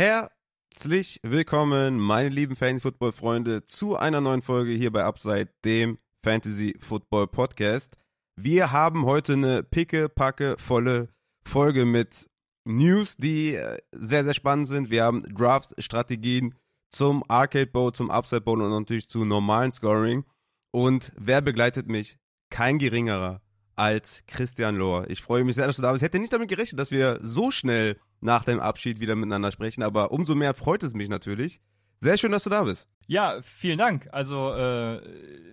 Herzlich willkommen, meine lieben Fantasy-Football-Freunde, zu einer neuen Folge hier bei Upside, dem Fantasy-Football-Podcast. Wir haben heute eine picke-packe volle Folge mit News, die äh, sehr, sehr spannend sind. Wir haben Drafts-Strategien zum Arcade Bowl, zum Upside Bowl und natürlich zu normalen Scoring. Und wer begleitet mich? Kein geringerer als Christian Lohr. Ich freue mich sehr, dass du da bist. Ich hätte nicht damit gerechnet, dass wir so schnell nach dem Abschied wieder miteinander sprechen, aber umso mehr freut es mich natürlich. Sehr schön, dass du da bist. Ja, vielen Dank. Also, äh,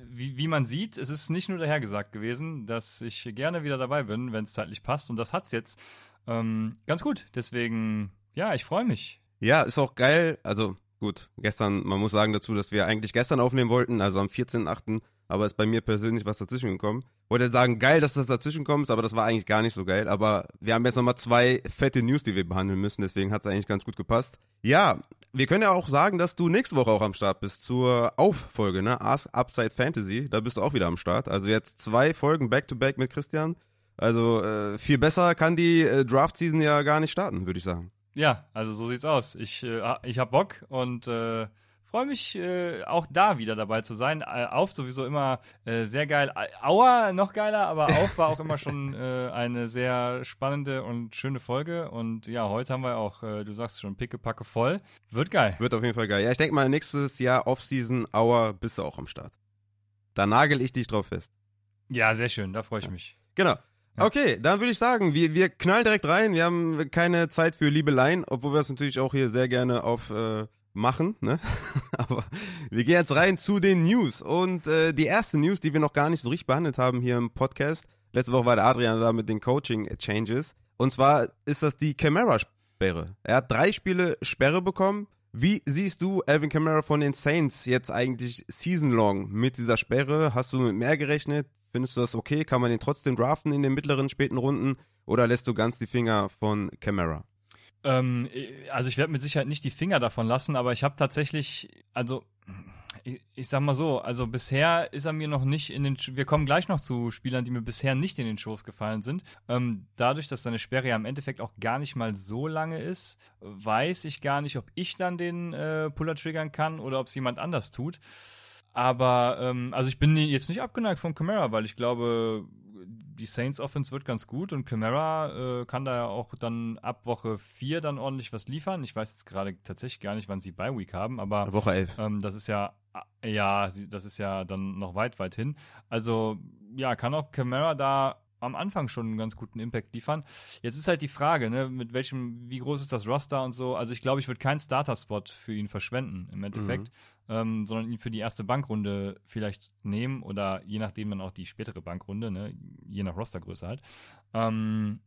wie, wie man sieht, es ist nicht nur dahergesagt gewesen, dass ich gerne wieder dabei bin, wenn es zeitlich passt. Und das hat es jetzt ähm, ganz gut. Deswegen, ja, ich freue mich. Ja, ist auch geil. Also, gut, gestern, man muss sagen dazu, dass wir eigentlich gestern aufnehmen wollten, also am 14.8., aber ist bei mir persönlich was dazwischen gekommen. Wollte sagen, geil, dass das dazwischen kommt, aber das war eigentlich gar nicht so geil. Aber wir haben jetzt nochmal zwei fette News, die wir behandeln müssen, deswegen hat es eigentlich ganz gut gepasst. Ja, wir können ja auch sagen, dass du nächste Woche auch am Start bist zur Auffolge, ne? Ask Upside Fantasy. Da bist du auch wieder am Start. Also jetzt zwei Folgen Back-to-Back -back mit Christian. Also äh, viel besser kann die äh, Draft-Season ja gar nicht starten, würde ich sagen. Ja, also so sieht's aus. Ich, äh, ich hab Bock und äh, freue mich äh, auch da wieder dabei zu sein. Äh, auf sowieso immer äh, sehr geil. Auer noch geiler, aber auf war auch immer schon äh, eine sehr spannende und schöne Folge. Und ja, heute haben wir auch, äh, du sagst schon, pickepacke voll. Wird geil. Wird auf jeden Fall geil. Ja, ich denke mal, nächstes Jahr Offseason Auer bist du auch am Start. Da nagel ich dich drauf fest. Ja, sehr schön. Da freue ich mich. Genau. Okay, dann würde ich sagen, wir, wir knallen direkt rein. Wir haben keine Zeit für Liebeleien, obwohl wir es natürlich auch hier sehr gerne auf äh, machen, ne? Aber wir gehen jetzt rein zu den News. Und äh, die erste News, die wir noch gar nicht so richtig behandelt haben hier im Podcast, letzte Woche war der Adrian da mit den Coaching-Changes. Und zwar ist das die Camara-Sperre. Er hat drei Spiele Sperre bekommen. Wie siehst du Alvin Kamara von den Saints jetzt eigentlich season-long mit dieser Sperre? Hast du mit mehr gerechnet? Findest du das okay? Kann man den trotzdem draften in den mittleren, späten Runden? Oder lässt du ganz die Finger von Camara? Ähm, also ich werde mit Sicherheit nicht die Finger davon lassen, aber ich habe tatsächlich, also ich, ich, sag mal so, also bisher ist er mir noch nicht in den, wir kommen gleich noch zu Spielern, die mir bisher nicht in den Schoß gefallen sind. Ähm, dadurch, dass seine Sperre ja im Endeffekt auch gar nicht mal so lange ist, weiß ich gar nicht, ob ich dann den äh, Puller triggern kann oder ob es jemand anders tut. Aber, ähm, also ich bin jetzt nicht abgeneigt von Camara, weil ich glaube, die Saints Offense wird ganz gut und Camara äh, kann da ja auch dann ab Woche 4 dann ordentlich was liefern. Ich weiß jetzt gerade tatsächlich gar nicht, wann sie bei Week haben, aber Woche 11. Ähm, das ist ja ja, das ist ja dann noch weit weit hin. Also ja, kann auch Camara da am Anfang schon einen ganz guten Impact liefern. Jetzt ist halt die Frage, ne, mit welchem, wie groß ist das Roster und so. Also ich glaube, ich würde keinen Starter-Spot für ihn verschwenden im Endeffekt, mhm. Ähm, sondern ihn für die erste Bankrunde vielleicht nehmen oder je nachdem dann auch die spätere Bankrunde, ne, je nach Rostergröße halt. Ähm,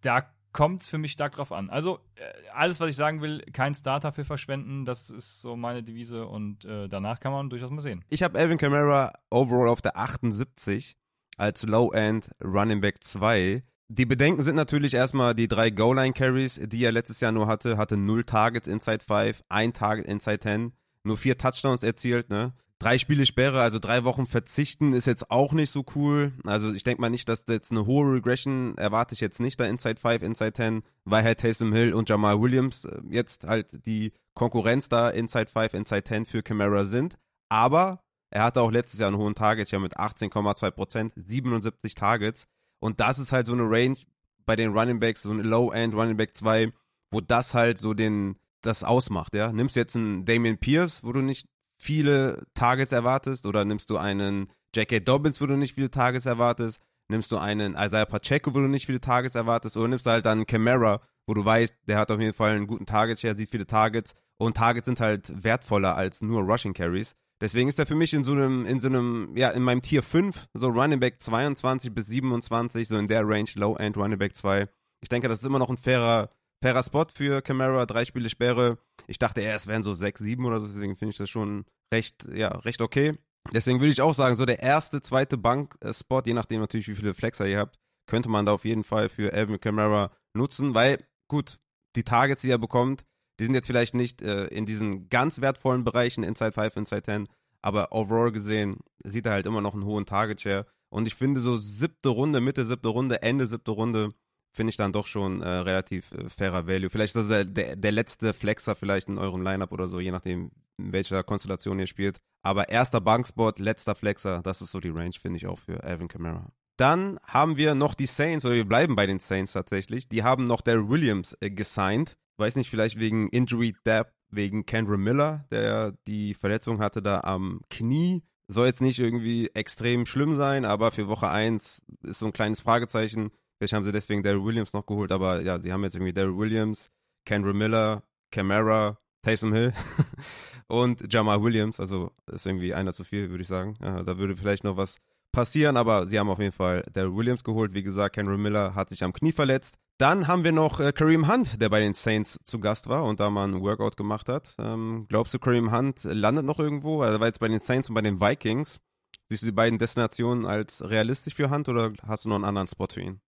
da kommt es für mich stark drauf an. Also äh, alles, was ich sagen will, kein Starter für verschwenden, das ist so meine Devise und äh, danach kann man durchaus mal sehen. Ich habe Alvin Kamara overall auf der 78 als Low-End Running Back 2. Die Bedenken sind natürlich erstmal die drei Goal-Line-Carries, die er letztes Jahr nur hatte. Hatte null Targets inside 5, ein Target inside 10, nur vier Touchdowns erzielt, ne? Drei Spiele Sperre, also drei Wochen verzichten, ist jetzt auch nicht so cool. Also ich denke mal nicht, dass jetzt eine hohe Regression erwarte ich jetzt nicht da Inside 5, Inside 10, weil halt Taysom Hill und Jamal Williams äh, jetzt halt die Konkurrenz da Inside 5, Inside 10 für Camara sind. Aber er hatte auch letztes Jahr einen hohen Target, ja mit 18,2 Prozent, 77 Targets. Und das ist halt so eine Range bei den Running Backs, so ein Low-End Running Back 2, wo das halt so den, das ausmacht, ja. Nimmst du jetzt einen Damian Pierce, wo du nicht viele Targets erwartest, oder nimmst du einen J.K. Dobbins, wo du nicht viele Targets erwartest, nimmst du einen Isaiah Pacheco, wo du nicht viele Targets erwartest, oder nimmst du halt dann Camara, wo du weißt, der hat auf jeden Fall einen guten Target-Share, sieht viele Targets, und Targets sind halt wertvoller als nur Rushing Carries. Deswegen ist er für mich in so einem, in so einem, ja, in meinem Tier 5, so Running Back 22 bis 27, so in der Range, Low-End Running Back 2. Ich denke, das ist immer noch ein fairer, fairer Spot für Camara, drei Spiele Sperre. Ich dachte eher, es wären so 6, 7 oder so, deswegen finde ich das schon recht, ja, recht okay. Deswegen würde ich auch sagen, so der erste, zweite Bank-Spot, je nachdem natürlich, wie viele Flexer ihr habt, könnte man da auf jeden Fall für Alvin Camara nutzen, weil, gut, die Targets, die er bekommt, die sind jetzt vielleicht nicht äh, in diesen ganz wertvollen Bereichen, Inside 5, Inside 10, aber overall gesehen sieht er halt immer noch einen hohen Target Share. Und ich finde so siebte Runde, Mitte siebte Runde, Ende siebte Runde finde ich dann doch schon äh, relativ äh, fairer Value. Vielleicht ist also der, der letzte Flexer vielleicht in eurem Lineup oder so, je nachdem, in welcher Konstellation ihr spielt. Aber erster Bankspot, letzter Flexer, das ist so die Range, finde ich auch für Alvin Kamara. Dann haben wir noch die Saints, oder wir bleiben bei den Saints tatsächlich. Die haben noch Daryl Williams äh, gesigned. Weiß nicht, vielleicht wegen Injury Depth, wegen Kendra Miller, der die Verletzung hatte da am Knie. Soll jetzt nicht irgendwie extrem schlimm sein, aber für Woche 1 ist so ein kleines Fragezeichen. Vielleicht haben sie deswegen Daryl Williams noch geholt, aber ja, sie haben jetzt irgendwie Daryl Williams, Kendra Miller, Camara, Taysom Hill und Jamal Williams. Also ist irgendwie einer zu viel, würde ich sagen. Ja, da würde vielleicht noch was passieren, aber sie haben auf jeden Fall Daryl Williams geholt. Wie gesagt, Kendra Miller hat sich am Knie verletzt. Dann haben wir noch äh, Kareem Hunt, der bei den Saints zu Gast war und da mal ein Workout gemacht hat. Ähm, glaubst du, Kareem Hunt landet noch irgendwo? Er war jetzt bei den Saints und bei den Vikings. Siehst du die beiden Destinationen als realistisch für Hunt oder hast du noch einen anderen Spot für ihn?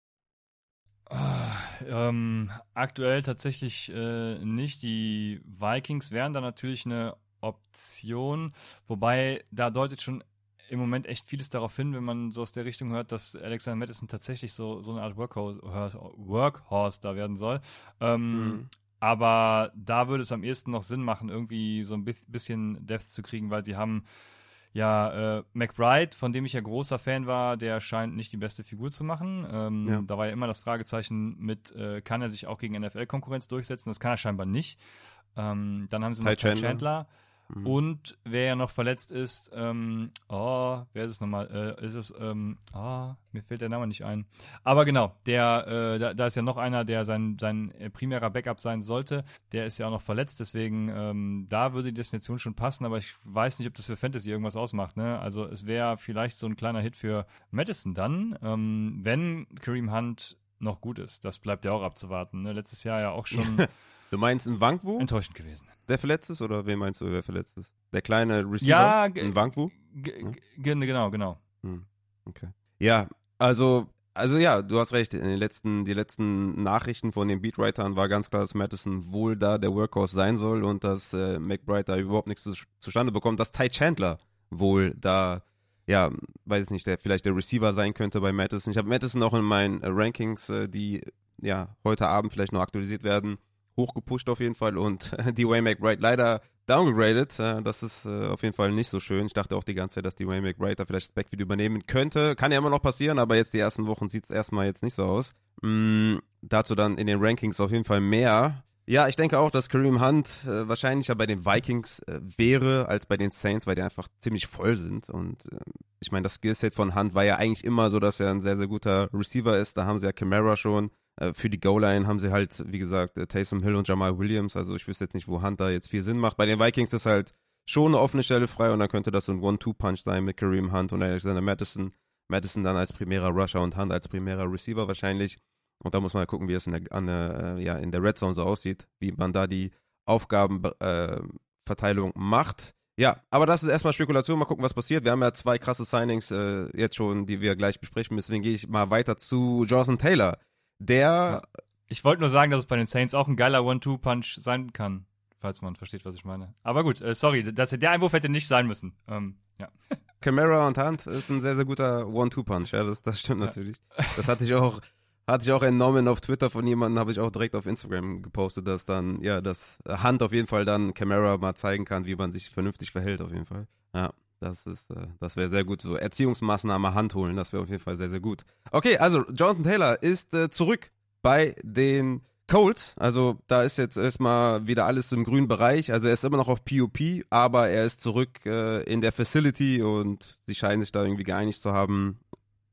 Ah, ähm, aktuell tatsächlich äh, nicht. Die Vikings wären da natürlich eine Option, wobei da deutet schon im Moment echt vieles darauf hin, wenn man so aus der Richtung hört, dass Alexander Madison tatsächlich so, so eine Art Workhorse, Workhorse da werden soll. Ähm, mhm. Aber da würde es am ehesten noch Sinn machen, irgendwie so ein bisschen Depth zu kriegen, weil sie haben ja, äh, McBride, von dem ich ja großer Fan war, der scheint nicht die beste Figur zu machen. Ähm, ja. Da war ja immer das Fragezeichen mit, äh, kann er sich auch gegen NFL-Konkurrenz durchsetzen? Das kann er scheinbar nicht. Ähm, dann haben sie noch Chandler. Chandler Mhm. Und wer ja noch verletzt ist, ähm, oh, wer ist es nochmal? Äh, ist es, ähm, oh, mir fällt der Name nicht ein. Aber genau, der, äh, da, da, ist ja noch einer, der sein, sein äh, primärer Backup sein sollte. Der ist ja auch noch verletzt, deswegen ähm, da würde die Destination schon passen, aber ich weiß nicht, ob das für Fantasy irgendwas ausmacht. Ne? Also es wäre vielleicht so ein kleiner Hit für Madison dann, ähm, wenn Kareem Hunt noch gut ist. Das bleibt ja auch abzuwarten. Ne? Letztes Jahr ja auch schon. Du meinst ein Wankwu? Enttäuschend gewesen. Der verletzt ist oder wen meinst du, wer verletzt ist? Der kleine Receiver? Ja, ein Wankwu? Genau, genau. Hm, okay. Ja, also, also ja, du hast recht. In den letzten, die letzten Nachrichten von den Beatwritern war ganz klar, dass Madison wohl da der Workhorse sein soll und dass äh, McBride da überhaupt nichts zu, zustande bekommt, dass Ty Chandler wohl da ja, weiß ich nicht, der vielleicht der Receiver sein könnte bei Madison. Ich habe Madison auch in meinen äh, Rankings, äh, die ja heute Abend vielleicht noch aktualisiert werden, hochgepusht auf jeden Fall und die Way McBride leider downgegradet. Das ist äh, auf jeden Fall nicht so schön. Ich dachte auch die ganze Zeit, dass die Way McBride da vielleicht das Backfield übernehmen könnte. Kann ja immer noch passieren, aber jetzt die ersten Wochen sieht es erstmal jetzt nicht so aus. Mm, dazu dann in den Rankings auf jeden Fall mehr. Ja, ich denke auch, dass Kareem Hunt äh, wahrscheinlicher bei den Vikings äh, wäre als bei den Saints, weil die einfach ziemlich voll sind. Und äh, ich meine, das Skillset von Hunt war ja eigentlich immer so, dass er ein sehr, sehr guter Receiver ist. Da haben sie ja Camara schon. Äh, für die Goal-Line haben sie halt, wie gesagt, äh, Taysom Hill und Jamal Williams. Also ich wüsste jetzt nicht, wo Hunter jetzt viel Sinn macht. Bei den Vikings ist halt schon eine offene Stelle frei und dann könnte das so ein One-Two-Punch sein mit Kareem Hunt und Alexander Madison. Madison dann als primärer Rusher und Hunt als primärer Receiver wahrscheinlich. Und da muss man halt gucken, wie es in der, der, äh, ja, in der Red Zone so aussieht, wie man da die Aufgabenverteilung äh, macht. Ja, aber das ist erstmal Spekulation. Mal gucken, was passiert. Wir haben ja zwei krasse Signings äh, jetzt schon, die wir gleich besprechen. Deswegen gehe ich mal weiter zu Jonathan Taylor der. Ich wollte nur sagen, dass es bei den Saints auch ein geiler One-Two-Punch sein kann, falls man versteht, was ich meine. Aber gut, äh, sorry, das, der Einwurf hätte nicht sein müssen. Ähm, ja. Camara und Hunt ist ein sehr, sehr guter One-Two-Punch, ja, das, das stimmt ja. natürlich. Das hatte ich auch, hatte ich auch entnommen auf Twitter von jemandem, habe ich auch direkt auf Instagram gepostet, dass dann, ja, dass Hunt auf jeden Fall dann Camara mal zeigen kann, wie man sich vernünftig verhält, auf jeden Fall. Ja. Das ist, äh, das wäre sehr gut. So Erziehungsmaßnahme Hand holen, das wäre auf jeden Fall sehr, sehr gut. Okay, also Jonathan Taylor ist äh, zurück bei den Colts. Also da ist jetzt erstmal wieder alles im grünen Bereich. Also er ist immer noch auf POP, aber er ist zurück äh, in der Facility und sie scheinen sich da irgendwie geeinigt zu haben.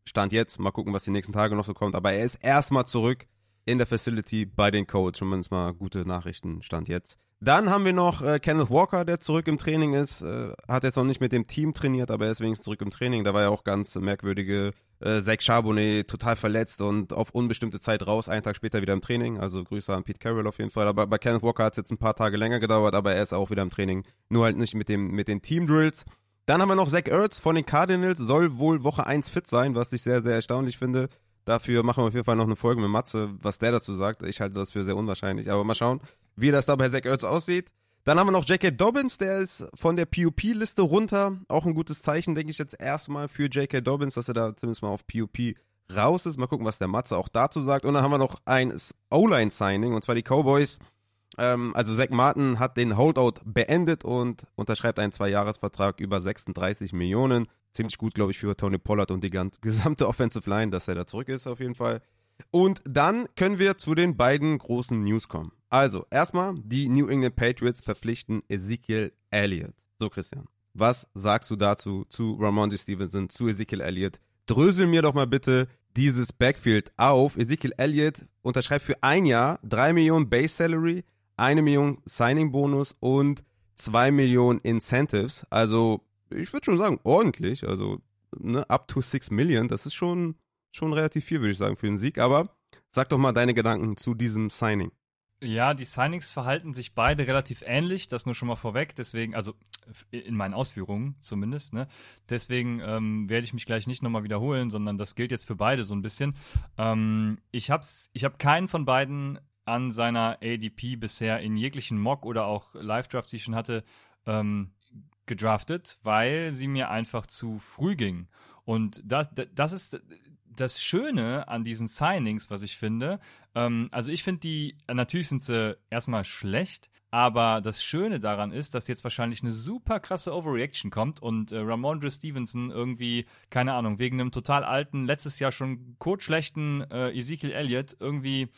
Stand jetzt, mal gucken, was die nächsten Tage noch so kommt. Aber er ist erstmal zurück in der Facility bei den Colts. Schon mal gute Nachrichten, Stand jetzt. Dann haben wir noch äh, Kenneth Walker, der zurück im Training ist. Äh, hat jetzt noch nicht mit dem Team trainiert, aber er ist wenigstens zurück im Training. Da war ja auch ganz merkwürdige äh, Zach Charbonnet total verletzt und auf unbestimmte Zeit raus, einen Tag später wieder im Training. Also Grüße an Pete Carroll auf jeden Fall. Aber bei Kenneth Walker hat es jetzt ein paar Tage länger gedauert, aber er ist auch wieder im Training. Nur halt nicht mit, dem, mit den Team-Drills. Dann haben wir noch Zach Ertz von den Cardinals, soll wohl Woche 1 fit sein, was ich sehr, sehr erstaunlich finde. Dafür machen wir auf jeden Fall noch eine Folge mit Matze, was der dazu sagt. Ich halte das für sehr unwahrscheinlich. Aber mal schauen, wie das da bei Zach Ertz aussieht. Dann haben wir noch J.K. Dobbins, der ist von der PUP-Liste runter. Auch ein gutes Zeichen, denke ich jetzt erstmal für J.K. Dobbins, dass er da zumindest mal auf PUP raus ist. Mal gucken, was der Matze auch dazu sagt. Und dann haben wir noch ein O-Line-Signing, und zwar die Cowboys. Ähm, also Zach Martin hat den Holdout beendet und unterschreibt einen Zwei-Jahres-Vertrag über 36 Millionen. Ziemlich gut, glaube ich, für Tony Pollard und die gesamte Offensive Line, dass er da zurück ist auf jeden Fall. Und dann können wir zu den beiden großen News kommen. Also, erstmal, die New England Patriots verpflichten Ezekiel Elliott. So, Christian, was sagst du dazu, zu Ramondre Stevenson, zu Ezekiel Elliott? Drösel mir doch mal bitte dieses Backfield auf. Ezekiel Elliott unterschreibt für ein Jahr 3 Millionen Base Salary, 1 Million Signing Bonus und 2 Millionen Incentives. Also, ich würde schon sagen, ordentlich. Also, ne, up to 6 Millionen, das ist schon schon relativ viel, würde ich sagen, für den Sieg. Aber sag doch mal deine Gedanken zu diesem Signing. Ja, die Signings verhalten sich beide relativ ähnlich, das nur schon mal vorweg. Deswegen, also in meinen Ausführungen zumindest, ne? Deswegen ähm, werde ich mich gleich nicht nochmal wiederholen, sondern das gilt jetzt für beide so ein bisschen. Ähm, ich habe ich hab keinen von beiden an seiner ADP bisher in jeglichen Mock oder auch Live-Drafts, die ich schon hatte, ähm, gedraftet, weil sie mir einfach zu früh ging. Und das, das ist das Schöne an diesen Signings, was ich finde, ähm, also ich finde die, natürlich sind sie erstmal schlecht, aber das Schöne daran ist, dass jetzt wahrscheinlich eine super krasse Overreaction kommt und äh, Ramondre Stevenson irgendwie, keine Ahnung, wegen einem total alten, letztes Jahr schon kotschlechten äh, Ezekiel Elliott irgendwie,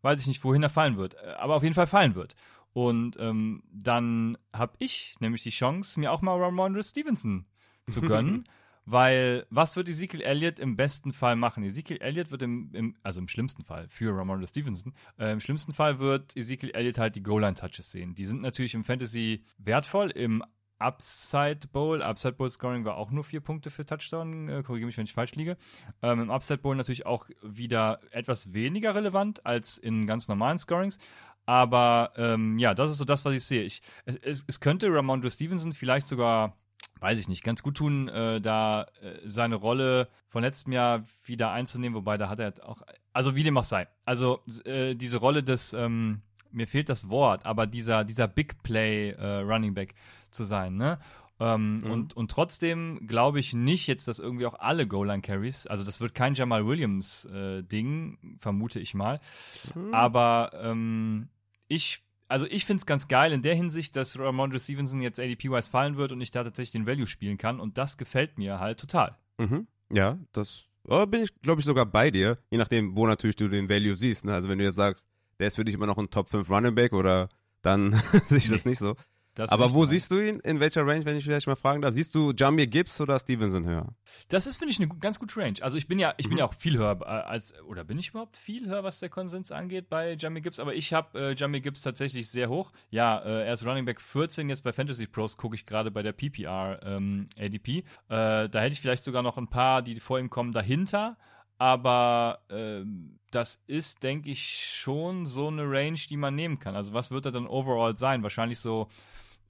weiß ich nicht, wohin er fallen wird, äh, aber auf jeden Fall fallen wird. Und ähm, dann habe ich nämlich die Chance, mir auch mal Ramondre Stevenson zu gönnen. Weil was wird Ezekiel Elliott im besten Fall machen? Ezekiel Elliott wird im, im also im schlimmsten Fall für Ramondre Stevenson, äh, im schlimmsten Fall wird Ezekiel Elliott halt die Goal-Line-Touches sehen. Die sind natürlich im Fantasy wertvoll, im Upside Bowl. Upside Bowl Scoring war auch nur vier Punkte für Touchdown. Äh, Korrigiere mich, wenn ich falsch liege. Ähm, Im Upside Bowl natürlich auch wieder etwas weniger relevant als in ganz normalen Scorings. Aber ähm, ja, das ist so das, was ich sehe. Ich, es, es könnte Ramondre Stevenson vielleicht sogar weiß ich nicht, ganz gut tun, äh, da äh, seine Rolle von letztem Jahr wieder einzunehmen, wobei da hat er auch, also wie dem auch sei. Also äh, diese Rolle des, ähm, mir fehlt das Wort, aber dieser, dieser Big Play äh, Running Back zu sein, ne? Ähm, mhm. und, und trotzdem glaube ich nicht jetzt, dass irgendwie auch alle Goal-Line-Carries, also das wird kein Jamal Williams-Ding, äh, vermute ich mal. Mhm. Aber ähm, ich also ich finde es ganz geil in der Hinsicht, dass Ramondre Stevenson jetzt ADP-wise fallen wird und ich da tatsächlich den Value spielen kann und das gefällt mir halt total. Mhm. Ja, das oh, bin ich, glaube ich, sogar bei dir, je nachdem, wo natürlich du den Value siehst. Ne? Also wenn du jetzt sagst, der ist für dich immer noch ein Top 5 Running Back oder dann sehe ich das nicht so. Das Aber wo siehst du ihn? In welcher Range, wenn ich vielleicht mal fragen darf? Siehst du Jamir Gibbs oder Stevenson höher? Das ist, finde ich, eine ganz gute Range. Also ich bin ja, ich mhm. bin ja auch viel höher äh, als, oder bin ich überhaupt viel höher, was der Konsens angeht bei Jamir Gibbs? Aber ich habe äh, Jamir Gibbs tatsächlich sehr hoch. Ja, äh, er ist Running Back 14, jetzt bei Fantasy Pros gucke ich gerade bei der PPR ähm, ADP. Äh, da hätte ich vielleicht sogar noch ein paar, die vor ihm kommen, dahinter. Aber ähm, das ist, denke ich, schon so eine Range, die man nehmen kann. Also was wird er dann overall sein? Wahrscheinlich so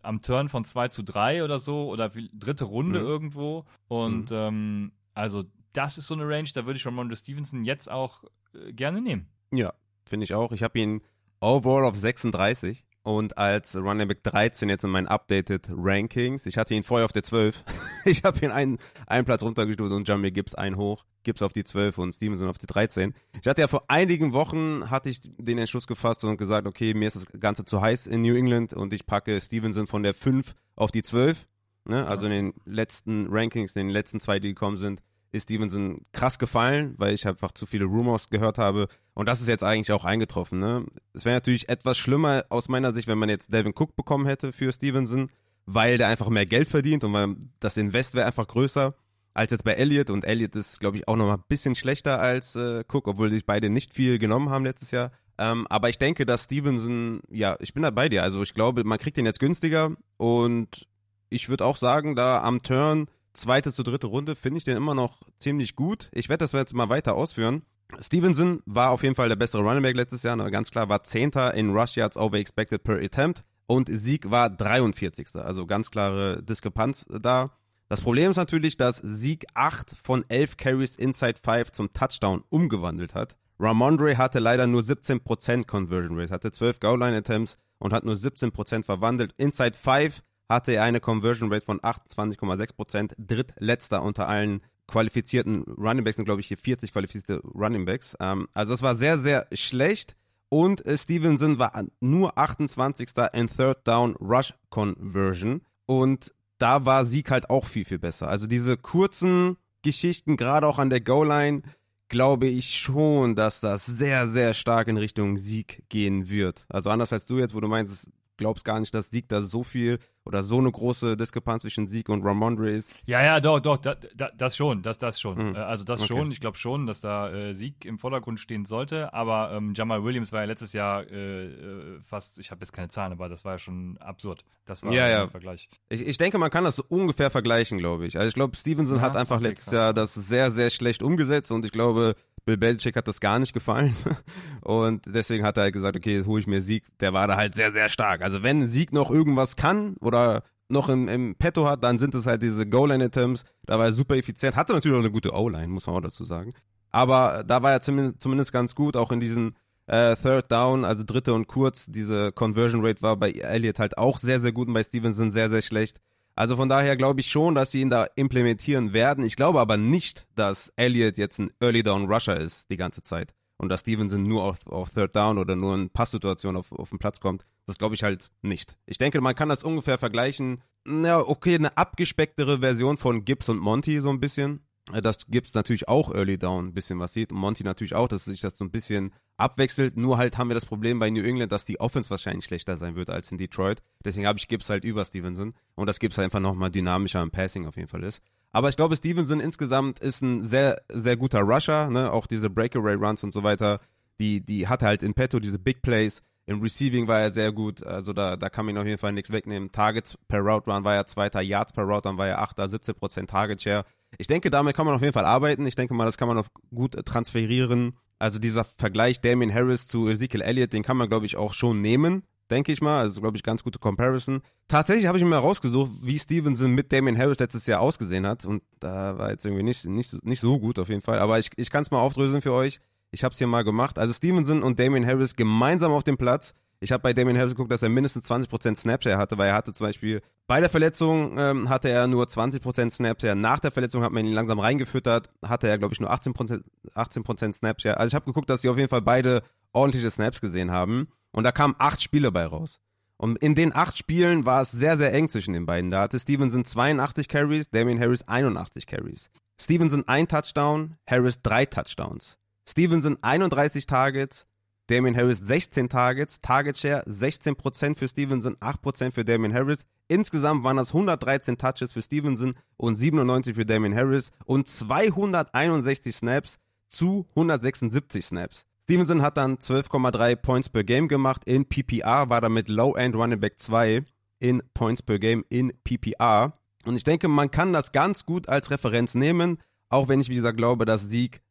am Turn von 2 zu 3 oder so oder dritte Runde mhm. irgendwo. Und mhm. ähm, also das ist so eine Range, da würde ich Ramondre Stevenson jetzt auch äh, gerne nehmen. Ja, finde ich auch. Ich habe ihn overall auf 36 und als Running Back 13 jetzt in meinen Updated Rankings. Ich hatte ihn vorher auf der 12. ich habe ihn einen, einen Platz runtergestuft und Jamie Gibbs einen hoch. Gibbs auf die 12 und Stevenson auf die 13. Ich hatte ja vor einigen Wochen hatte ich den Entschluss gefasst und gesagt, okay, mir ist das Ganze zu heiß in New England und ich packe Stevenson von der 5 auf die 12. Ne? Also in den letzten Rankings, in den letzten zwei, die gekommen sind, ist Stevenson krass gefallen, weil ich einfach zu viele Rumors gehört habe. Und das ist jetzt eigentlich auch eingetroffen. Ne? Es wäre natürlich etwas schlimmer aus meiner Sicht, wenn man jetzt Devin Cook bekommen hätte für Stevenson, weil der einfach mehr Geld verdient und weil das Invest wäre einfach größer als jetzt bei Elliott. Und Elliott ist, glaube ich, auch noch mal ein bisschen schlechter als äh, Cook, obwohl sich beide nicht viel genommen haben letztes Jahr. Ähm, aber ich denke, dass Stevenson, ja, ich bin da bei dir. Also ich glaube, man kriegt den jetzt günstiger und ich würde auch sagen, da am Turn zweite zu dritte Runde finde ich den immer noch ziemlich gut. Ich werde das jetzt mal weiter ausführen. Stevenson war auf jeden Fall der bessere Running Back letztes Jahr, aber ganz klar war Zehnter in Rush Yards over expected per attempt und Sieg war 43. Also ganz klare Diskrepanz da. Das Problem ist natürlich, dass Sieg 8 von 11 Carries inside 5 zum Touchdown umgewandelt hat. Ramondre hatte leider nur 17% Conversion Rate, hatte 12 Goal-Line Attempts und hat nur 17% verwandelt. Inside 5 hatte er eine Conversion Rate von 28,6%, drittletzter unter allen qualifizierten Running Backs sind, glaube ich, hier 40 qualifizierte Running Backs. Ähm, also das war sehr, sehr schlecht. Und äh, Stevenson war nur 28. in Third Down Rush Conversion. Und da war Sieg halt auch viel, viel besser. Also diese kurzen Geschichten, gerade auch an der Goal-Line, glaube ich schon, dass das sehr, sehr stark in Richtung Sieg gehen wird. Also anders als du jetzt, wo du meinst, glaubst gar nicht, dass Sieg da so viel oder so eine große Diskrepanz zwischen Sieg und Ramondre ist. Ja, ja, doch, doch, da, da, das schon, das, das schon. Mhm. Also das okay. schon, ich glaube schon, dass da äh, Sieg im Vordergrund stehen sollte, aber ähm, Jamal Williams war ja letztes Jahr äh, äh fast, ich habe jetzt keine Zahlen, aber das war ja schon absurd. Das war ja, ja. ein Vergleich. Ich, ich denke, man kann das so ungefähr vergleichen, glaube ich. Also ich glaube, Stevenson ja, hat einfach letztes krass. Jahr das sehr, sehr schlecht umgesetzt und ich glaube, Bill Belichick hat das gar nicht gefallen. Und deswegen hat er halt gesagt, okay, jetzt hole ich mir Sieg. Der war da halt sehr, sehr stark. Also wenn Sieg noch irgendwas kann oder noch im, im Petto hat, dann sind es halt diese Goal-Line-Attempts. Da war er super effizient. Hatte natürlich auch eine gute O-Line, muss man auch dazu sagen. Aber da war er zumindest, zumindest ganz gut, auch in diesen äh, Third Down, also dritte und kurz. Diese Conversion Rate war bei Elliott halt auch sehr, sehr gut und bei Stevenson sehr, sehr schlecht. Also von daher glaube ich schon, dass sie ihn da implementieren werden. Ich glaube aber nicht, dass Elliott jetzt ein Early Down Rusher ist die ganze Zeit und dass Stevenson nur auf, auf Third Down oder nur in Passsituationen auf, auf den Platz kommt. Das glaube ich halt nicht. Ich denke, man kann das ungefähr vergleichen. Na, okay, eine abgespecktere Version von Gibbs und Monty so ein bisschen. Äh, dass Gibbs natürlich auch Early Down ein bisschen was sieht und Monty natürlich auch, dass sich das so ein bisschen abwechselt. Nur halt haben wir das Problem bei New England, dass die Offense wahrscheinlich schlechter sein wird als in Detroit. Deswegen habe ich Gibbs halt über Stevenson und dass Gibbs halt einfach nochmal dynamischer im Passing auf jeden Fall ist. Aber ich glaube, Stevenson insgesamt ist ein sehr, sehr guter Rusher, ne? Auch diese Breakaway Runs und so weiter, die, die hat halt in petto, diese Big Plays. Im Receiving war er sehr gut, also da, da kann man ihn auf jeden Fall nichts wegnehmen. Targets per Route Run war er Zweiter, Yards per Route Run war er Achter, 17% Target Share. Ich denke, damit kann man auf jeden Fall arbeiten. Ich denke mal, das kann man auch gut transferieren. Also dieser Vergleich Damien Harris zu Ezekiel Elliott, den kann man, glaube ich, auch schon nehmen, denke ich mal. Also, glaube ich, ganz gute Comparison. Tatsächlich habe ich mir rausgesucht, wie Stevenson mit Damien Harris letztes Jahr ausgesehen hat. Und da war jetzt irgendwie nicht, nicht, nicht so gut auf jeden Fall. Aber ich, ich kann es mal aufdröseln für euch. Ich habe es hier mal gemacht. Also Stevenson und Damien Harris gemeinsam auf dem Platz ich habe bei Damien Harris geguckt, dass er mindestens 20% Snapshare hatte, weil er hatte zum Beispiel bei der Verletzung ähm, hatte er nur 20% Snapshare. Nach der Verletzung hat man ihn langsam reingefüttert, hatte er, glaube ich, nur 18%, 18 Snapshare. Also ich habe geguckt, dass sie auf jeden Fall beide ordentliche Snaps gesehen haben. Und da kamen acht Spiele bei raus. Und in den acht Spielen war es sehr, sehr eng zwischen den beiden. Da hatte Stevenson 82 Carries, Damien Harris 81 Carries. Stevenson ein Touchdown, Harris drei Touchdowns. Stevenson 31 Targets, Damien Harris 16 Targets, Target Share 16% für Stevenson, 8% für Damien Harris. Insgesamt waren das 113 Touches für Stevenson und 97 für Damien Harris und 261 Snaps zu 176 Snaps. Stevenson hat dann 12,3 Points per Game gemacht in PPR, war damit Low-End Running Back 2 in Points per Game in PPR. Und ich denke, man kann das ganz gut als Referenz nehmen, auch wenn ich, wie gesagt, glaube, dass Sieg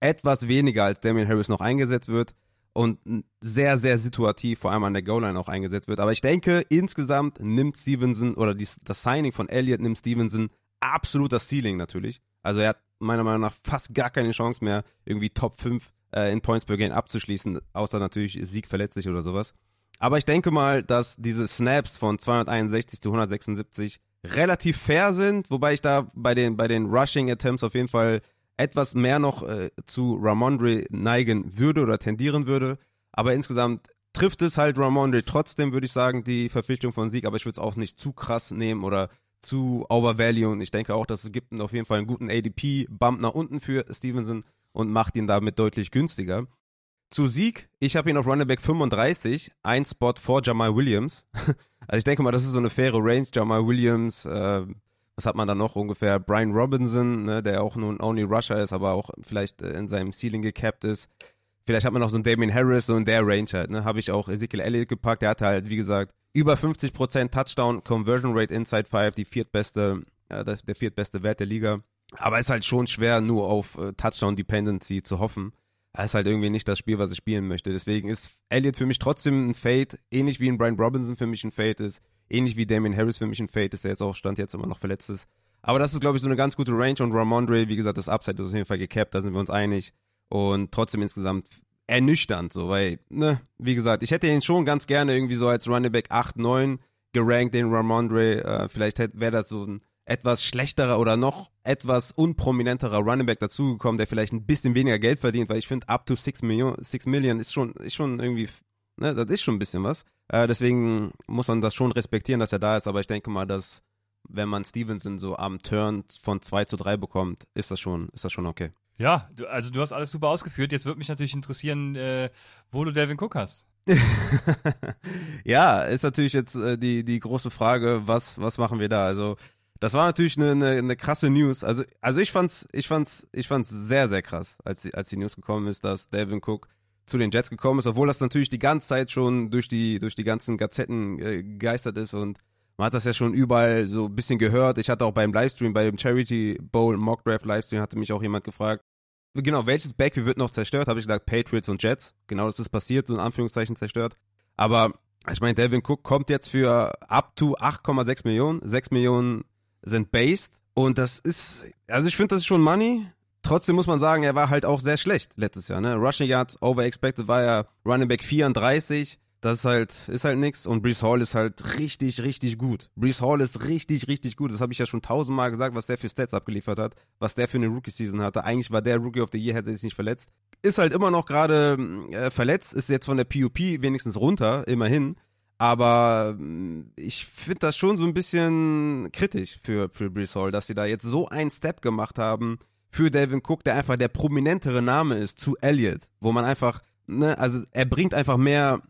etwas weniger als Damien Harris noch eingesetzt wird und sehr, sehr situativ, vor allem an der Goal-Line auch eingesetzt wird. Aber ich denke, insgesamt nimmt Stevenson oder die, das Signing von Elliott nimmt Stevenson absolut das Ceiling natürlich. Also er hat meiner Meinung nach fast gar keine Chance mehr, irgendwie Top 5 äh, in Points per Game abzuschließen, außer natürlich Sieg verletzt sich oder sowas. Aber ich denke mal, dass diese Snaps von 261 zu 176 relativ fair sind, wobei ich da bei den, bei den Rushing Attempts auf jeden Fall etwas mehr noch äh, zu Ramondre neigen würde oder tendieren würde. Aber insgesamt trifft es halt Ramondre trotzdem, würde ich sagen, die Verpflichtung von Sieg. Aber ich würde es auch nicht zu krass nehmen oder zu overvalue. Ich denke auch, dass es gibt auf jeden Fall einen guten ADP-Bump nach unten für Stevenson und macht ihn damit deutlich günstiger. Zu Sieg, ich habe ihn auf Running Back 35, ein Spot vor Jamal Williams. also ich denke mal, das ist so eine faire Range. Jamal Williams, äh, was hat man da noch ungefähr? Brian Robinson, ne, der auch nun Only Rusher ist, aber auch vielleicht äh, in seinem Ceiling gecapped ist. Vielleicht hat man noch so einen Damien Harris, so in der Range halt, ne? Habe ich auch Ezekiel Elliott gepackt, der hatte halt, wie gesagt, über 50% Touchdown Conversion Rate Inside 5, die viertbeste, äh, der viertbeste Wert der Liga. Aber ist halt schon schwer, nur auf äh, Touchdown Dependency zu hoffen. Das ist halt irgendwie nicht das Spiel, was ich spielen möchte. Deswegen ist Elliott für mich trotzdem ein Fade, ähnlich wie ein Brian Robinson für mich ein Fade ist. Ähnlich wie Damien Harris für mich ein Fade ist, der jetzt auch Stand jetzt immer noch verletzt ist. Aber das ist, glaube ich, so eine ganz gute Range und Ramondre, wie gesagt, das Upside ist auf jeden Fall gecapped, da sind wir uns einig. Und trotzdem insgesamt ernüchternd, so, weil, ne, wie gesagt, ich hätte ihn schon ganz gerne irgendwie so als Running Back 8, 9 gerankt, den Ramondre. Äh, vielleicht wäre das so ein etwas schlechterer oder noch etwas unprominenterer Running Back dazugekommen, der vielleicht ein bisschen weniger Geld verdient, weil ich finde, up to 6 Million, 6 Million ist schon, ist schon irgendwie, ne, das ist schon ein bisschen was. Äh, deswegen muss man das schon respektieren, dass er da ist, aber ich denke mal, dass wenn man Stevenson so am Turn von 2 zu 3 bekommt, ist das schon, ist das schon okay. Ja, du, also du hast alles super ausgeführt. Jetzt würde mich natürlich interessieren, äh, wo du Delvin Cook hast. ja, ist natürlich jetzt äh, die, die große Frage, was, was machen wir da? Also, das war natürlich eine, eine, eine krasse News. Also, also ich fand's, ich fand's, ich fand's sehr, sehr krass, als die, als die News gekommen ist, dass Delvin Cook zu den Jets gekommen ist, obwohl das natürlich die ganze Zeit schon durch die, durch die ganzen Gazetten äh, gegeistert ist und man hat das ja schon überall so ein bisschen gehört. Ich hatte auch beim Livestream, bei dem Charity Bowl Mock Draft Livestream, hatte mich auch jemand gefragt, genau, welches Backfield wird noch zerstört? Habe ich gesagt, Patriots und Jets. Genau, das ist passiert, so in Anführungszeichen zerstört. Aber ich meine, Devin Cook kommt jetzt für up to 8,6 Millionen. 6 Millionen sind based. Und das ist, also ich finde, das ist schon Money. Trotzdem muss man sagen, er war halt auch sehr schlecht letztes Jahr. Ne? Rushing Yards over expected war ja Running Back 34. Das ist halt, ist halt nix. Und Brees Hall ist halt richtig, richtig gut. Brees Hall ist richtig, richtig gut. Das habe ich ja schon tausendmal gesagt, was der für Stats abgeliefert hat, was der für eine Rookie-Season hatte. Eigentlich war der Rookie of the Year, hätte sich nicht verletzt. Ist halt immer noch gerade äh, verletzt, ist jetzt von der PUP wenigstens runter, immerhin. Aber äh, ich finde das schon so ein bisschen kritisch für, für Brees Hall, dass sie da jetzt so einen Step gemacht haben für Delvin Cook, der einfach der prominentere Name ist zu Elliott, wo man einfach, ne, also er bringt einfach mehr,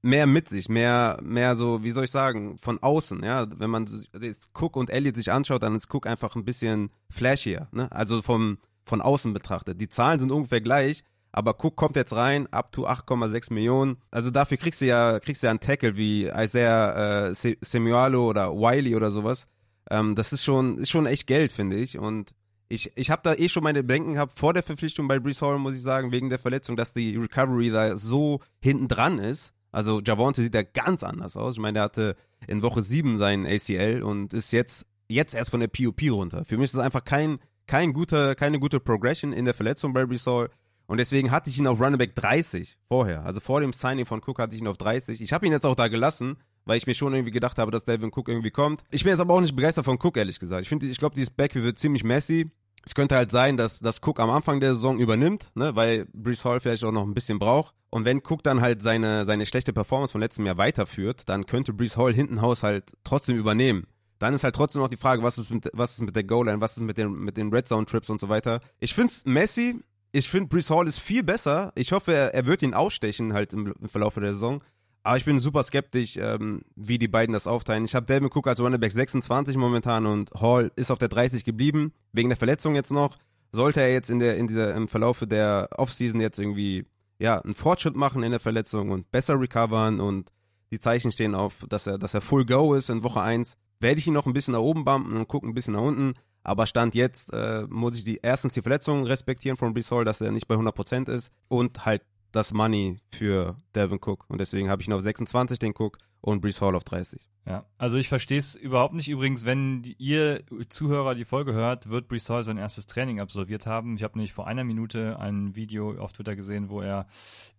mehr mit sich, mehr, mehr so, wie soll ich sagen, von außen, ja. Wenn man jetzt Cook und Elliott sich anschaut, dann ist Cook einfach ein bisschen flashier, ne? Also vom, von außen betrachtet. Die Zahlen sind ungefähr gleich, aber Cook kommt jetzt rein, up to 8,6 Millionen. Also dafür kriegst du ja, kriegst du ja einen Tackle wie Isaiah äh, Semualo oder Wiley oder sowas. Ähm, das ist schon, ist schon echt Geld, finde ich. Und ich, ich habe da eh schon meine Bedenken gehabt vor der Verpflichtung bei Brees Hall, muss ich sagen, wegen der Verletzung, dass die Recovery da so hinten dran ist. Also Javonte sieht ja ganz anders aus. Ich meine, der hatte in Woche 7 seinen ACL und ist jetzt, jetzt erst von der POP runter. Für mich ist das einfach kein, kein guter, keine gute Progression in der Verletzung bei Brees Hall. Und deswegen hatte ich ihn auf Running Back 30 vorher. Also vor dem Signing von Cook hatte ich ihn auf 30. Ich habe ihn jetzt auch da gelassen, weil ich mir schon irgendwie gedacht habe, dass Devin Cook irgendwie kommt. Ich bin jetzt aber auch nicht begeistert von Cook, ehrlich gesagt. Ich finde, ich glaube, dieses Backfield wird ziemlich messy. Es könnte halt sein, dass, dass Cook am Anfang der Saison übernimmt, ne, weil Brees Hall vielleicht auch noch ein bisschen braucht. Und wenn Cook dann halt seine, seine schlechte Performance von letztem Jahr weiterführt, dann könnte Brees Hall hinten Haus halt trotzdem übernehmen. Dann ist halt trotzdem noch die Frage, was ist mit, was ist mit der Goal-Line, was ist mit den, mit den Red Zone-Trips und so weiter. Ich finde es messy. Ich finde, Brees Hall ist viel besser. Ich hoffe, er, er wird ihn ausstechen halt im, im Verlauf der Saison. Aber ich bin super skeptisch, ähm, wie die beiden das aufteilen. Ich habe Delvin Cook als Running Back 26 momentan und Hall ist auf der 30 geblieben, wegen der Verletzung jetzt noch. Sollte er jetzt in der, in dieser, im Verlauf der Offseason jetzt irgendwie, ja, einen Fortschritt machen in der Verletzung und besser recovern und die Zeichen stehen auf, dass er, dass er Full Go ist in Woche 1, werde ich ihn noch ein bisschen nach oben bumpen und gucken ein bisschen nach unten. Aber Stand jetzt äh, muss ich die erstens die Verletzung respektieren von Brees Hall, dass er nicht bei 100% ist und halt das Money für Devin Cook. Und deswegen habe ich ihn auf 26 den Cook und Brees Hall auf 30. Ja, also ich verstehe es überhaupt nicht. Übrigens, wenn ihr Zuhörer die Folge hört, wird Brees Hall sein erstes Training absolviert haben. Ich habe nämlich vor einer Minute ein Video auf Twitter gesehen, wo er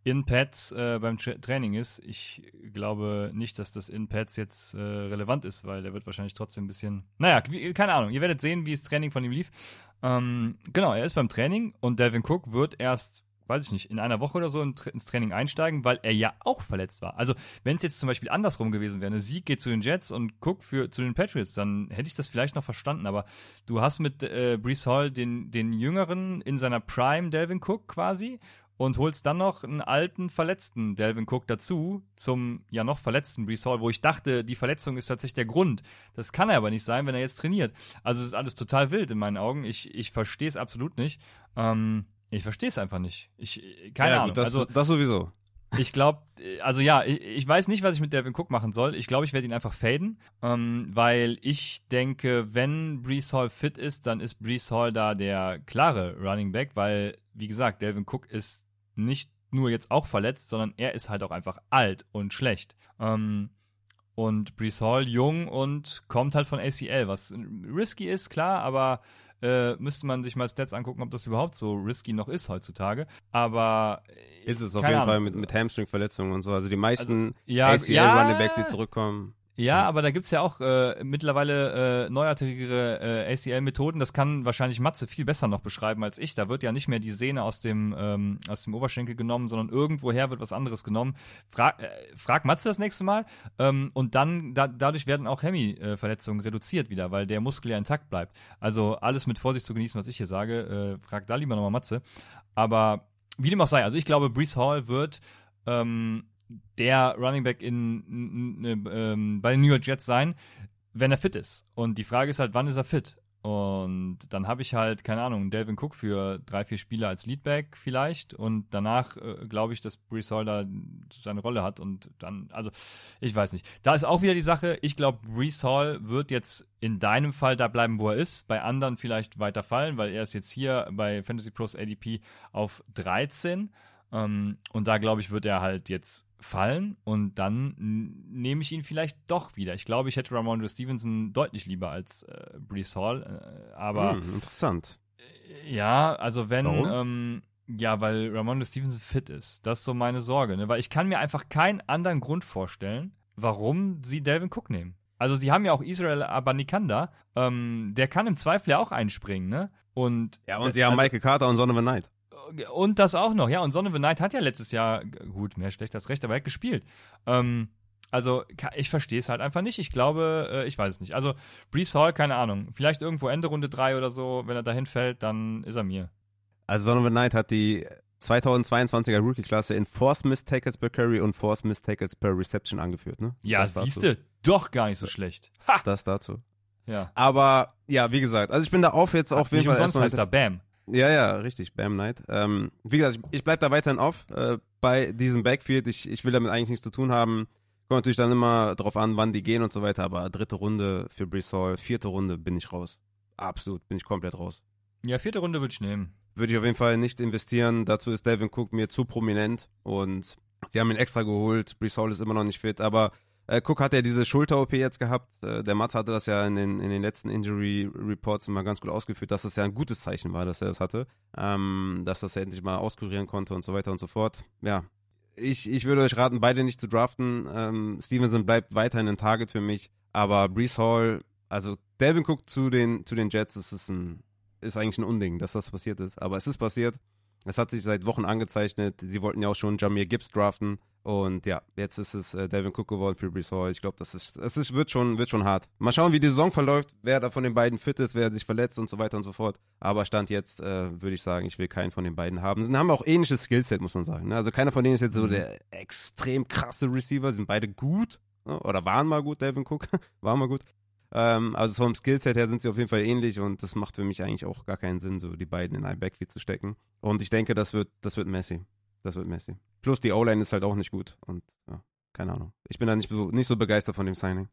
in Pads äh, beim Tra Training ist. Ich glaube nicht, dass das in Pads jetzt äh, relevant ist, weil er wird wahrscheinlich trotzdem ein bisschen, naja, keine Ahnung. Ihr werdet sehen, wie das Training von ihm lief. Ähm, genau, er ist beim Training und Devin Cook wird erst weiß ich nicht, in einer Woche oder so ins Training einsteigen, weil er ja auch verletzt war. Also, wenn es jetzt zum Beispiel andersrum gewesen wäre, eine Sieg geht zu den Jets und Cook für, zu den Patriots, dann hätte ich das vielleicht noch verstanden. Aber du hast mit äh, Brees Hall den, den Jüngeren in seiner Prime Delvin Cook quasi und holst dann noch einen alten, verletzten Delvin Cook dazu, zum ja noch verletzten Brees Hall, wo ich dachte, die Verletzung ist tatsächlich der Grund. Das kann er aber nicht sein, wenn er jetzt trainiert. Also es ist alles total wild in meinen Augen. Ich, ich verstehe es absolut nicht. Ähm, ich verstehe es einfach nicht. Ich, keine ja, Ahnung. Das, also, das sowieso. Ich glaube, also ja, ich, ich, weiß nicht, was ich mit Devin Cook machen soll. Ich glaube, ich werde ihn einfach faden, ähm, weil ich denke, wenn Brees Hall fit ist, dann ist Brees Hall da der klare Running Back, weil, wie gesagt, Devin Cook ist nicht nur jetzt auch verletzt, sondern er ist halt auch einfach alt und schlecht. Ähm, und Brees Hall jung und kommt halt von ACL, was risky ist, klar, aber äh, müsste man sich mal Stats angucken, ob das überhaupt so risky noch ist heutzutage. Aber ist es auf jeden Ahnung. Fall mit, mit Hamstring-Verletzungen und so. Also die meisten also, ja, ACL-Runningbacks, ja, die zurückkommen. Ja, aber da gibt's ja auch äh, mittlerweile äh, neuartigere äh, ACL-Methoden. Das kann wahrscheinlich Matze viel besser noch beschreiben als ich. Da wird ja nicht mehr die Sehne aus dem, ähm, aus dem Oberschenkel genommen, sondern irgendwoher wird was anderes genommen. Frag, äh, frag Matze das nächste Mal. Ähm, und dann, da, dadurch werden auch Hemi-Verletzungen reduziert wieder, weil der Muskel ja intakt bleibt. Also alles mit Vorsicht zu genießen, was ich hier sage. Äh, frag da lieber nochmal Matze. Aber wie dem auch sei, also ich glaube, Brees Hall wird ähm, der Running Back in, in, in, ähm, bei den New York Jets sein, wenn er fit ist. Und die Frage ist halt, wann ist er fit? Und dann habe ich halt, keine Ahnung, Delvin Cook für drei, vier Spiele als Leadback vielleicht. Und danach äh, glaube ich, dass Brees Hall da seine Rolle hat. Und dann, also, ich weiß nicht. Da ist auch wieder die Sache, ich glaube, Brees Hall wird jetzt in deinem Fall da bleiben, wo er ist. Bei anderen vielleicht weiter fallen, weil er ist jetzt hier bei Fantasy Pros ADP auf 13. Ähm, und da, glaube ich, wird er halt jetzt fallen und dann nehme ich ihn vielleicht doch wieder. Ich glaube, ich hätte Ramondre Stevenson deutlich lieber als äh, Brees Hall, äh, aber. Hm, interessant. Äh, ja, also wenn. Ähm, ja, weil Ramondre Stevenson fit ist. Das ist so meine Sorge, ne? Weil ich kann mir einfach keinen anderen Grund vorstellen, warum sie Delvin Cook nehmen. Also sie haben ja auch Israel Abanikanda, ähm, der kann im Zweifel ja auch einspringen, ne? Und ja, und sie haben also, Michael Carter und Son of a Night und das auch noch, ja. Und Son of a Night hat ja letztes Jahr, gut, mehr schlecht als recht, aber er hat gespielt. Ähm, also, ich verstehe es halt einfach nicht. Ich glaube, äh, ich weiß es nicht. Also, Brees Hall, keine Ahnung. Vielleicht irgendwo Ende Runde 3 oder so. Wenn er dahin fällt, dann ist er mir. Also, Son of a Night hat die 2022er Rookie-Klasse in Force Miss Tackles per Carry und Force Miss Tackles per Reception angeführt, ne? Ja, siehst du, doch gar nicht so schlecht. Ha! Das dazu. Ja. Aber, ja, wie gesagt, also ich bin da auf jetzt auf jeden Fall. Sonst heißt er Bam. Ja, ja, richtig, Bam Knight. Ähm, wie gesagt, ich, ich bleibe da weiterhin auf äh, bei diesem Backfield. Ich, ich will damit eigentlich nichts zu tun haben. Kommt natürlich dann immer drauf an, wann die gehen und so weiter, aber dritte Runde für Brees Hall, vierte Runde bin ich raus. Absolut, bin ich komplett raus. Ja, vierte Runde würde ich nehmen. Würde ich auf jeden Fall nicht investieren. Dazu ist Devin Cook mir zu prominent und sie haben ihn extra geholt. Brees Hall ist immer noch nicht fit, aber äh, Cook hat ja diese Schulter-OP jetzt gehabt. Äh, der Mats hatte das ja in den, in den letzten Injury Reports immer ganz gut ausgeführt, dass das ja ein gutes Zeichen war, dass er das hatte. Ähm, dass das er endlich mal auskurieren konnte und so weiter und so fort. Ja. Ich, ich würde euch raten, beide nicht zu draften. Ähm, Stevenson bleibt weiterhin ein Target für mich. Aber Brees Hall, also Devin Cook zu den, zu den Jets, das ist, ein, ist eigentlich ein Unding, dass das passiert ist. Aber es ist passiert. Es hat sich seit Wochen angezeichnet. Sie wollten ja auch schon Jamir Gibbs draften. Und ja, jetzt ist es äh, Devin Cook geworden für Brees Hall. Ich glaube, das ist, es ist, wird schon, wird schon hart. Mal schauen, wie die Saison verläuft, wer da von den beiden fit ist, wer sich verletzt und so weiter und so fort. Aber Stand jetzt äh, würde ich sagen, ich will keinen von den beiden haben. Sie haben auch ähnliches Skillset, muss man sagen. Ne? Also keiner von denen ist jetzt so mhm. der extrem krasse Receiver. Sie sind beide gut ne? oder waren mal gut. Devin Cook war mal gut. Ähm, also vom Skillset her sind sie auf jeden Fall ähnlich und das macht für mich eigentlich auch gar keinen Sinn, so die beiden in ein Backfield zu stecken. Und ich denke, das wird, das wird Messi. Das wird Messi. Plus die O-Line ist halt auch nicht gut. Und ja, keine Ahnung. Ich bin da nicht so, nicht so begeistert von dem Signing.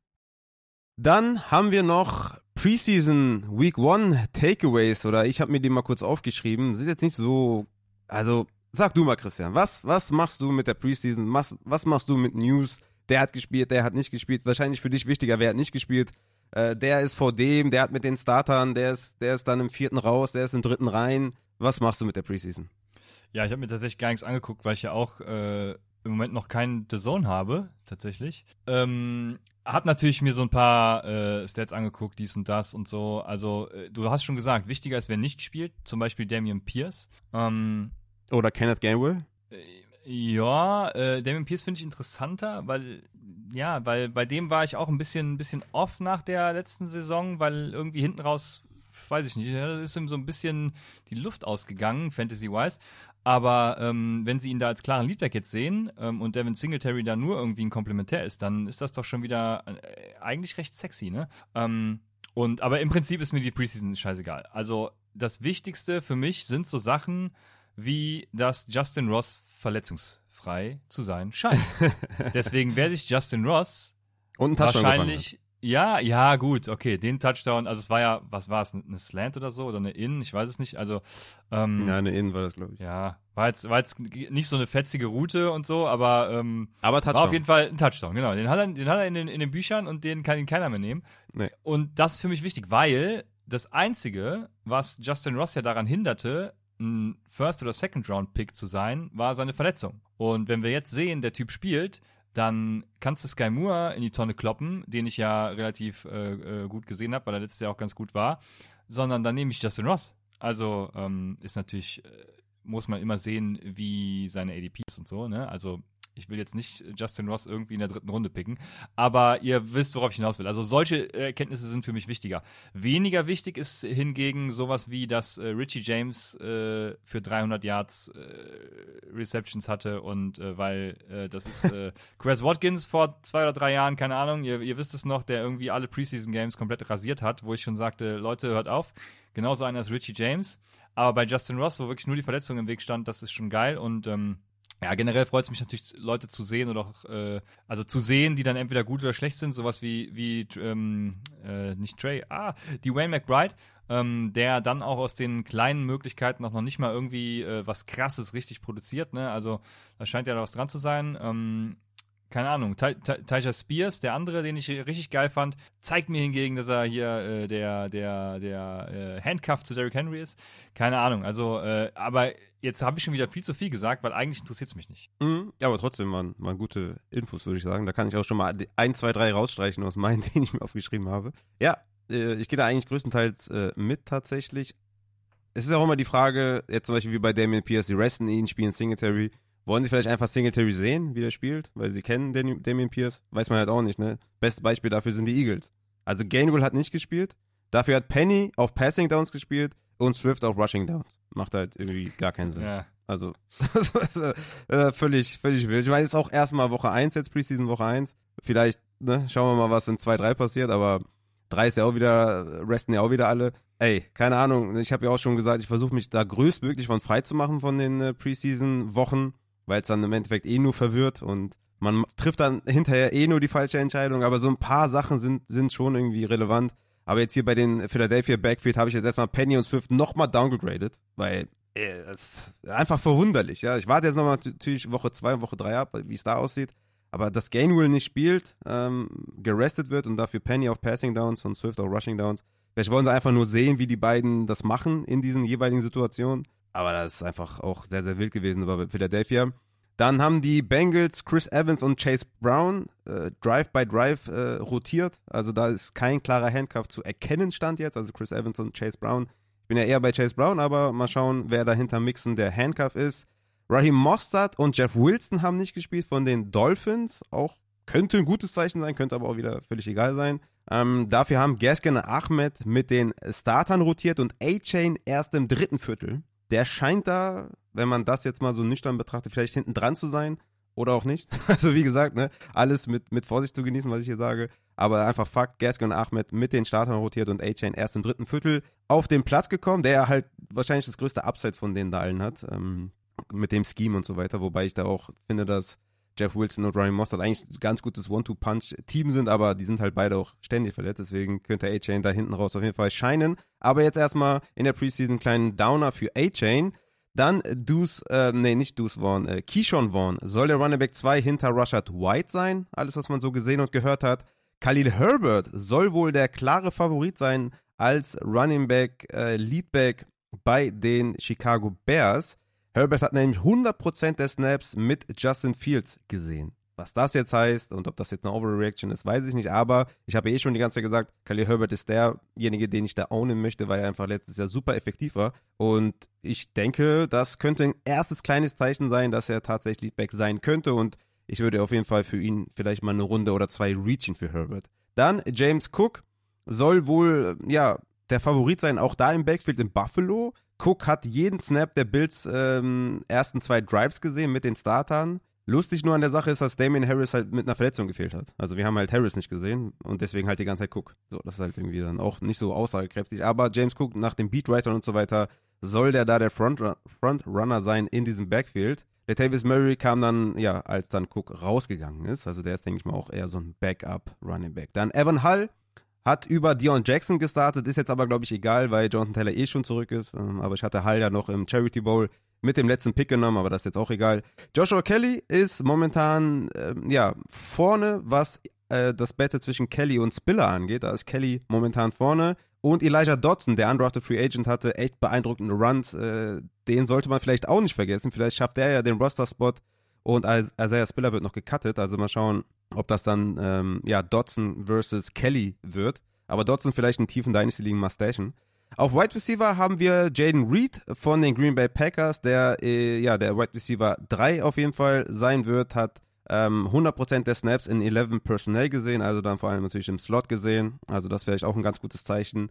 Dann haben wir noch Preseason Week One Takeaways oder ich habe mir die mal kurz aufgeschrieben. Sind jetzt nicht so. Also, sag du mal, Christian, was, was machst du mit der Preseason? Was, was machst du mit News? Der hat gespielt, der hat nicht gespielt. Wahrscheinlich für dich wichtiger, wer hat nicht gespielt. Äh, der ist vor dem, der hat mit den Startern, der ist, der ist dann im vierten raus, der ist im dritten rein. Was machst du mit der Preseason? Ja, ich habe mir tatsächlich gar nichts angeguckt, weil ich ja auch äh, im Moment noch keinen The Zone habe, tatsächlich. Ähm, hab natürlich mir so ein paar äh, Stats angeguckt, dies und das und so. Also, äh, du hast schon gesagt, wichtiger ist, wer nicht spielt, zum Beispiel Damian Pierce. Ähm, Oder Kenneth Gainwell? Äh, ja, äh, Damian Pierce finde ich interessanter, weil ja, weil bei dem war ich auch ein bisschen, ein bisschen off nach der letzten Saison, weil irgendwie hinten raus, weiß ich nicht, ist ihm so ein bisschen die Luft ausgegangen, Fantasy-wise. Aber ähm, wenn sie ihn da als klaren Leadback jetzt sehen ähm, und Devin Singletary da nur irgendwie ein Komplementär ist, dann ist das doch schon wieder äh, eigentlich recht sexy, ne? Ähm, und aber im Prinzip ist mir die Preseason scheißegal. Also das Wichtigste für mich sind so Sachen wie, dass Justin Ross verletzungsfrei zu sein scheint. Deswegen werde ich Justin Ross und wahrscheinlich ja, ja, gut, okay, den Touchdown, also es war ja, was war es, eine Slant oder so oder eine In, ich weiß es nicht, also ähm, Ja, eine In war das, glaube ich. Ja, war jetzt, war jetzt nicht so eine fetzige Route und so, aber, ähm, aber Touchdown. war auf jeden Fall ein Touchdown, genau. Den hat er, den hat er in, den, in den Büchern und den kann ihn keiner mehr nehmen. Nee. Und das ist für mich wichtig, weil das Einzige, was Justin Ross ja daran hinderte, ein First- oder Second-Round-Pick zu sein, war seine Verletzung. Und wenn wir jetzt sehen, der Typ spielt, dann kannst du Sky Moore in die Tonne kloppen, den ich ja relativ äh, äh, gut gesehen habe, weil er letztes Jahr auch ganz gut war, sondern dann nehme ich Justin Ross. Also ähm, ist natürlich, äh, muss man immer sehen, wie seine ADP ist und so, ne? Also ich will jetzt nicht Justin Ross irgendwie in der dritten Runde picken, aber ihr wisst, worauf ich hinaus will. Also solche Erkenntnisse sind für mich wichtiger. Weniger wichtig ist hingegen sowas wie, dass äh, Richie James äh, für 300 Yards äh, Receptions hatte und äh, weil äh, das ist äh, Chris Watkins vor zwei oder drei Jahren, keine Ahnung, ihr, ihr wisst es noch, der irgendwie alle Preseason Games komplett rasiert hat, wo ich schon sagte, Leute, hört auf. Genauso einer ist Richie James. Aber bei Justin Ross, wo wirklich nur die Verletzung im Weg stand, das ist schon geil und ähm, ja, generell freut es mich natürlich, Leute zu sehen oder auch, äh, also zu sehen, die dann entweder gut oder schlecht sind, sowas wie, wie ähm, äh, nicht Trey, ah, die Wayne McBride, ähm, der dann auch aus den kleinen Möglichkeiten auch noch nicht mal irgendwie äh, was krasses richtig produziert, ne? Also da scheint ja da was dran zu sein. Ähm, keine Ahnung, Tyja Spears, der andere, den ich richtig geil fand, zeigt mir hingegen, dass er hier äh, der, der, der äh, Handcuff zu Derrick Henry ist. Keine Ahnung, also, äh, aber jetzt habe ich schon wieder viel zu viel gesagt, weil eigentlich interessiert es mich nicht. Mhm, ja, aber trotzdem waren, waren gute Infos, würde ich sagen. Da kann ich auch schon mal ein, zwei, drei rausstreichen aus meinen, den ich mir aufgeschrieben habe. Ja, äh, ich gehe da eigentlich größtenteils äh, mit tatsächlich. Es ist auch immer die Frage, jetzt zum Beispiel wie bei Damien Pierce, die resten ihn, spielen Singletary wollen sie vielleicht einfach Singletary sehen, wie der spielt, weil sie kennen den, Damien Pierce? Weiß man halt auch nicht, ne? Bestes Beispiel dafür sind die Eagles. Also Gainwell hat nicht gespielt, dafür hat Penny auf Passing Downs gespielt und Swift auf Rushing Downs. Macht halt irgendwie gar keinen Sinn. Ja. Also, äh, völlig, völlig wild. Ich meine, es ist auch erstmal Woche 1 jetzt, Preseason Woche 1. Vielleicht, ne, schauen wir mal, was in 2, 3 passiert, aber 3 ist ja auch wieder, resten ja auch wieder alle. Ey, keine Ahnung, ich habe ja auch schon gesagt, ich versuche mich da größtmöglich von frei zu machen von den äh, Preseason-Wochen weil es dann im Endeffekt eh nur verwirrt und man trifft dann hinterher eh nur die falsche Entscheidung, aber so ein paar Sachen sind, sind schon irgendwie relevant. Aber jetzt hier bei den Philadelphia Backfield habe ich jetzt erstmal Penny und Swift nochmal downgegradet, weil äh, es ist einfach verwunderlich. Ja, ich warte jetzt nochmal natürlich Woche 2 und Woche 3 ab, wie es da aussieht. Aber dass Gainwell nicht spielt, ähm, gerestet wird und dafür Penny auf Passing Downs und Swift auf Rushing Downs. Vielleicht wollen sie einfach nur sehen, wie die beiden das machen in diesen jeweiligen Situationen. Aber das ist einfach auch sehr, sehr wild gewesen bei Philadelphia. Dann haben die Bengals Chris Evans und Chase Brown äh, Drive by Drive äh, rotiert. Also da ist kein klarer Handcuff zu erkennen stand jetzt. Also Chris Evans und Chase Brown. Ich bin ja eher bei Chase Brown, aber mal schauen, wer dahinter Mixen der Handcuff ist. Raheem Mostert und Jeff Wilson haben nicht gespielt von den Dolphins. Auch könnte ein gutes Zeichen sein, könnte aber auch wieder völlig egal sein. Ähm, dafür haben Gaskin Ahmed mit den Startern rotiert und A-Chain erst im dritten Viertel der scheint da, wenn man das jetzt mal so nüchtern betrachtet, vielleicht hinten dran zu sein oder auch nicht. Also wie gesagt, ne, alles mit, mit Vorsicht zu genießen, was ich hier sage. Aber einfach Fakt, Gaskin und Ahmed mit den Startern rotiert und A-Chain erst im dritten Viertel auf den Platz gekommen, der halt wahrscheinlich das größte Upside von denen da allen hat. Ähm, mit dem Scheme und so weiter, wobei ich da auch finde, dass Jeff Wilson und Ryan Mossad eigentlich ein ganz gutes One-Two-Punch-Team sind, aber die sind halt beide auch ständig verletzt, deswegen könnte A-Chain da hinten raus auf jeden Fall scheinen. Aber jetzt erstmal in der Preseason einen kleinen Downer für A-Chain. Dann Deuce, äh, nee, nicht Deuce Vaughn, äh, Keyshawn Vaughn. Soll der Running Back 2 hinter Rashad White sein? Alles, was man so gesehen und gehört hat. Khalil Herbert soll wohl der klare Favorit sein als Running Back, äh, Leadback bei den Chicago Bears. Herbert hat nämlich 100% der Snaps mit Justin Fields gesehen. Was das jetzt heißt und ob das jetzt eine Overreaction ist, weiß ich nicht. Aber ich habe eh schon die ganze Zeit gesagt, Khalil Herbert ist derjenige, den ich da ownen möchte, weil er einfach letztes Jahr super effektiv war. Und ich denke, das könnte ein erstes kleines Zeichen sein, dass er tatsächlich Back sein könnte. Und ich würde auf jeden Fall für ihn vielleicht mal eine Runde oder zwei reachen für Herbert. Dann James Cook soll wohl, ja, der Favorit sein, auch da im Backfield in Buffalo. Cook hat jeden Snap der Bills ähm, ersten zwei Drives gesehen mit den Startern. Lustig nur an der Sache ist, dass Damien Harris halt mit einer Verletzung gefehlt hat. Also wir haben halt Harris nicht gesehen und deswegen halt die ganze Zeit Cook. So, das ist halt irgendwie dann auch nicht so aussagekräftig. Aber James Cook nach dem Beatwriter und so weiter soll der da der Frontrunner Front sein in diesem Backfield. Latavius Murray kam dann, ja, als dann Cook rausgegangen ist. Also der ist, denke ich mal, auch eher so ein Backup-Running Back. Dann Evan Hull hat über Dion Jackson gestartet, ist jetzt aber, glaube ich, egal, weil Jonathan Taylor eh schon zurück ist. Ähm, aber ich hatte Hall ja noch im Charity Bowl mit dem letzten Pick genommen, aber das ist jetzt auch egal. Joshua Kelly ist momentan, ähm, ja, vorne, was äh, das Battle zwischen Kelly und Spiller angeht. Da ist Kelly momentan vorne. Und Elijah Dodson, der undrafted Free Agent, hatte echt beeindruckende Runs. Äh, den sollte man vielleicht auch nicht vergessen. Vielleicht schafft er ja den Roster-Spot und Isaiah Spiller wird noch gecuttet. Also mal schauen, ob das dann ähm, ja, Dodson versus Kelly wird. Aber Dodson vielleicht in tiefen Dynasty-Ligen Mustachen. Auf Wide Receiver haben wir Jaden Reed von den Green Bay Packers, der äh, ja der Wide Receiver 3 auf jeden Fall sein wird, hat ähm, 100% der Snaps in 11 Personnel gesehen, also dann vor allem natürlich im Slot gesehen. Also das wäre auch ein ganz gutes Zeichen.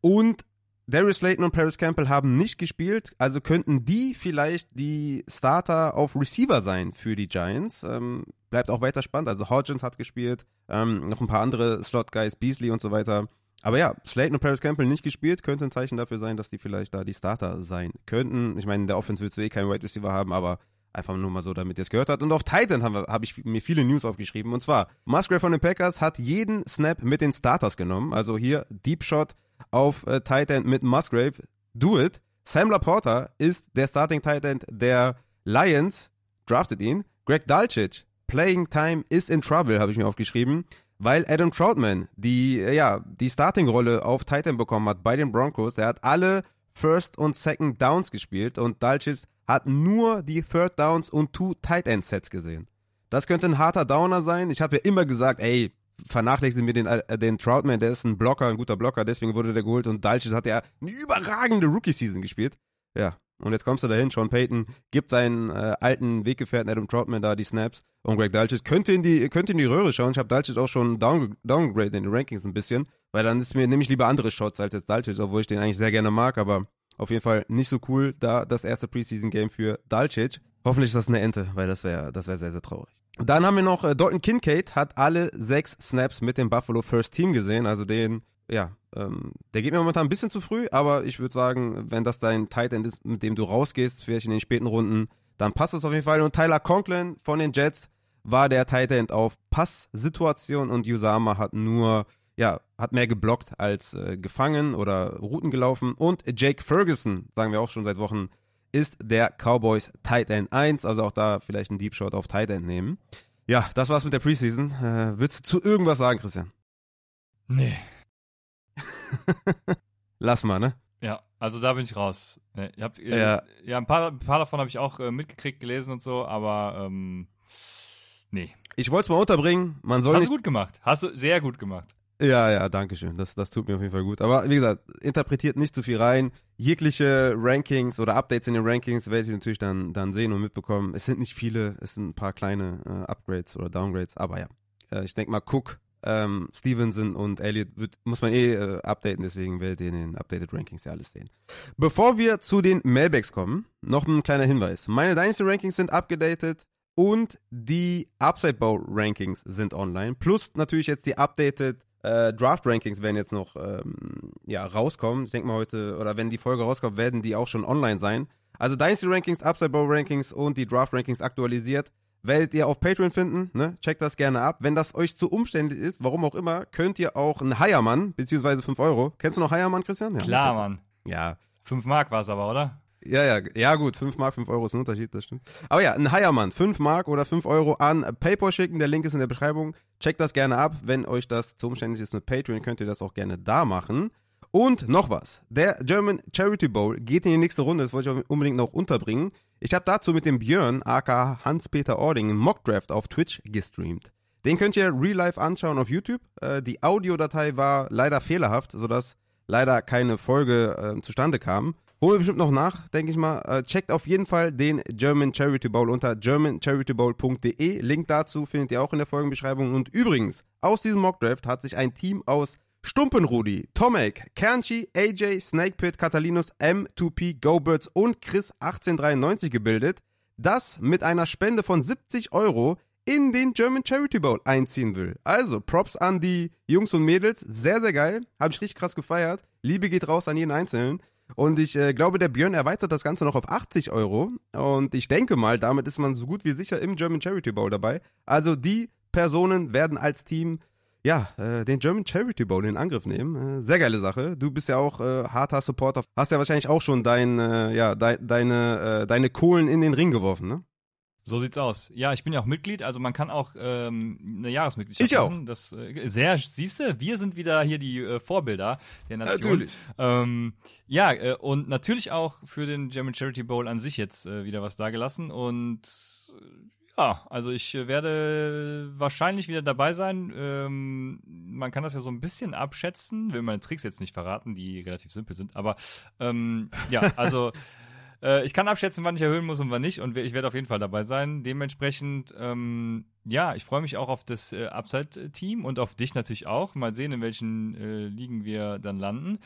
Und Darius Slayton und Paris Campbell haben nicht gespielt, also könnten die vielleicht die Starter auf Receiver sein für die Giants. Ähm, bleibt auch weiter spannend. Also Hodgins hat gespielt, ähm, noch ein paar andere Slot-Guys, Beasley und so weiter. Aber ja, Slayton und Paris Campbell nicht gespielt, könnte ein Zeichen dafür sein, dass die vielleicht da die Starter sein könnten. Ich meine, in der Offense willst du eh keinen Wide Receiver haben, aber einfach nur mal so, damit ihr es gehört habt. Und auf Titan habe hab ich mir viele News aufgeschrieben. Und zwar, Musgrave von den Packers hat jeden Snap mit den Starters genommen. Also hier Deep Shot auf äh, Titan mit Musgrave. Do it. Sam Laporta ist der Starting Titan der Lions. Draftet ihn. Greg Dalcic. Playing Time is in trouble, habe ich mir aufgeschrieben weil Adam Troutman die, äh, ja, die Starting-Rolle auf Titan bekommen hat bei den Broncos. Er hat alle First und Second Downs gespielt und Dalchis hat nur die Third Downs und Two Tight End Sets gesehen. Das könnte ein harter Downer sein. Ich habe ja immer gesagt, ey, vernachlässigen wir den, äh, den Troutman, der ist ein Blocker, ein guter Blocker, deswegen wurde der geholt und Dalchis hat ja eine überragende Rookie-Season gespielt. Ja, und jetzt kommst du dahin, Sean Payton gibt seinen äh, alten Weggefährten Adam Troutman da die Snaps und Greg Dulcich könnte in die, könnte in die Röhre schauen. Ich habe Dulcich auch schon down, in den Rankings ein bisschen, weil dann ist mir nämlich lieber andere Shots als jetzt Dulcich, obwohl ich den eigentlich sehr gerne mag, aber auf jeden Fall nicht so cool, da das erste Preseason-Game für Dulcich. Hoffentlich ist das eine Ente, weil das wäre das wär sehr, sehr traurig. Dann haben wir noch äh, Dalton Kincaid, hat alle sechs Snaps mit dem Buffalo First Team gesehen, also den ja, ähm, der geht mir momentan ein bisschen zu früh, aber ich würde sagen, wenn das dein Tight End ist, mit dem du rausgehst, vielleicht in den späten Runden, dann passt das auf jeden Fall. Und Tyler Conklin von den Jets war der Tight End auf Passsituation und Usama hat nur, ja, hat mehr geblockt als äh, gefangen oder Routen gelaufen. Und Jake Ferguson, sagen wir auch schon seit Wochen, ist der Cowboys Tight End 1, also auch da vielleicht einen Deep Shot auf Tight End nehmen. Ja, das war's mit der Preseason. Äh, würdest du zu irgendwas sagen, Christian? Nee, Lass mal, ne? Ja, also da bin ich raus. Ich hab, äh, ja. ja, ein paar, ein paar davon habe ich auch äh, mitgekriegt, gelesen und so, aber ähm, nee. Ich wollte es mal unterbringen. Man soll Hast nicht du gut gemacht. Hast du sehr gut gemacht. Ja, ja, danke schön. Das, das tut mir auf jeden Fall gut. Aber wie gesagt, interpretiert nicht zu viel rein. Jegliche Rankings oder Updates in den Rankings werdet ihr natürlich dann, dann sehen und mitbekommen. Es sind nicht viele, es sind ein paar kleine äh, Upgrades oder Downgrades, aber ja. Äh, ich denke mal, Cook ähm, Stevenson und Elliott wird, muss man eh äh, updaten, deswegen werdet ihr in den Updated Rankings ja alles sehen. Bevor wir zu den Mailbacks kommen, noch ein kleiner Hinweis. Meine Dynasty Rankings sind abgedatet und die Upside Bowl Rankings sind online. Plus natürlich jetzt die updated äh, Draft Rankings werden jetzt noch ähm, ja, rauskommen. Ich denke mal heute, oder wenn die Folge rauskommt, werden die auch schon online sein. Also Dynasty Rankings, Upside Bowl Rankings und die Draft Rankings aktualisiert werdet ihr auf Patreon finden. Ne? Checkt das gerne ab. Wenn das euch zu umständlich ist, warum auch immer, könnt ihr auch einen Heiermann, beziehungsweise 5 Euro. Kennst du noch Heiermann, Christian? Ja, Klar, Mann. Ja. 5 Mark war es aber, oder? Ja, ja, ja gut, 5 Mark, 5 Euro ist ein Unterschied, das stimmt. Aber ja, ein Heiermann, 5 Mark oder 5 Euro an PayPal schicken, der Link ist in der Beschreibung. Checkt das gerne ab. Wenn euch das zu umständlich ist mit Patreon, könnt ihr das auch gerne da machen. Und noch was. Der German Charity Bowl geht in die nächste Runde. Das wollte ich unbedingt noch unterbringen. Ich habe dazu mit dem Björn, aka Hans-Peter Ording, einen Mockdraft auf Twitch gestreamt. Den könnt ihr real life anschauen auf YouTube. Äh, die Audiodatei war leider fehlerhaft, sodass leider keine Folge äh, zustande kam. Holen wir bestimmt noch nach, denke ich mal. Äh, checkt auf jeden Fall den German Charity Bowl unter germancharitybowl.de. Link dazu findet ihr auch in der Folgenbeschreibung. Und übrigens, aus diesem Mockdraft hat sich ein Team aus Stumpenrudi, Tomek, Kernchi, AJ, Snakepit, Catalinus, M2P, GoBirds und Chris 1893 gebildet, das mit einer Spende von 70 Euro in den German Charity Bowl einziehen will. Also, Props an die Jungs und Mädels. Sehr, sehr geil. Habe ich richtig krass gefeiert. Liebe geht raus an jeden Einzelnen. Und ich äh, glaube, der Björn erweitert das Ganze noch auf 80 Euro. Und ich denke mal, damit ist man so gut wie sicher im German Charity Bowl dabei. Also die Personen werden als Team ja, äh, den German Charity Bowl in Angriff nehmen. Äh, sehr geile Sache. Du bist ja auch äh, harter Supporter. Hast ja wahrscheinlich auch schon dein, äh, ja, de deine, äh, deine Kohlen in den Ring geworfen, ne? So sieht's aus. Ja, ich bin ja auch Mitglied, also man kann auch ähm, eine Jahresmitgliedschaft ich auch. machen. Das äh, sehr, siehst du, wir sind wieder hier die äh, Vorbilder der Nation. Natürlich. Ähm, ja, äh, und natürlich auch für den German Charity Bowl an sich jetzt äh, wieder was dagelassen und Ja, also ich äh, werde wahrscheinlich wieder dabei sein. Ähm, man kann das ja so ein bisschen abschätzen, will meine Tricks jetzt nicht verraten, die relativ simpel sind. Aber ähm, ja, also äh, ich kann abschätzen, wann ich erhöhen muss und wann nicht. Und ich werde auf jeden Fall dabei sein. Dementsprechend, ähm, ja, ich freue mich auch auf das äh, Upside-Team und auf dich natürlich auch. Mal sehen, in welchen äh, Ligen wir dann landen.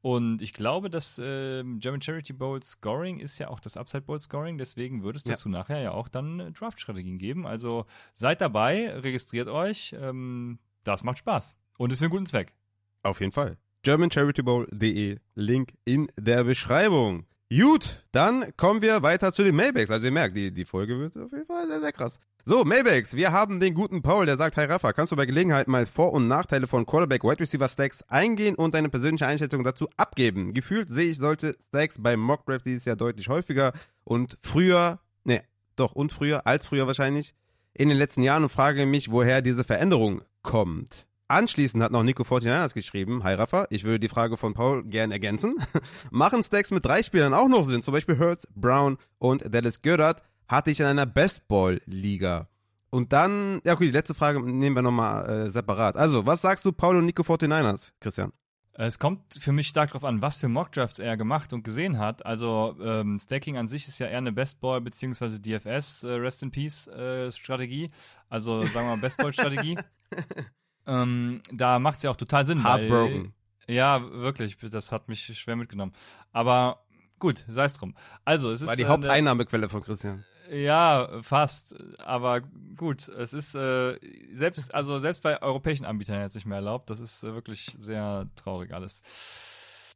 Und ich glaube, das äh, German Charity Bowl Scoring ist ja auch das Upside Bowl Scoring, deswegen würde es dazu ja. nachher ja auch dann äh, Draft-Strategien geben. Also seid dabei, registriert euch. Ähm, das macht Spaß. Und ist für einen guten Zweck. Auf jeden Fall. GermanCharityBowl.de, Link in der Beschreibung. Gut, dann kommen wir weiter zu den Maybacks. Also ihr merkt, die, die Folge wird auf jeden Fall sehr, sehr krass. So, Maybacks, wir haben den guten Paul, der sagt, Hi Rafa, kannst du bei Gelegenheit mal Vor- und Nachteile von Quarterback Wide Receiver Stacks eingehen und deine persönliche Einschätzung dazu abgeben? Gefühlt sehe ich solche Stacks beim Mock Draft dieses Jahr deutlich häufiger und früher, ne, doch und früher, als früher wahrscheinlich, in den letzten Jahren und frage mich, woher diese Veränderung kommt. Anschließend hat noch Nico 49ers geschrieben, Hi Rafa, ich würde die Frage von Paul gern ergänzen. Machen Stacks mit drei Spielern auch noch Sinn? Zum Beispiel Hurts, Brown und Dallas Goddard hatte ich in einer Bestball-Liga. Und dann, ja okay, die letzte Frage nehmen wir nochmal äh, separat. Also, was sagst du Paul und Nico 49ers, Christian? Es kommt für mich stark darauf an, was für Mockdrafts er gemacht und gesehen hat. Also ähm, Stacking an sich ist ja eher eine Bestball bzw. DFS äh, Rest in Peace äh, Strategie. Also sagen wir mal Bestball Strategie. ähm, da macht es ja auch total Sinn. Heartbroken. Weil, ja, wirklich. Das hat mich schwer mitgenommen. Aber gut, sei es drum. Also es ist war die Haupteinnahmequelle von Christian. Ja, fast. Aber gut, es ist äh, selbst, also selbst bei europäischen Anbietern jetzt nicht mehr erlaubt. Das ist äh, wirklich sehr traurig alles.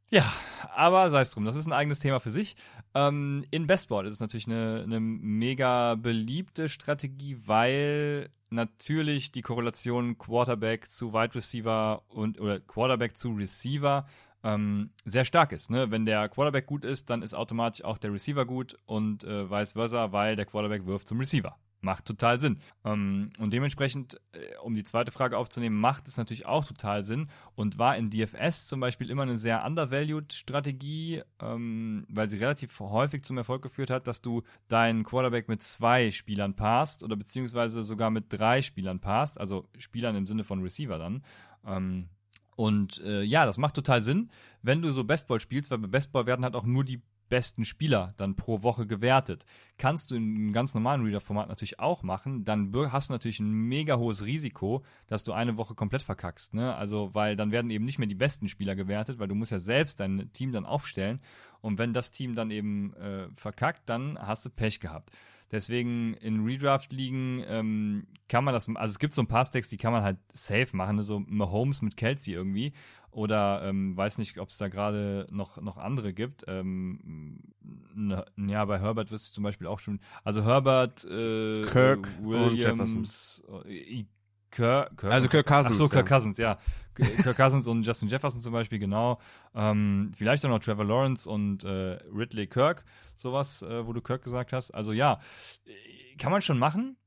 Ja, aber sei es drum, das ist ein eigenes Thema für sich. Ähm, in Bestball ist es natürlich eine, eine mega beliebte Strategie, weil natürlich die Korrelation Quarterback zu Wide Receiver und oder Quarterback zu Receiver ähm, sehr stark ist. Ne? Wenn der Quarterback gut ist, dann ist automatisch auch der Receiver gut und äh, vice versa, weil der Quarterback wirft zum Receiver. Macht total Sinn. Ähm, und dementsprechend, äh, um die zweite Frage aufzunehmen, macht es natürlich auch total Sinn und war in DFS zum Beispiel immer eine sehr undervalued Strategie, ähm, weil sie relativ häufig zum Erfolg geführt hat, dass du deinen Quarterback mit zwei Spielern passt oder beziehungsweise sogar mit drei Spielern passt, also Spielern im Sinne von Receiver dann. Ähm, und äh, ja, das macht total Sinn, wenn du so Bestball spielst, weil bei Bestball werden halt auch nur die besten Spieler dann pro Woche gewertet. Kannst du in einem ganz normalen Reader-Format natürlich auch machen, dann hast du natürlich ein mega hohes Risiko, dass du eine Woche komplett verkackst. Ne? Also, weil dann werden eben nicht mehr die besten Spieler gewertet, weil du musst ja selbst dein Team dann aufstellen. Und wenn das Team dann eben äh, verkackt, dann hast du Pech gehabt. Deswegen in Redraft-Ligen ähm, kann man das, also es gibt so ein paar Stacks, die kann man halt safe machen, ne? so Mahomes mit Kelsey irgendwie. Oder ähm, weiß nicht, ob es da gerade noch, noch andere gibt. Ähm, ne, ja, bei Herbert wüsste ich zum Beispiel auch schon. Also Herbert, äh, Kirk Williams, äh, Kirk, Kirk, also Kirk Cousins. Ach so, Kirk ja. Cousins, ja. Kirk Cousins und Justin Jefferson zum Beispiel, genau. Ähm, vielleicht auch noch Trevor Lawrence und äh, Ridley Kirk, sowas, äh, wo du Kirk gesagt hast. Also ja, kann man schon machen,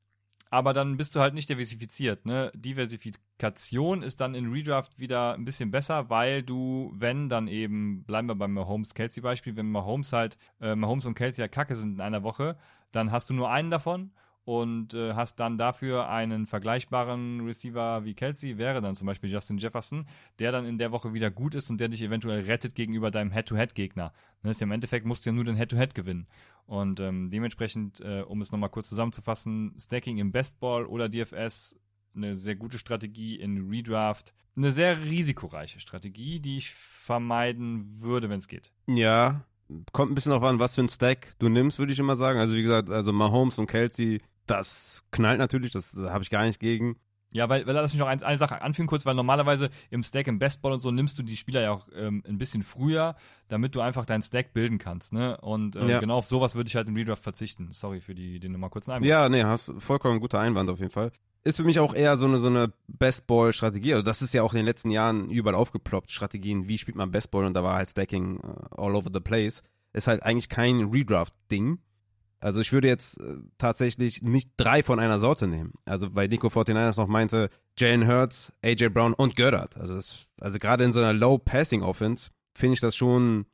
aber dann bist du halt nicht diversifiziert. Ne? Diversifikation ist dann in Redraft wieder ein bisschen besser, weil du, wenn dann eben, bleiben wir beim Mahomes-Kelsey-Beispiel, wenn Mahomes halt, äh, Mahomes und Kelsey ja kacke sind in einer Woche, dann hast du nur einen davon und äh, hast dann dafür einen vergleichbaren Receiver wie Kelsey, wäre dann zum Beispiel Justin Jefferson, der dann in der Woche wieder gut ist und der dich eventuell rettet gegenüber deinem Head-to-Head-Gegner. Ne, ist ja Im Endeffekt musst du ja nur den Head-to-Head -Head gewinnen. Und ähm, dementsprechend, äh, um es nochmal kurz zusammenzufassen, Stacking im Bestball oder DFS eine sehr gute Strategie in Redraft. Eine sehr risikoreiche Strategie, die ich vermeiden würde, wenn es geht. Ja, kommt ein bisschen darauf an, was für ein Stack du nimmst, würde ich immer sagen. Also wie gesagt, also Mahomes und Kelsey das knallt natürlich, das, da habe ich gar nichts gegen. Ja, weil, weil lass mich noch ein, eine Sache anfügen kurz, weil normalerweise im Stack, im Bestball und so nimmst du die Spieler ja auch ähm, ein bisschen früher, damit du einfach deinen Stack bilden kannst, ne? Und äh, ja. genau auf sowas würde ich halt im Redraft verzichten. Sorry für die, den nochmal kurzen Einwand. Ja, nee, hast vollkommen guter Einwand auf jeden Fall. Ist für mich auch eher so eine, so eine Bestball-Strategie. Also das ist ja auch in den letzten Jahren überall aufgeploppt, Strategien, wie spielt man Bestball und da war halt Stacking uh, all over the place. Ist halt eigentlich kein Redraft-Ding. Also ich würde jetzt äh, tatsächlich nicht drei von einer Sorte nehmen. Also weil Nico 49ers noch meinte, Jalen Hurts, AJ Brown und Goddard. Also, das, also gerade in so einer Low-Passing-Offense finde ich das schon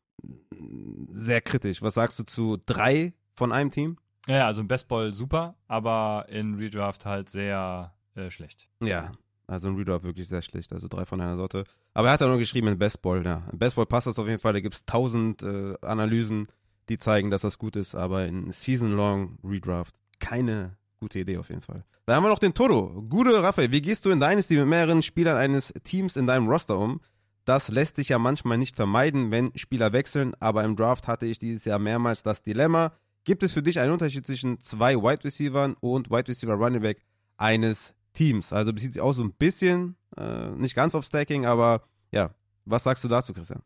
sehr kritisch. Was sagst du zu drei von einem Team? Ja, also im Bestball super, aber in Redraft halt sehr äh, schlecht. Ja, also in Redraft wirklich sehr schlecht. Also drei von einer Sorte. Aber er hat ja nur geschrieben in Bestball, ja. In Bestball passt das auf jeden Fall. Da gibt es tausend äh, Analysen, die zeigen, dass das gut ist. Aber in Season-Long Redraft keine gute Idee auf jeden Fall. Dann haben wir noch den Toro. Gute Raphael, wie gehst du in Dynasty mit mehreren Spielern eines Teams in deinem Roster um? Das lässt sich ja manchmal nicht vermeiden, wenn Spieler wechseln, aber im Draft hatte ich dieses Jahr mehrmals das Dilemma. Gibt es für dich einen Unterschied zwischen zwei Wide Receivers und Wide Receiver Running Back eines Teams? Also bezieht sich auch so ein bisschen, äh, nicht ganz auf Stacking, aber ja, was sagst du dazu, Christian?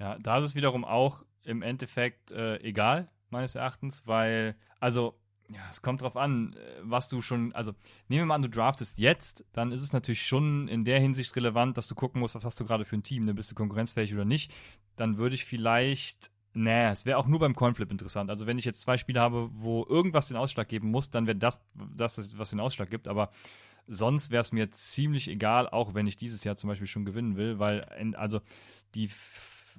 Ja, da ist es wiederum auch im Endeffekt äh, egal, meines Erachtens, weil, also ja, es kommt drauf an, äh, was du schon, also nehmen wir mal an, du draftest jetzt, dann ist es natürlich schon in der Hinsicht relevant, dass du gucken musst, was hast du gerade für ein Team, ne? bist du konkurrenzfähig oder nicht. Dann würde ich vielleicht, nee, es wäre auch nur beim Coinflip interessant. Also wenn ich jetzt zwei Spiele habe, wo irgendwas den Ausschlag geben muss, dann wäre das, das, was den Ausschlag gibt, aber sonst wäre es mir ziemlich egal, auch wenn ich dieses Jahr zum Beispiel schon gewinnen will, weil, also die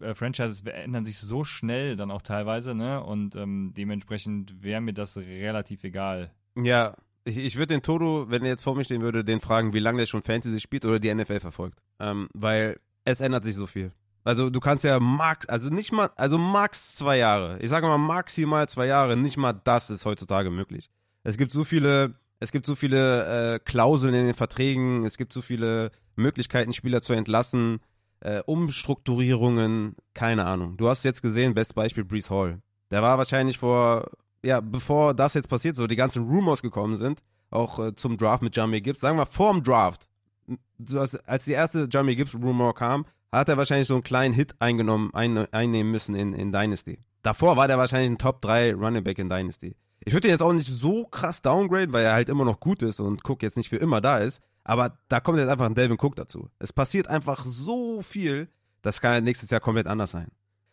äh, Franchises ändern sich so schnell dann auch teilweise, ne? Und ähm, dementsprechend wäre mir das relativ egal. Ja, ich, ich würde den Todo, wenn er jetzt vor mir stehen würde, den fragen, wie lange der schon Fantasy spielt oder die NFL verfolgt. Ähm, weil es ändert sich so viel. Also du kannst ja max, also nicht mal, also max zwei Jahre. Ich sage mal maximal zwei Jahre, nicht mal das ist heutzutage möglich. Es gibt so viele, es gibt so viele äh, Klauseln in den Verträgen, es gibt so viele Möglichkeiten, Spieler zu entlassen äh, Umstrukturierungen, keine Ahnung. Du hast jetzt gesehen, bestes Beispiel Brees Hall. Der war wahrscheinlich vor, ja, bevor das jetzt passiert, so die ganzen Rumors gekommen sind, auch äh, zum Draft mit Jamie Gibbs, sagen wir vor dem Draft, als, als die erste Jamie Gibbs Rumor kam, hat er wahrscheinlich so einen kleinen Hit eingenommen, ein, einnehmen müssen in, in Dynasty. Davor war der wahrscheinlich ein Top 3 Running Back in Dynasty. Ich würde ihn jetzt auch nicht so krass downgrade, weil er halt immer noch gut ist und Cook jetzt nicht für immer da ist. Aber da kommt jetzt einfach ein Delvin Cook dazu. Es passiert einfach so viel, das kann nächstes Jahr komplett anders sein.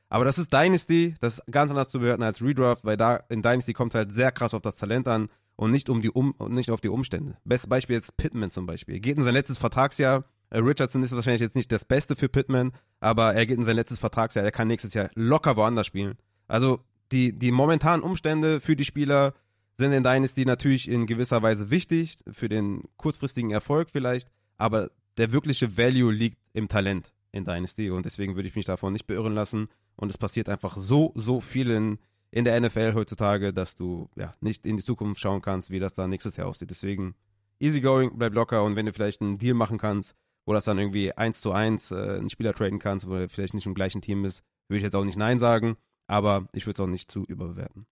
Aber das ist Dynasty, das ist ganz anders zu bewerten als Redraft, weil da in Dynasty kommt halt sehr krass auf das Talent an und nicht um die um nicht auf die Umstände. Bestes Beispiel jetzt Pittman zum Beispiel. Geht in sein letztes Vertragsjahr. Äh, Richardson ist wahrscheinlich jetzt nicht das Beste für Pittman, aber er geht in sein letztes Vertragsjahr. Er kann nächstes Jahr locker woanders spielen. Also die, die momentanen Umstände für die Spieler sind in Dynasty natürlich in gewisser Weise wichtig, für den kurzfristigen Erfolg vielleicht, aber der wirkliche Value liegt im Talent in Dynasty und deswegen würde ich mich davon nicht beirren lassen und es passiert einfach so, so viel in, der NFL heutzutage, dass du ja nicht in die Zukunft schauen kannst, wie das da nächstes Jahr aussieht. Deswegen easygoing, bleib locker und wenn du vielleicht einen Deal machen kannst, wo das dann irgendwie eins zu eins äh, einen Spieler traden kannst, wo er vielleicht nicht im gleichen Team ist, würde ich jetzt auch nicht Nein sagen, aber ich würde es auch nicht zu überbewerten.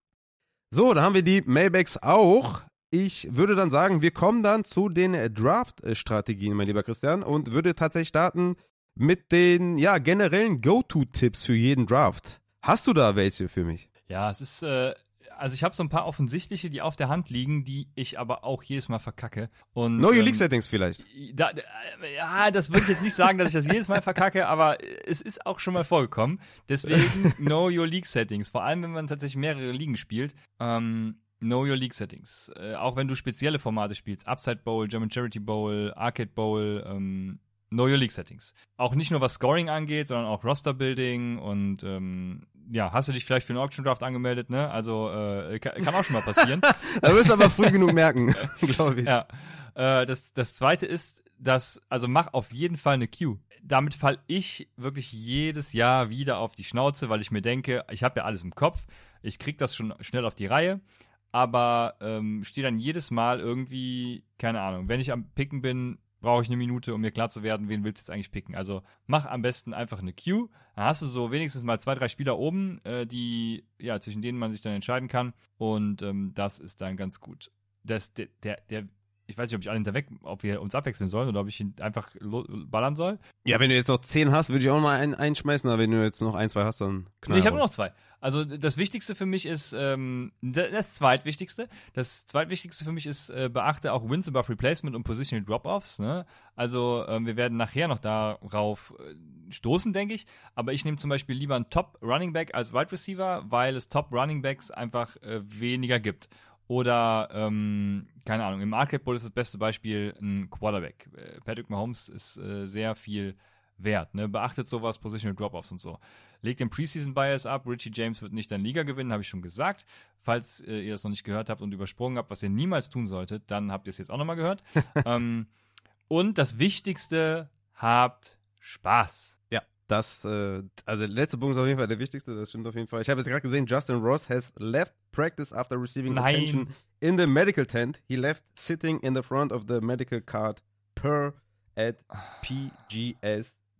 So, da haben wir die Mailbacks auch. Ich würde dann sagen, wir kommen dann zu den Draft-Strategien, mein lieber Christian, und würde tatsächlich starten mit den ja, generellen Go-To-Tipps für jeden Draft. Hast du da welche für mich? Ja, es ist äh, also ich habe so ein paar offensichtliche, die auf der Hand liegen, die ich aber auch jedes Mal verkacke. Und, know your ähm, League Settings vielleicht. Da, ja, das würde ich jetzt nicht sagen, dass ich das jedes Mal verkacke, aber es ist auch schon mal vorgekommen. Deswegen know your League Settings. Vor allem, wenn man tatsächlich mehrere Ligen spielt. Ähm, Know Your League Settings. Äh, auch wenn du spezielle Formate spielst, Upside Bowl, German Charity Bowl, Arcade Bowl, ähm, Know Your League Settings. Auch nicht nur was Scoring angeht, sondern auch Roster Building und ähm, ja, hast du dich vielleicht für einen Auction Draft angemeldet, ne? Also äh, kann, kann, auch schon mal passieren. da wirst du aber früh genug merken, glaube ich. Ja. Äh, das, das zweite ist, dass, also mach auf jeden Fall eine Queue. Damit fall ich wirklich jedes Jahr wieder auf die Schnauze, weil ich mir denke, ich habe ja alles im Kopf, ich krieg das schon schnell auf die Reihe, aber ähm, stehe dann jedes Mal irgendwie, keine Ahnung, wenn ich am Picken bin, brauche ich eine Minute, um mir klar zu werden, wen willst du jetzt eigentlich picken. Also mach am besten einfach eine Queue. Dann hast du so wenigstens mal zwei, drei Spieler oben, äh, die, ja, zwischen denen man sich dann entscheiden kann. Und ähm, das ist dann ganz gut. Das, der, der, der ich weiß nicht, ob ich alle hinterweg, ob wir uns abwechseln sollen oder ob ich ihn einfach ballern soll. Ja, wenn du jetzt noch zehn hast, würde ich auch mal einen einschmeißen, aber wenn du jetzt noch ein, zwei hast, dann knall nee, ich habe nur noch zwei. Also das Wichtigste für mich ist, ähm, das Zweitwichtigste, das Zweitwichtigste für mich ist, äh, beachte auch Wins above Replacement und Positional Drop-Offs. Ne? Also ähm, wir werden nachher noch darauf äh, stoßen, denke ich. Aber ich nehme zum Beispiel lieber einen Top Running Back als Wide Receiver, weil es Top Running Backs einfach äh, weniger gibt. Oder, ähm, keine Ahnung, im Arcade Bowl ist das beste Beispiel ein Quarterback. Äh, Patrick Mahomes ist äh, sehr viel Wert. Ne? Beachtet sowas, Positional Drop-Offs und so. Legt den Preseason Bias ab. Richie James wird nicht deine Liga gewinnen, habe ich schon gesagt. Falls äh, ihr das noch nicht gehört habt und übersprungen habt, was ihr niemals tun solltet, dann habt ihr es jetzt auch nochmal gehört. ähm, und das Wichtigste, habt Spaß. Ja, das, äh, also der letzte Punkt ist auf jeden Fall der wichtigste, das stimmt auf jeden Fall. Ich habe jetzt gerade gesehen, Justin Ross has left practice after receiving Nein. attention in the medical tent. He left sitting in the front of the medical card per at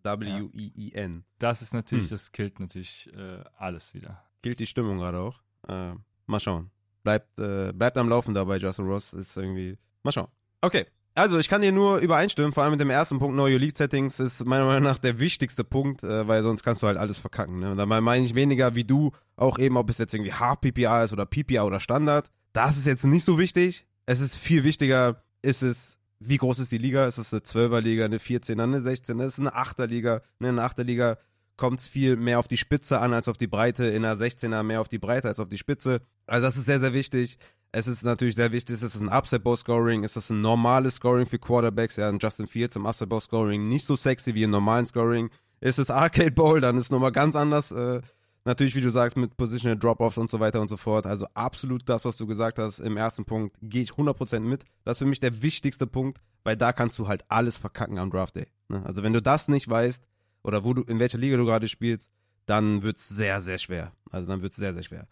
PGSWEEN. Das ist natürlich, Hm. das killt natürlich äh, alles wieder. Gilt die Stimmung gerade auch. Äh, mal schauen. Bleibt, äh, bleibt am Laufen dabei, Justin Ross. Ist irgendwie. Mal schauen. Okay. Also, ich kann dir nur übereinstimmen, vor allem mit dem ersten Punkt, neue League Settings, ist meiner Meinung nach der wichtigste Punkt, äh, weil sonst kannst du halt alles verkacken. Ne? Und dabei meine ich weniger wie du, auch eben, ob es jetzt irgendwie Hard PPA ist oder PPA oder Standard. Das ist jetzt nicht so wichtig. Es ist viel wichtiger, ist es, wie groß ist die Liga? Ist es eine 12er Liga, eine 14er, eine 16er, ist es eine 8er Liga? Ne, In einer 8er Liga kommt es viel mehr auf die Spitze an als auf die Breite, in einer 16er mehr auf die Breite als auf die Spitze. Also das ist sehr, sehr wichtig. Es ist natürlich sehr wichtig, ist es ein Upside-Bow-Scoring, ist es ein normales Scoring für Quarterbacks, ja, ein Justin Fields im Upside-Bow-Scoring nicht so sexy wie im normalen Scoring. Ist es Arcade Bowl, dann ist es nochmal ganz anders. Äh, natürlich, wie du sagst, mit Positional Drop-Offs und so weiter und so fort. Also absolut das, was du gesagt hast im ersten Punkt, gehe ich 100% mit. Das ist für mich der wichtigste Punkt, weil da kannst du halt alles verkacken am Draft Day. Ne? Also wenn du das nicht weißt, oder wo du, in welcher Liga du gerade spielst, dann wird's sehr, sehr schwer. Also dann wird's sehr, sehr schwer.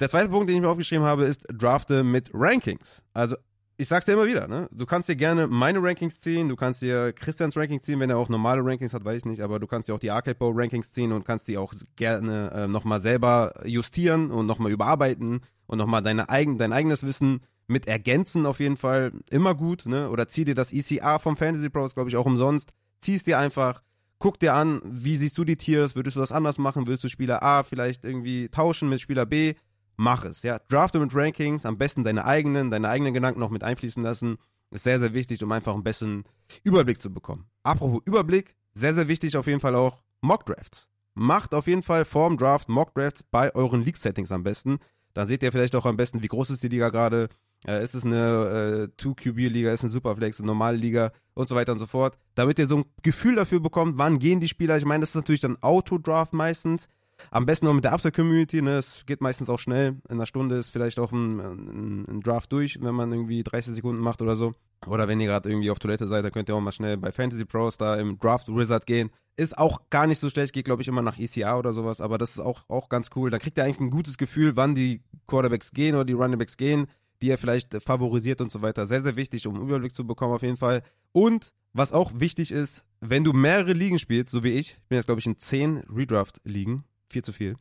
Der zweite Punkt, den ich mir aufgeschrieben habe, ist Drafte mit Rankings. Also ich sag's dir immer wieder, ne? Du kannst dir gerne meine Rankings ziehen, du kannst dir Christians Rankings ziehen, wenn er auch normale Rankings hat, weiß ich nicht, aber du kannst dir auch die Arcade Bowl Rankings ziehen und kannst die auch gerne äh, nochmal selber justieren und nochmal überarbeiten und nochmal deine eigen, dein eigenes Wissen mit ergänzen auf jeden Fall. Immer gut, ne? Oder zieh dir das ECA vom Fantasy Pros, glaube ich, auch umsonst. Zieh es dir einfach, guck dir an, wie siehst du die Tiers, würdest du das anders machen, würdest du Spieler A vielleicht irgendwie tauschen mit Spieler B? Mach es, ja. Drafte mit Rankings, am besten deine eigenen, deine eigenen Gedanken noch mit einfließen lassen. Ist sehr, sehr wichtig, um einfach einen besseren Überblick zu bekommen. Apropos Überblick, sehr, sehr wichtig auf jeden Fall auch Mock Drafts. Macht auf jeden Fall vorm Draft Mock Drafts bei euren League-Settings am besten. Dann seht ihr vielleicht auch am besten, wie groß ist die Liga gerade. Äh, ist es eine äh, 2QB-Liga, ist es eine Superflex, eine normale Liga und so weiter und so fort. Damit ihr so ein Gefühl dafür bekommt, wann gehen die Spieler. Ich meine, das ist natürlich dann Autodraft meistens. Am besten noch mit der Upside-Community, ne? Es geht meistens auch schnell. In einer Stunde ist vielleicht auch ein, ein, ein Draft durch, wenn man irgendwie 30 Sekunden macht oder so. Oder wenn ihr gerade irgendwie auf Toilette seid, dann könnt ihr auch mal schnell bei Fantasy Pros da im Draft Wizard gehen. Ist auch gar nicht so schlecht, geht glaube ich immer nach ECA oder sowas, aber das ist auch, auch ganz cool. Da kriegt ihr eigentlich ein gutes Gefühl, wann die Quarterbacks gehen oder die Runningbacks gehen, die ihr vielleicht favorisiert und so weiter. Sehr, sehr wichtig, um einen Überblick zu bekommen auf jeden Fall. Und was auch wichtig ist, wenn du mehrere Ligen spielst, so wie ich, ich bin jetzt glaube ich in 10 Redraft-Ligen, viel zu viel,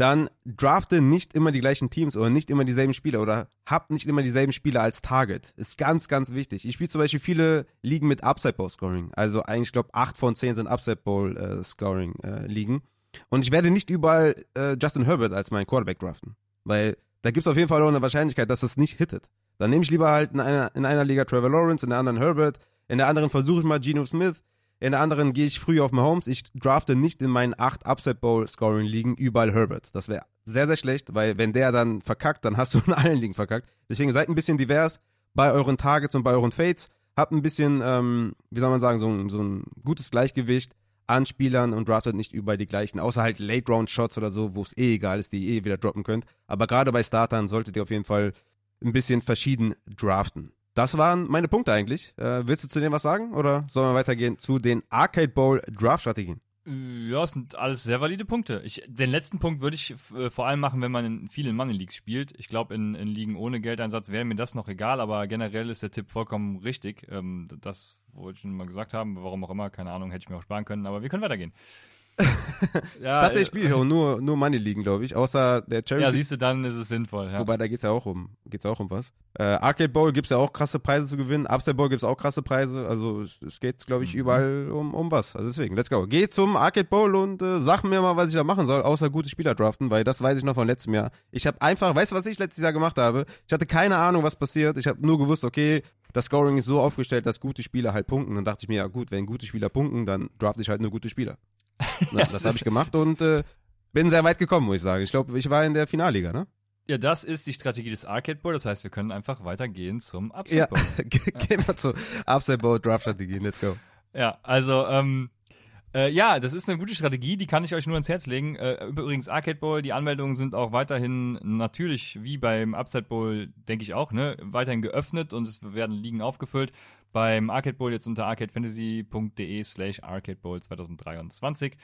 dann drafte nicht immer die gleichen Teams oder nicht immer dieselben Spieler oder habt nicht immer dieselben Spieler als Target. Ist ganz, ganz wichtig. Ich spiele zum Beispiel viele Ligen mit Upside Bowl Scoring. Also eigentlich, ich glaube, 8 von 10 sind Upside Bowl äh, Scoring äh, Ligen. Und ich werde nicht überall äh, Justin Herbert als meinen Quarterback draften. Weil da gibt es auf jeden Fall auch eine Wahrscheinlichkeit, dass es nicht hittet. Dann nehme ich lieber halt in einer, in einer Liga Trevor Lawrence, in der anderen Herbert, in der anderen versuche ich mal Geno Smith, in der anderen gehe ich früh auf Mahomes. Ich drafte nicht in meinen acht Upset Bowl Scoring Ligen überall Herbert. Das wäre sehr, sehr schlecht, weil wenn der dann verkackt, dann hast du in allen Ligen verkackt. Deswegen seid ein bisschen divers bei euren Targets und bei euren Fates. Habt ein bisschen, ähm, wie soll man sagen, so ein, so ein gutes Gleichgewicht an Spielern und draftet nicht überall die gleichen. Außer halt Late Round Shots oder so, wo es eh egal ist, die ihr eh wieder droppen könnt. Aber gerade bei Startern solltet ihr auf jeden Fall ein bisschen verschieden draften. Das waren meine Punkte eigentlich. Äh, willst du zu denen was sagen oder sollen wir weitergehen zu den Arcade Bowl Draft-Strategien? Ja, es sind alles sehr valide Punkte. Ich, den letzten Punkt würde ich äh, vor allem machen, wenn man in vielen Money Leagues spielt. Ich glaube, in, in Ligen ohne Geldeinsatz wäre mir das noch egal, aber generell ist der Tipp vollkommen richtig. Ähm, das wollte ich schon mal gesagt haben, warum auch immer, keine Ahnung, hätte ich mir auch sparen können, aber wir können weitergehen. ja, Tatsächlich spiele ich auch nur, nur Money liegen, glaube ich, außer der Charity. Ja, siehst du, dann ist es sinnvoll. Ja. Wobei, da geht's ja auch um, geht's auch um was. Äh, Arcade Bowl gibt's ja auch krasse Preise zu gewinnen. Upside Bowl gibt's auch krasse Preise. Also es, es geht, glaube ich, mhm. überall um, um was. Also deswegen, let's go. Geh zum Arcade Bowl und äh, sag mir mal, was ich da machen soll, außer gute Spieler draften, weil das weiß ich noch von letztem Jahr. Ich habe einfach, weißt du, was ich letztes Jahr gemacht habe? Ich hatte keine Ahnung, was passiert. Ich habe nur gewusst, okay, das Scoring ist so aufgestellt, dass gute Spieler halt punkten. Dann dachte ich mir, ja gut, wenn gute Spieler punkten, dann draft ich halt nur gute Spieler. ja, das habe ich gemacht und äh, bin sehr weit gekommen, muss ich sagen. Ich glaube, ich war in der Finalliga, ne? Ja, das ist die Strategie des Arcade Bowl. Das heißt, wir können einfach weitergehen zum Upside Bowl. Ja, gehen wir zur Upside Bowl Draft Strategie. Let's go. Ja, also ähm, Äh, ja, das ist eine gute Strategie, die kann ich euch nur ins Herz legen. Äh, übrigens, Arcade Bowl, die Anmeldungen sind auch weiterhin natürlich, wie beim Upside Bowl, denke ich auch, ne, weiterhin geöffnet und es werden Ligen aufgefüllt. Beim Arcade Bowl jetzt unter arcadefantasy.de slash arcadebowl 2023.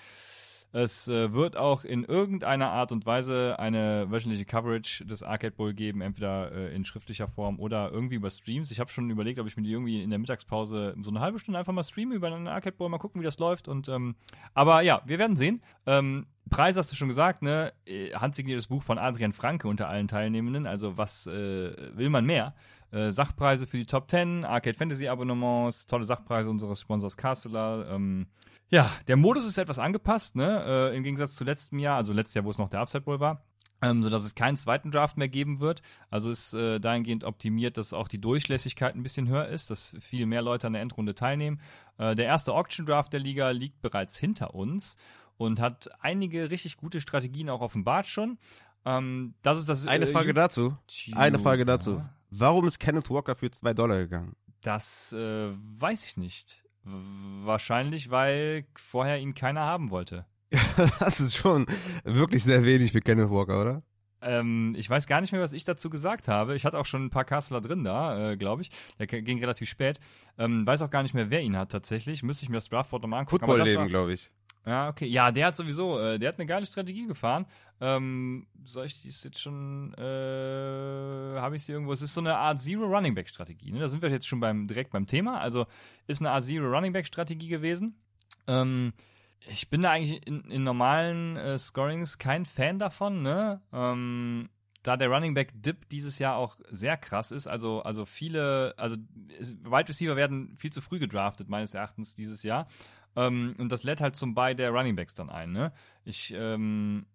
Es äh, wird auch in irgendeiner Art und Weise eine wöchentliche Coverage des Arcade Bowl geben, entweder äh, in schriftlicher Form oder irgendwie über Streams. Ich habe schon überlegt, ob ich mir die irgendwie in der Mittagspause so eine halbe Stunde einfach mal streame über einen Arcade Bowl, mal gucken, wie das läuft. Und ähm, aber ja, wir werden sehen. Ähm, Preis hast du schon gesagt, ne? Äh, handsigniertes Buch von Adrian Franke unter allen Teilnehmenden. Also was äh, will man mehr? Äh, Sachpreise für die Top 10, Arcade Fantasy Abonnements, tolle Sachpreise unseres Sponsors Casteller. Ähm, ja, der Modus ist etwas angepasst, ne? Äh, Im Gegensatz zu letztem Jahr, also letztes Jahr, wo es noch der Upside Bowl war. Ähm, sodass es keinen zweiten Draft mehr geben wird. Also ist äh, dahingehend optimiert, dass auch die Durchlässigkeit ein bisschen höher ist, dass viel mehr Leute an der Endrunde teilnehmen. Äh, der erste Auction Draft der Liga liegt bereits hinter uns und hat einige richtig gute Strategien auch offenbart schon. Ähm, das ist das. Eine äh, Frage dazu. Eine Frage dazu. Warum ist Kenneth Walker für zwei Dollar gegangen? Das äh, weiß ich nicht. Wahrscheinlich, weil vorher ihn keiner haben wollte. das ist schon wirklich sehr wenig für Kenneth Walker, oder? Ähm, ich weiß gar nicht mehr, was ich dazu gesagt habe. Ich hatte auch schon ein paar Castler drin da, äh, glaube ich. Der ging relativ spät. Ähm, weiß auch gar nicht mehr, wer ihn hat tatsächlich. Müsste ich mir das Draftboard nochmal angucken. Football-Leben, glaube ich. Ja, okay. Ja, der hat sowieso, äh, der hat eine geile Strategie gefahren. Ähm, soll ich dies jetzt schon, äh, habe ich sie irgendwo? Es ist so eine Art Zero Running Back Strategie. Ne? Da sind wir jetzt schon beim, direkt beim Thema. Also ist eine Art Zero Running Back Strategie gewesen. Ähm, ich bin da eigentlich in, in normalen äh, Scorings kein Fan davon, ne? Ähm, da der Running Back Dip dieses Jahr auch sehr krass ist, also, also viele, also Wide Receiver werden viel zu früh gedraftet, meines Erachtens, dieses Jahr. Ähm, und das lädt halt zum Buy der Running Backs dann ein. Ne? Ich ähm,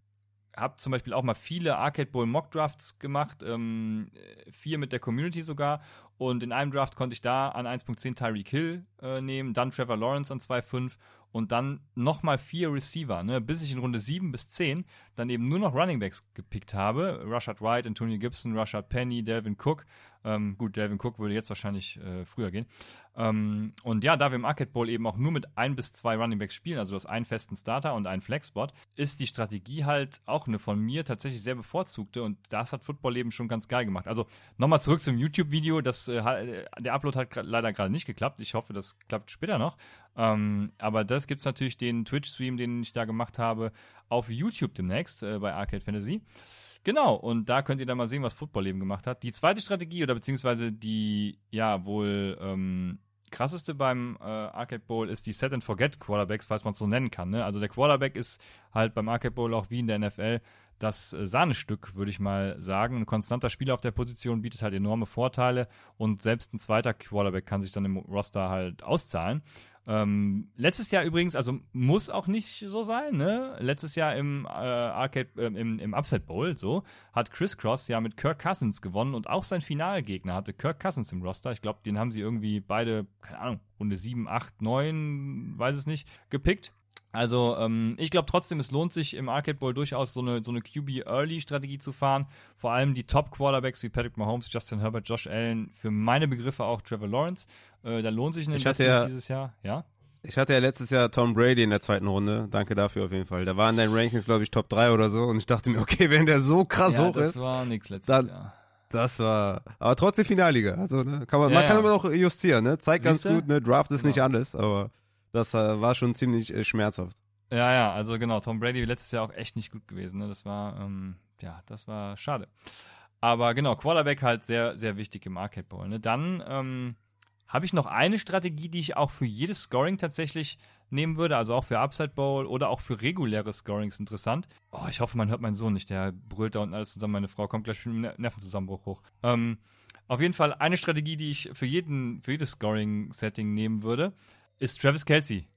habe zum Beispiel auch mal viele Arcade Bowl Mock Drafts gemacht, ähm, vier mit der Community sogar. Und in einem Draft konnte ich da an 1.10 Tyreek Hill äh, nehmen, dann Trevor Lawrence an 2.5 und dann nochmal vier Receiver, ne, bis ich in Runde 7 bis 10 dann eben nur noch Running Backs gepickt habe. Rashad White, Antonio Gibson, Rashad Penny, Delvin Cook. Ähm, gut, Delvin Cook würde jetzt wahrscheinlich äh, früher gehen. Ähm, und ja, da wir im Arcade Bowl eben auch nur mit ein bis zwei Running Backs spielen, also du hast einen festen Starter und einen Flexspot, ist die Strategie halt auch eine von mir tatsächlich sehr bevorzugte und das hat Football eben schon ganz geil gemacht. Also nochmal zurück zum YouTube-Video, das äh, der Upload hat leider gerade nicht geklappt. Ich hoffe, das klappt später noch. Ähm, aber das gibt es natürlich den Twitch-Stream, den ich da gemacht habe, auf YouTube demnächst äh, bei Arcade Fantasy. Genau, und da könnt ihr dann mal sehen, was Football eben gemacht hat. Die zweite Strategie oder beziehungsweise die, ja, wohl ähm, krasseste beim äh, Arcade Bowl ist die Set and Forget Quarterbacks, falls man es so nennen kann. Ne? Also der Quarterback ist halt beim Arcade Bowl auch wie in der NFL das äh, Sahnestück, würde ich mal sagen. Ein konstanter Spieler auf der Position bietet halt enorme Vorteile und selbst ein zweiter Quarterback kann sich dann im Roster halt auszahlen. Ähm, letztes Jahr übrigens, also muss auch nicht so sein, ne? Letztes Jahr im äh, Arcade, äh, im, im Upside Bowl, so, hat Chris Cross ja mit Kirk Cousins gewonnen und auch sein Finalgegner hatte Kirk Cousins im Roster. Ich glaube, den haben sie irgendwie beide, keine Ahnung, Runde 7, 8, 9, weiß es nicht, gepickt. Also ähm, ich glaube trotzdem, es lohnt sich im Arcade Bowl durchaus so eine, so eine QB-Early-Strategie zu fahren. Vor allem die Top-Quarterbacks wie Patrick Mahomes, Justin Herbert, Josh Allen, für meine Begriffe auch Trevor Lawrence. Äh, da lohnt sich ein Investment ja, dieses Jahr. Ja? Ich hatte ja letztes Jahr Tom Brady in der zweiten Runde. Danke dafür auf jeden Fall. Da waren deine Rankings, glaube ich, Top 3 oder so. Und ich dachte mir, okay, wenn der so krass ja, hoch das ist. Das war nix letztes dann, Jahr. Das war, aber trotzdem Finalliga. Also, ne, kann man, Ja, man kann immer noch justieren, ne? Zeigt ganz Siehste? gut, ne? Draft ist Genau. nicht alles, aber das äh, war schon ziemlich äh, schmerzhaft. Ja, ja, also genau, Tom Brady letztes Jahr auch echt nicht gut gewesen. Ne? Das war, ähm, ja, das war schade. Aber genau, Quarterback halt sehr, sehr wichtig im Arcade Bowl. Ne? Dann ähm, habe ich noch eine Strategie, die ich auch für jedes Scoring tatsächlich nehmen würde, also auch für Upside Bowl oder auch für reguläre Scorings interessant. Oh, ich hoffe, man hört meinen Sohn nicht, der brüllt da unten alles zusammen. Meine Frau kommt gleich mit einem Nervenzusammenbruch hoch. Ähm, auf jeden Fall eine Strategie, die ich für jeden, für jedes Scoring-Setting nehmen würde, ist Travis Kelsey.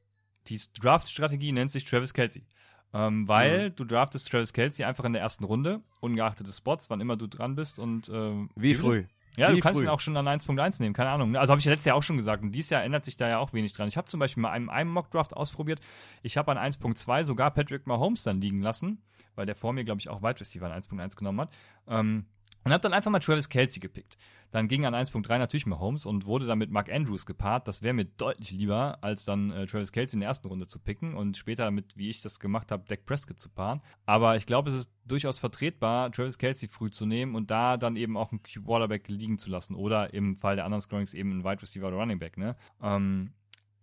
Die Draft-Strategie nennt sich Travis Kelsey. Ähm, weil du draftest Travis Kelsey einfach in der ersten Runde, ungeachtet des Spots, wann immer du dran bist und ähm, Wie früh? ja, Wie du kannst früh? ihn auch schon an 1.1 nehmen, keine Ahnung. ne? Also habe ich ja letztes Jahr auch schon gesagt und dieses Jahr ändert sich da ja auch wenig dran. Ich habe zum Beispiel mal einen, einen Mockdraft ausprobiert. Ich habe an 1.2 sogar Patrick Mahomes dann liegen lassen, weil der vor mir, glaube ich, auch Wide Receiver an 1.1 genommen hat. Ähm, Und habe dann einfach mal Travis Kelsey gepickt. Dann ging an 1.3 natürlich Mahomes und wurde dann mit Mark Andrews gepaart. Das wäre mir deutlich lieber, als dann äh, Travis Kelsey in der ersten Runde zu picken und später mit, wie ich das gemacht habe, Dak Prescott zu paaren. Aber ich glaube, es ist durchaus vertretbar, Travis Kelsey früh zu nehmen und da dann eben auch einen Quarterback liegen zu lassen. Oder im Fall der anderen Scorings eben einen Wide Receiver oder Running Back. Ne? Ähm,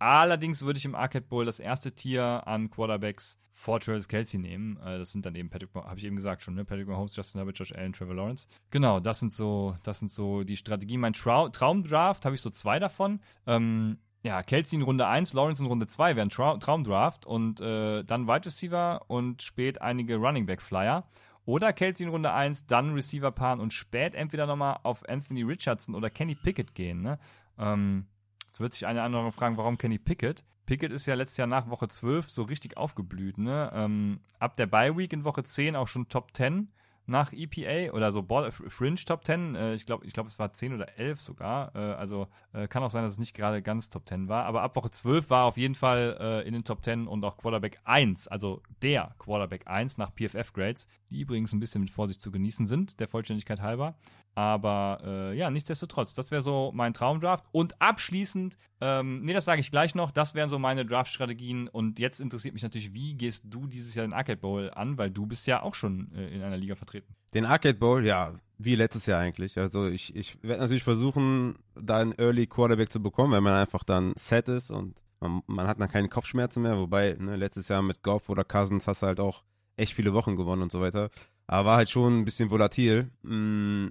Allerdings würde ich im Arcade Bowl das erste Tier an Quarterbacks vor Travis Kelsey nehmen. Äh, das sind dann eben Patrick, habe ich eben gesagt schon, ne? Patrick Mahomes, Justin Herbert, Josh Allen, Trevor Lawrence. Genau, das sind so, das sind so die Strategien. Mein Trau Traumdraft habe ich so zwei davon. Ähm, ja, Kelsey in Runde 1, Lawrence in Runde 2 wären Trau Traumdraft und äh, dann Wide Receiver und spät einige Running Back Flyer. Oder Kelsey in Runde 1, dann Receiver paaren und spät entweder nochmal auf Anthony Richardson oder Kenny Pickett gehen. Ne? Ähm, Jetzt wird sich eine andere fragen, warum Kenny Pickett? Pickett ist ja letztes Jahr nach Woche 12 so richtig aufgeblüht. Ne? Ähm, ab der Bye Week in Woche 10 auch schon Top 10 nach EPA oder so Ball, Fringe Top 10. Äh, ich glaube, ich glaub, es war 10 oder 11 sogar. Äh, also äh, kann auch sein, dass es nicht gerade ganz Top 10 war. Aber ab Woche 12 war auf jeden Fall äh, in den Top 10 und auch Quarterback 1, also der Quarterback 1 nach PFF Grades, die übrigens ein bisschen mit Vorsicht zu genießen sind, der Vollständigkeit halber. Aber äh, ja, nichtsdestotrotz, das wäre so mein Traumdraft. Und abschließend, ähm, nee, das sage ich gleich noch, das wären so meine Draft-Strategien. Und jetzt interessiert mich natürlich, wie gehst du dieses Jahr den Arcade Bowl an, weil du bist ja auch schon äh, in einer Liga vertreten. Den Arcade Bowl, ja, wie letztes Jahr eigentlich. Also ich, ich werde natürlich versuchen, da einen Early Quarterback zu bekommen, wenn man einfach dann set ist und man, man hat dann keine Kopfschmerzen mehr. Wobei, ne, letztes Jahr mit Goff oder Cousins hast du halt auch echt viele Wochen gewonnen und so weiter. Aber war halt schon ein bisschen volatil. Mm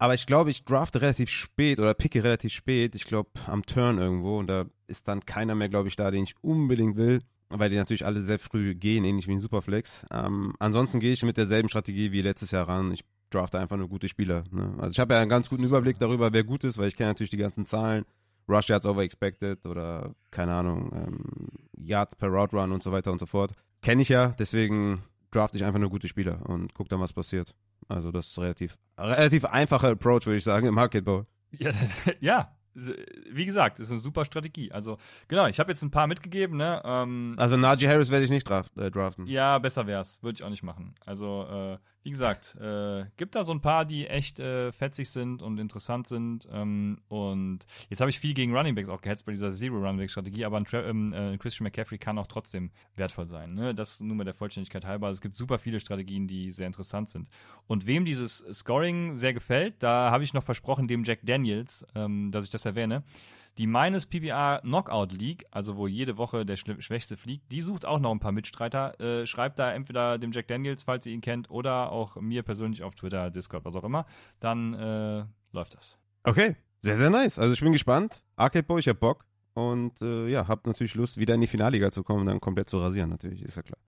aber ich glaube, ich drafte relativ spät oder picke relativ spät. Ich glaube, am Turn irgendwo. Und da ist dann keiner mehr, glaube ich, da, den ich unbedingt will. Weil die natürlich alle sehr früh gehen, ähnlich wie ein Superflex. Ähm, ansonsten gehe ich mit derselben Strategie wie letztes Jahr ran. Ich drafte einfach nur gute Spieler. Ne? Also ich habe ja einen ganz guten Überblick darüber, wer gut ist, weil ich kenne natürlich die ganzen Zahlen. Rush Yards over expected oder keine Ahnung, ähm, Yards per Route Run und so weiter und so fort. Kenne ich ja, deswegen drafte ich einfach nur gute Spieler und gucke dann, was passiert. Also das ist relativ, relativ einfacher Approach, würde ich sagen, im Marketball. Ja, das, ja, wie gesagt, ist eine super Strategie. Also, genau, ich habe jetzt ein paar mitgegeben, ne? Ähm, also Najee Harris werde ich nicht äh, draften. Ja, besser wär's. Würde ich auch nicht machen. Also, äh, wie gesagt, äh, gibt da so ein paar, die echt äh, fetzig sind und interessant sind. Ähm, und jetzt habe ich viel gegen Runningbacks auch gehetzt bei dieser Zero Runningback Strategie, aber ein ähm, äh, Christian McCaffrey kann auch trotzdem wertvoll sein. Ne? Das nur mit der Vollständigkeit halber. Es gibt super viele Strategien, die sehr interessant sind. Und wem dieses Scoring sehr gefällt, da habe ich noch versprochen, dem Jack Daniels, ähm, dass ich das erwähne. Die Minus PBR Knockout League, also wo jede Woche der Schwächste fliegt, die sucht auch noch ein paar Mitstreiter. Äh, schreibt da entweder dem Jack Daniels, falls ihr ihn kennt, oder auch mir persönlich auf Twitter, Discord, was auch immer. Dann äh, läuft das. Okay, sehr, sehr nice. Also ich bin gespannt. Arcade Boy, ich hab Bock. Und äh, ja, hab natürlich Lust, wieder in die Finalliga zu kommen und dann komplett zu rasieren, natürlich, ist ja klar.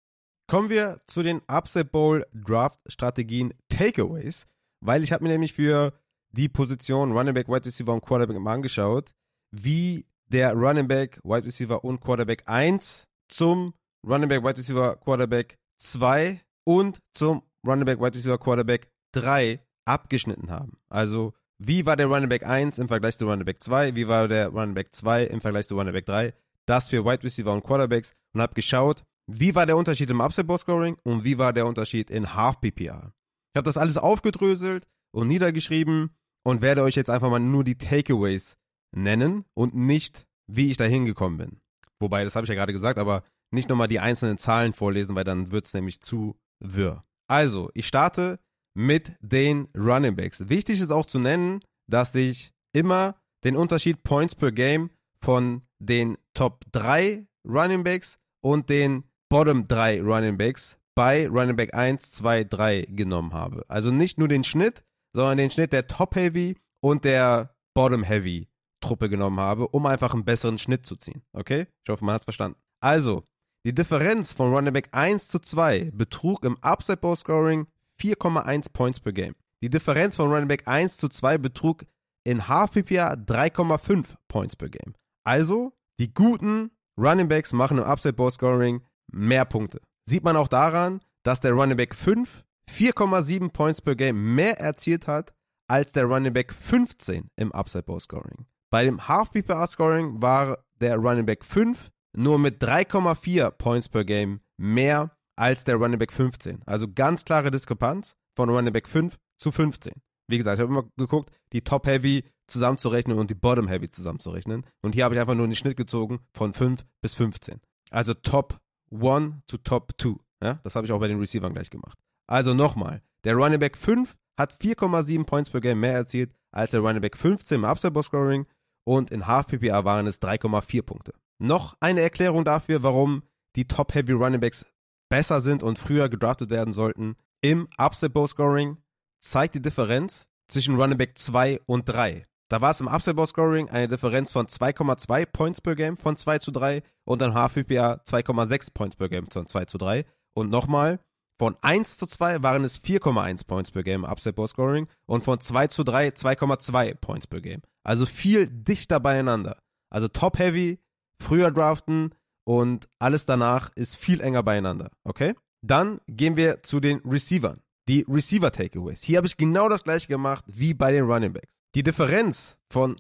Kommen wir zu den Upset Bowl Draft Strategien Takeaways, weil ich habe mir nämlich für die Position Running Back, Wide Receiver und Quarterback mal angeschaut wie der Running Back, Wide Receiver und Quarterback 1 zum Running Back, Wide Receiver, Quarterback 2 und zum Running Back, Wide Receiver, Quarterback 3 abgeschnitten haben. Also, wie war der Running Back 1 im Vergleich zu Running Back 2? Wie war der Running Back 2 im Vergleich zu Running Back 3? Das für Wide Receiver und Quarterbacks und habe geschaut, wie war der Unterschied im Upset Ball Scoring und wie war der Unterschied in Half PPR. Ich habe das alles aufgedröselt und niedergeschrieben und werde euch jetzt einfach mal nur die Takeaways nennen und nicht, wie ich da hingekommen bin. Wobei, das habe ich ja gerade gesagt, aber nicht nochmal die einzelnen Zahlen vorlesen, weil dann wird es nämlich zu wirr. Also, ich starte mit den Running Backs. Wichtig ist auch zu nennen, dass ich immer den Unterschied Points per Game von den Top 3 Running Backs und den Bottom 3 Running Backs bei Running Back 1, 2, 3 genommen habe. Also nicht nur den Schnitt, sondern den Schnitt der Top Heavy und der Bottom Heavy Truppe genommen habe, um einfach einen besseren Schnitt zu ziehen. Okay? Ich hoffe, man hat es verstanden. Also, die Differenz von Running Back 1 zu 2 betrug im Upside Bowl Scoring 4,1 Points per Game. Die Differenz von Running Back 1 zu 2 betrug in Half PPR 3,5 Points per Game. Also, die guten Running Backs machen im Upside Bowl Scoring mehr Punkte. Sieht man auch daran, dass der Running Back 5 4,7 Points per Game mehr erzielt hat als der Running Back 15 im Upside Bowl Scoring. Bei dem Half-PPR-Scoring war der Running Back 5 nur mit 3,4 Points per Game mehr als der Running Back 15. Also ganz klare Diskrepanz von Running Back 5 zu 15. Wie gesagt, ich habe immer geguckt, die Top-Heavy zusammenzurechnen und die Bottom-Heavy zusammenzurechnen. Und hier habe ich einfach nur den Schnitt gezogen von 5 bis 15. Also Top 1 zu Top 2. Ja, das habe ich auch bei den Receivern gleich gemacht. Also nochmal, der Running Back 5 hat 4,7 Points per Game mehr erzielt als der Running Back 15 im Upside Scoring und in Half PPA waren es 3,4 Punkte. Noch eine Erklärung dafür, warum die Top-Heavy Running Backs besser sind und früher gedraftet werden sollten. Im Upside Scoring zeigt die Differenz zwischen Running Back 2 und 3. Da war es im Upside Scoring eine Differenz von 2,2 Points per Game von 2 zu 3 und dann Half PPA 2,6 Points per Game von 2 zu 3. Und nochmal, von 1 zu 2 waren es 4,1 Points per Game Upside Ball Scoring und von 2 zu 3 2,2 Points per Game. Also viel dichter beieinander. Also Top Heavy, früher draften und alles danach ist viel enger beieinander. Okay? Dann gehen wir zu den Receivern. Die Receiver Takeaways. Hier habe ich genau das gleiche gemacht wie bei den Running Backs. Die Differenz von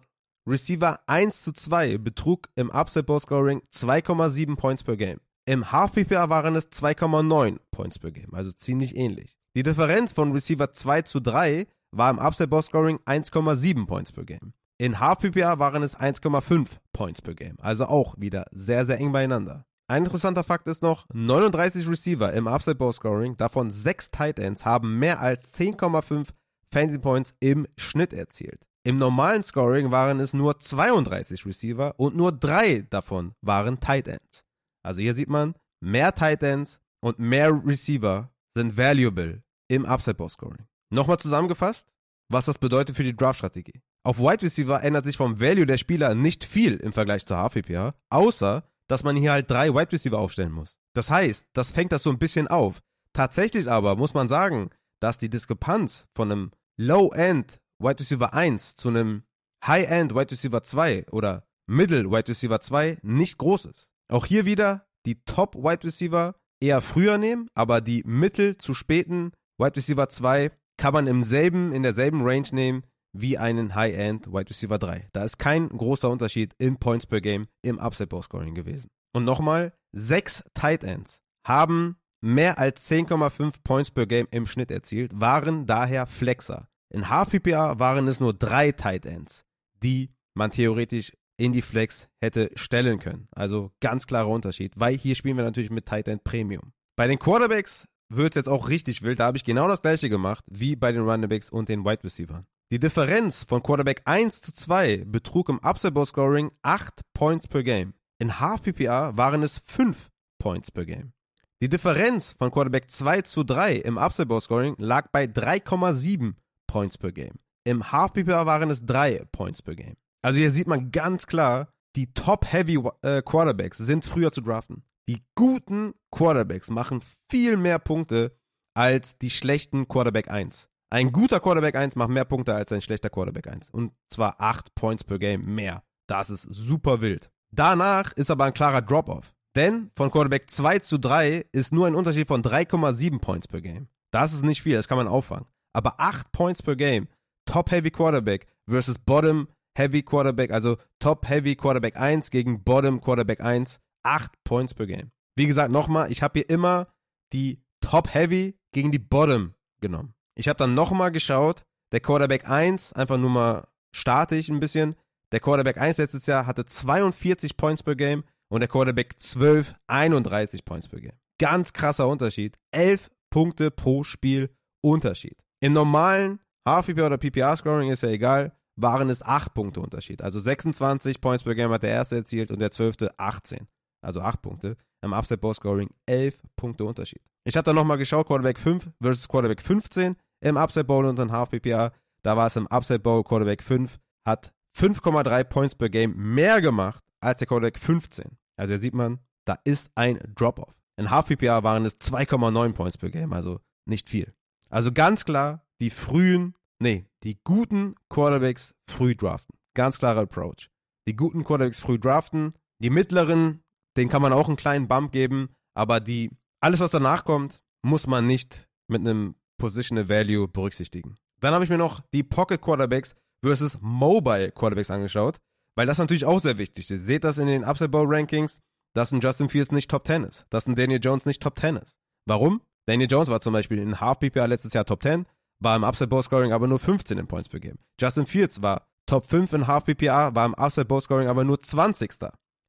Receiver 1 zu 2 betrug im Upside Ball Scoring 2,7 Points per Game. Im Half PPA waren es 2,9 Points per Game, also ziemlich ähnlich. Die Differenz von Receiver 2 zu 3 war im Upside Boss Scoring 1,7 Points per Game. In Half PPA waren es 1,5 Points per Game, also auch wieder sehr, sehr eng beieinander. Ein interessanter Fakt ist noch, 39 Receiver im Upside Bowl Scoring, davon 6 Tight Ends, haben mehr als 10,5 Fancy Points im Schnitt erzielt. Im normalen Scoring waren es nur 32 Receiver und nur 3 davon waren Tight Ends. Also hier sieht man, mehr Tight Ends und mehr Receiver sind valuable im Upside Post Scoring. Nochmal zusammengefasst, was das bedeutet für die Draft-Strategie. Auf Wide Receiver ändert sich vom Value der Spieler nicht viel im Vergleich zur HPPA, außer dass man hier halt drei Wide Receiver aufstellen muss. Das heißt, das fängt das so ein bisschen auf. Tatsächlich aber muss man sagen, dass die Diskrepanz von einem Low-End Wide Receiver 1 zu einem High-End Wide Receiver 2 oder Middle Wide Receiver 2 nicht groß ist. Auch hier wieder die Top Wide Receiver eher früher nehmen, aber die mittel zu späten Wide Receiver 2 kann man im selben, in derselben Range nehmen wie einen High-End Wide Receiver 3. Da ist kein großer Unterschied in Points per Game im Upside Ball Scoring gewesen. Und nochmal, sechs Tight Ends haben mehr als 10,5 Points per Game im Schnitt erzielt, waren daher Flexer. In Half waren es nur drei Tight Ends, die man theoretisch in die Flex hätte stellen können. Also ganz klarer Unterschied, weil hier spielen wir natürlich mit Tight End Premium. Bei den Quarterbacks wird es jetzt auch richtig wild. Da habe ich genau das gleiche gemacht wie bei den Runningbacks und den Wide Receivers. Die Differenz von Quarterback 1 zu 2 betrug im Upside Bowl Scoring 8 Points per Game. In Half PPA waren es 5 Points per Game. Die Differenz von Quarterback 2 zu 3 im Upside Bowl Scoring lag bei 3,7 Points per Game. Im Half PPA waren es 3 Points per Game. Also hier sieht man ganz klar, die Top-Heavy äh, Quarterbacks sind früher zu draften. Die guten Quarterbacks machen viel mehr Punkte als die schlechten Quarterback 1. Ein guter Quarterback 1 macht mehr Punkte als ein schlechter Quarterback 1. Und zwar 8 Points per Game mehr. Das ist super wild. Danach ist aber ein klarer Drop-Off. Denn von Quarterback 2 zu 3 ist nur ein Unterschied von 3,7 Points per Game. Das ist nicht viel, das kann man auffangen. Aber 8 Points per Game, Top-Heavy Quarterback versus Bottom Heavy Quarterback, also Top Heavy Quarterback 1 gegen Bottom Quarterback 1, 8 Points per Game. Wie gesagt, nochmal, ich habe hier immer die Top Heavy gegen die Bottom genommen. Ich habe dann nochmal geschaut, der Quarterback 1, einfach nur mal statisch ein bisschen, der Quarterback 1 letztes Jahr hatte 42 Points per Game und der Quarterback 12 31 Points per Game. Ganz krasser Unterschied. 11 Punkte pro Spiel Unterschied. Im normalen HPP oder PPR Scoring ist ja egal waren es 8 Punkte Unterschied. Also 26 Points per Game hat der erste erzielt und der zwölfte 18. Also 8 Punkte. Im Upset Bowl Scoring 11 Punkte Unterschied. Ich habe dann nochmal geschaut, Quarterback 5 versus Quarterback 15 im Upset Bowl und dann Half PPA. Da war es im Upset Bowl, Quarterback 5 hat 5,3 Points per Game mehr gemacht als der Quarterback 15. Also hier sieht man, da ist ein Drop-Off. In Half PPA waren es 2,9 Points per Game, also nicht viel. Also ganz klar, die frühen Nee, die guten Quarterbacks früh draften. Ganz klarer Approach. Die guten Quarterbacks früh draften. Die mittleren, denen kann man auch einen kleinen Bump geben. Aber die, alles was danach kommt, muss man nicht mit einem Positional Value berücksichtigen. Dann habe ich mir noch die Pocket Quarterbacks versus Mobile Quarterbacks angeschaut, weil das natürlich auch sehr wichtig ist. Ihr seht das in den Upside Bowl Rankings, dass ein Justin Fields nicht Top 10 ist, dass ein Daniel Jones nicht Top 10 ist. Warum? Daniel Jones war zum Beispiel in Half PPA letztes Jahr Top 10, war im Upside Bowl Scoring aber nur 15 in Points per Game. Justin Fields war Top 5 in Half PPR, war im Upside Bowl Scoring aber nur 20.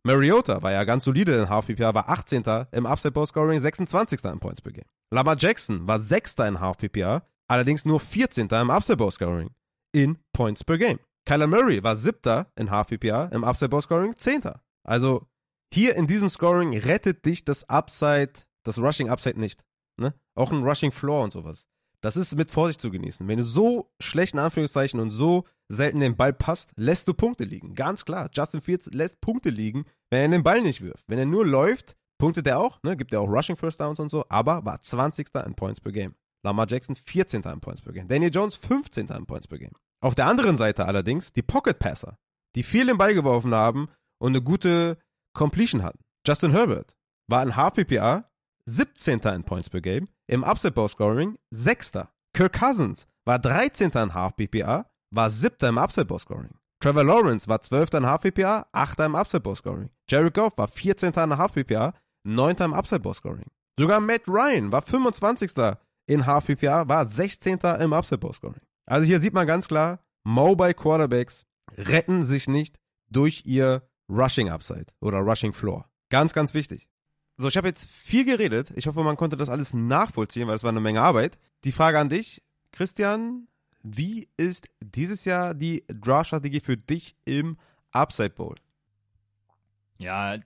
Mariota war ja ganz solide in Half PPR, war 18. im Upside Bowl Scoring, 26. in Points per Game. Lamar Jackson war 6. in Half PPR, allerdings nur 14. im Upside Bowl Scoring in Points per Game. Kyler Murray war 7. in Half PPR, im Upside Bowl Scoring 10. Also hier in diesem Scoring rettet dich das Upside, das Rushing Upside nicht. Ne? Auch ein Rushing Floor und sowas. Das ist mit Vorsicht zu genießen. Wenn du so schlechten Anführungszeichen und so selten den Ball passt, lässt du Punkte liegen. Ganz klar. Justin Fields lässt Punkte liegen, wenn er den Ball nicht wirft. Wenn er nur läuft, punktet er auch, ne? gibt er auch Rushing First Downs und so, aber war 20. in Points per Game. Lamar Jackson 14. in Points per Game. Daniel Jones 15. in Points per Game. Auf der anderen Seite allerdings die Pocket Passer, die viel den Ball geworfen haben und eine gute Completion hatten. Justin Herbert war in PPR 17. in Points per Game, im Upset Bowl Scoring 6. Kirk Cousins war 13. in Half PPR, war 7. im Upset Bowl Scoring. Trevor Lawrence war 12. in Half PPR, 8. im Upset Bowl Scoring. Jared Goff war 14. in Half PPR, 9. im Upset Bowl Scoring. Sogar Matt Ryan war 25. in Half PPR, war 16. im Upset Bowl Scoring. Also hier sieht man ganz klar, Mobile Quarterbacks retten sich nicht durch ihr Rushing Upside oder Rushing Floor. Ganz, ganz wichtig. So, ich habe jetzt viel geredet. Ich hoffe, man konnte das alles nachvollziehen, weil es war eine Menge Arbeit. Die Frage an dich, Christian, wie ist dieses Jahr die Draft-Strategie für dich im Upside Bowl? Ja, äh,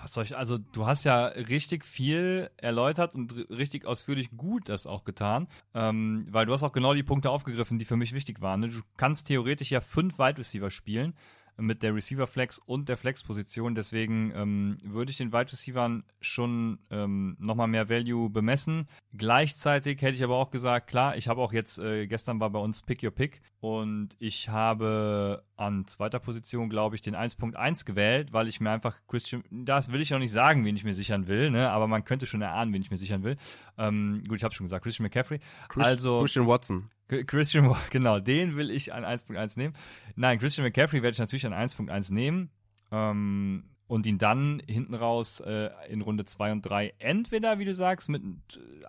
was soll ich, also du hast ja richtig viel erläutert und richtig ausführlich gut das auch getan, ähm, weil du hast auch genau die Punkte aufgegriffen, die für mich wichtig waren. Ne? Du kannst theoretisch ja fünf Wide Receiver spielen mit der Receiver Flex und der Flex-Position. Deswegen ähm, würde ich den Wide Receivern schon ähm, nochmal mehr Value bemessen. Gleichzeitig hätte ich aber auch gesagt, klar, ich habe auch jetzt, äh, gestern war bei uns Pick Your Pick und ich habe an zweiter Position, glaube ich, den 1.1 gewählt, weil ich mir einfach Christian, das will ich noch nicht sagen, wen ich mir sichern will, ne? aber man könnte schon erahnen, wen ich mir sichern will. Ähm, gut, ich habe schon gesagt, Christian McCaffrey. Chris, also, Christian Watson. Christian, genau, den will ich an 1.1 nehmen. Nein, Christian McCaffrey werde ich natürlich an 1.1 nehmen. Ähm, und ihn dann hinten raus äh, in Runde 2 und 3 entweder, wie du sagst, mit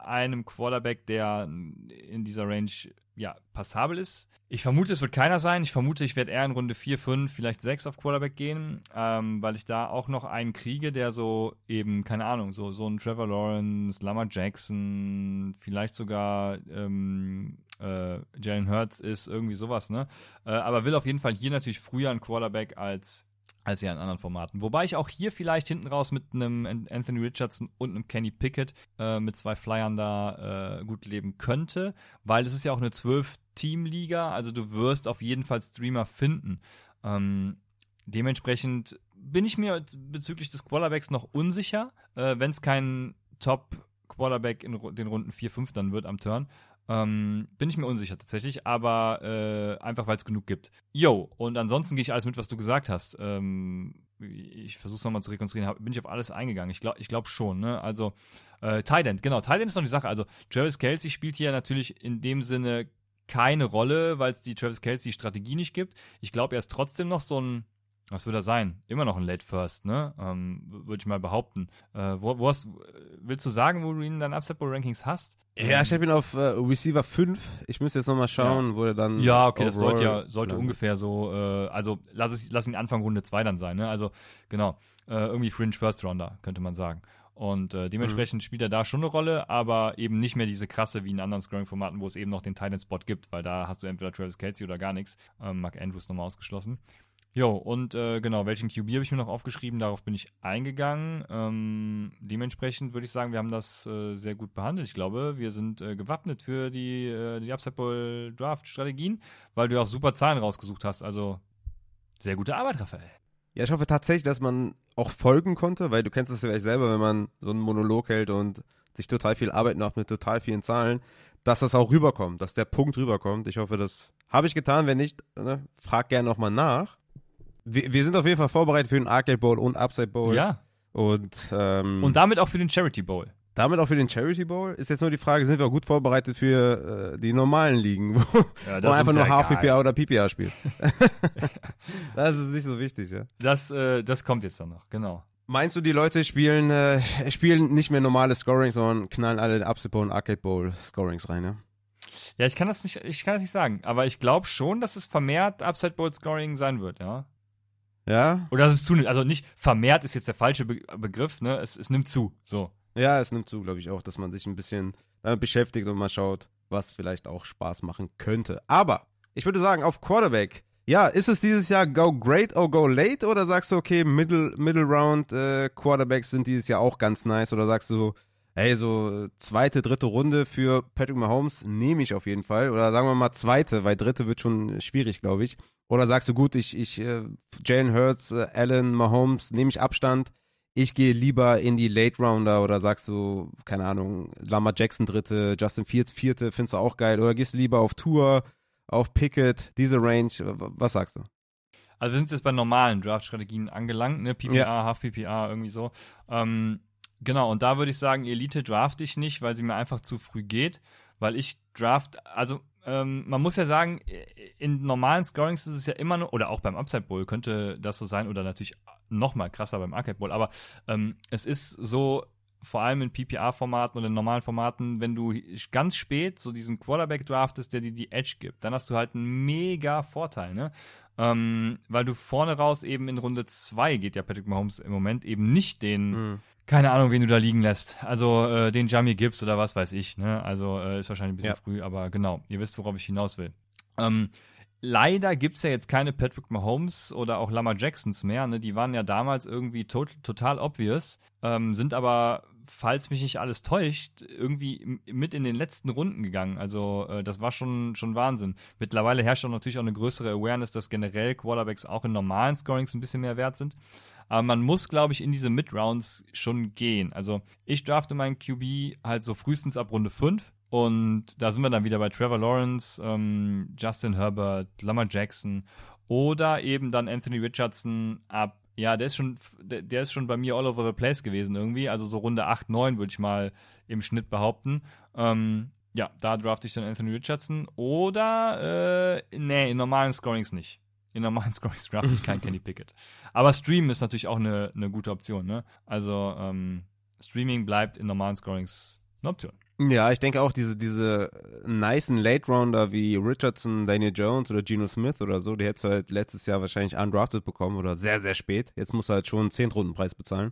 einem Quarterback, der in dieser Range ja, passabel ist. Ich vermute, es wird keiner sein. Ich vermute, ich werde eher in Runde 4, 5, vielleicht 6 auf Quarterback gehen, ähm, weil ich da auch noch einen kriege, der so eben, keine Ahnung, so, so ein Trevor Lawrence, Lamar Jackson, vielleicht sogar ähm, äh, Jalen Hurts ist, irgendwie sowas, ne? Äh, aber will auf jeden Fall hier natürlich früher ein Quarterback als als ja in anderen Formaten. Wobei ich auch hier vielleicht hinten raus mit einem Anthony Richardson und einem Kenny Pickett äh, mit zwei Flyern da äh, gut leben könnte, weil es ist ja auch eine 12-Team-Liga, also du wirst auf jeden Fall Streamer finden. Ähm, dementsprechend bin ich mir bezüglich des Quarterbacks noch unsicher, äh, wenn es kein Top-Quarterback in den Runden 4, 5 dann wird am Turn. Ähm, bin ich mir unsicher tatsächlich, aber äh, einfach weil es genug gibt. Yo, und ansonsten gehe ich alles mit, was du gesagt hast. Ähm, ich versuche es nochmal zu rekonstruieren. Bin ich auf alles eingegangen? Ich glaube ich glaub schon. Ne? Also, äh, Tident, genau. Tident ist noch die Sache. Also, Travis Kelsey spielt hier natürlich in dem Sinne keine Rolle, weil es die Travis Kelsey Strategie nicht gibt. Ich glaube, er ist trotzdem noch so ein was würde er sein? Immer noch ein Late First, ne? Ähm, Würde ich mal behaupten. Äh, wo, wo hast, willst du sagen, wo du ihn in deinen Upset Bowl Rankings hast? Ja, ich habe ihn auf äh, Receiver 5. Ich müsste jetzt nochmal schauen, ja. wo er dann. Ja, okay, das sollte ja sollte ungefähr so, äh, also lass, es, lass ihn Anfang Runde 2 dann sein, ne? Also, genau. Äh, irgendwie Fringe First Rounder, könnte man sagen. Und äh, dementsprechend mhm. spielt er da schon eine Rolle, aber eben nicht mehr diese krasse wie in anderen Scoring-Formaten, wo es eben noch den Titan-Spot gibt, weil da hast du entweder Travis Kelsey oder gar nichts. Ähm, Mark Andrews nochmal ausgeschlossen. Jo, und äh, genau, welchen QB habe ich mir noch aufgeschrieben? Darauf bin ich eingegangen. Ähm, dementsprechend würde ich sagen, wir haben das äh, sehr gut behandelt. Ich glaube, wir sind äh, gewappnet für die, äh, die Upside Bowl Draft Strategien, weil du auch super Zahlen rausgesucht hast. Also sehr gute Arbeit, Raphael. Ja, ich hoffe tatsächlich, dass man auch folgen konnte, weil du kennst es vielleicht selber, wenn man so einen Monolog hält und sich total viel Arbeit macht mit total vielen Zahlen, dass das auch rüberkommt, dass der Punkt rüberkommt. Ich hoffe, das habe ich getan. Wenn nicht, ne, frag gerne nochmal nach wir, wir sind auf jeden Fall vorbereitet für den Arcade Bowl und Upside Bowl. Ja. Und, ähm, und damit auch für den Charity Bowl. Damit auch für den Charity Bowl ist jetzt nur die Frage, sind wir auch gut vorbereitet für äh, die normalen Ligen, wo, ja, man einfach nur ja Half PPA oder PPA spielt. das ist nicht so wichtig, ja. Das, äh, das kommt jetzt dann noch, genau. Meinst du, die Leute spielen, äh, spielen nicht mehr normale Scoring, sondern knallen alle Upside Bowl und Arcade Bowl Scorings rein, ja? Ja, ich kann das nicht, ich kann das nicht sagen, aber ich glaube schon, dass es vermehrt Upside Bowl Scoring sein wird, ja. Ja? Oder dass es zunimmt. Also nicht vermehrt ist jetzt der falsche Be Begriff, ne? Es, es nimmt zu, so. Ja, es nimmt zu, glaube ich auch, dass man sich ein bisschen damit beschäftigt und mal schaut, was vielleicht auch Spaß machen könnte. Aber ich würde sagen, auf Quarterback, ja, ist es dieses Jahr go great or go late oder sagst du, okay, Middle, Middle Round äh, Quarterbacks sind dieses Jahr auch ganz nice oder sagst du, hey, so zweite, dritte Runde für Patrick Mahomes nehme ich auf jeden Fall oder sagen wir mal zweite, weil dritte wird schon schwierig, glaube ich. Oder sagst du, gut, ich, ich, äh, Jalen Hurts, äh, Allen, Mahomes, nehme ich Abstand, ich gehe lieber in die Late Rounder oder sagst du, keine Ahnung, Lama Jackson dritte, Justin Fields vierte, findest du auch geil oder gehst du lieber auf Tour, auf Pickett, diese Range, was sagst du? Also wir sind jetzt bei normalen Draft-Strategien angelangt, ne? PPA, ja. Half-PPA, irgendwie so. Ähm, genau, und da würde ich sagen, Elite draft ich nicht, weil sie mir einfach zu früh geht, weil ich draft, also ähm, man muss ja sagen, in normalen Scorings ist es ja immer noch, oder auch beim Upside Bowl könnte das so sein, oder natürlich noch mal krasser beim Arcade Bowl, aber ähm, es ist so, vor allem in PPR-Formaten oder in normalen Formaten, wenn du ganz spät so diesen Quarterback draftest, der dir die Edge gibt, dann hast du halt einen mega Vorteil, ne? Ähm, weil du vorne raus eben in Runde 2 geht ja Patrick Mahomes im Moment eben nicht den, mhm. Keine Ahnung, wen du da liegen lässt. Also äh, den Jamie Gibbs oder was weiß ich, ne? Also äh, ist wahrscheinlich ein bisschen ja. früh, aber genau, ihr wisst, worauf ich hinaus will. Ähm, leider gibt es ja jetzt keine Patrick Mahomes oder auch Lama Jacksons mehr. Ne? Die waren ja damals irgendwie to total obvious, ähm, sind aber falls mich nicht alles täuscht, irgendwie mit in den letzten Runden gegangen. Also äh, das war schon, schon Wahnsinn. Mittlerweile herrscht auch natürlich auch eine größere Awareness, dass generell Quarterbacks auch in normalen Scorings ein bisschen mehr wert sind. Aber man muss, glaube ich, in diese Mid-Rounds schon gehen. Also ich drafte meinen QB halt so frühestens ab Runde 5. Und da sind wir dann wieder bei Trevor Lawrence, ähm, Justin Herbert, Lamar Jackson oder eben dann Anthony Richardson ab ja, der ist schon, der, ist schon bei mir all over the place gewesen irgendwie. Also so Runde 8, 9 würde ich mal im Schnitt behaupten. Ähm, ja, da drafte ich dann Anthony Richardson. Oder, äh, nee, in normalen Scorings nicht. In normalen Scorings drafte ich keinen Kenny Pickett. Aber Stream ist natürlich auch eine, eine gute Option, ne? Also, ähm, Streaming bleibt in normalen Scorings eine Option. Ja, ich denke auch, diese, diese nicen Late Rounder wie Richardson, Daniel Jones oder Geno Smith oder so, die hättest du halt letztes Jahr wahrscheinlich undrafted bekommen oder sehr, sehr spät. Jetzt musst du halt schon einen 10-Runden-Preis bezahlen.